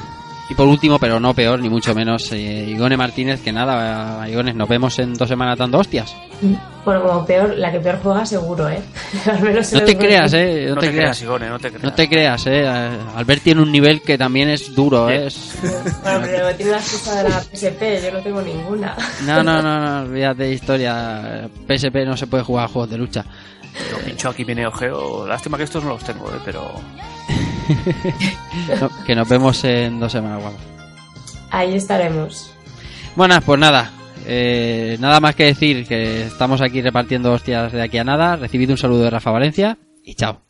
Y por último, pero no peor, ni mucho menos, eh, Igone Martínez, que nada, Igone, nos vemos en dos semanas dando hostias. Bueno, como peor, la que peor juega seguro, ¿eh? (laughs) Al menos No te creas, eh, no, No, te, creas. Igone, no te creas. No te creas, eh. Albert tiene un nivel que también es duro, eh. Es... Bueno, pero tiene la excusa de la PSP, yo no tengo ninguna. No, no, (laughs) no, no, olvídate de historia. PSP no se puede jugar a juegos de lucha. Lo pincho aquí mi Neo Geo. Lástima que estos no los tengo, eh, pero (laughs) No, que nos vemos en dos semanas, guapo. Ahí estaremos. Bueno, pues nada. eh, nada más que decir que estamos aquí repartiendo hostias de aquí a nada. Recibido un saludo de Rafa Valencia y chao.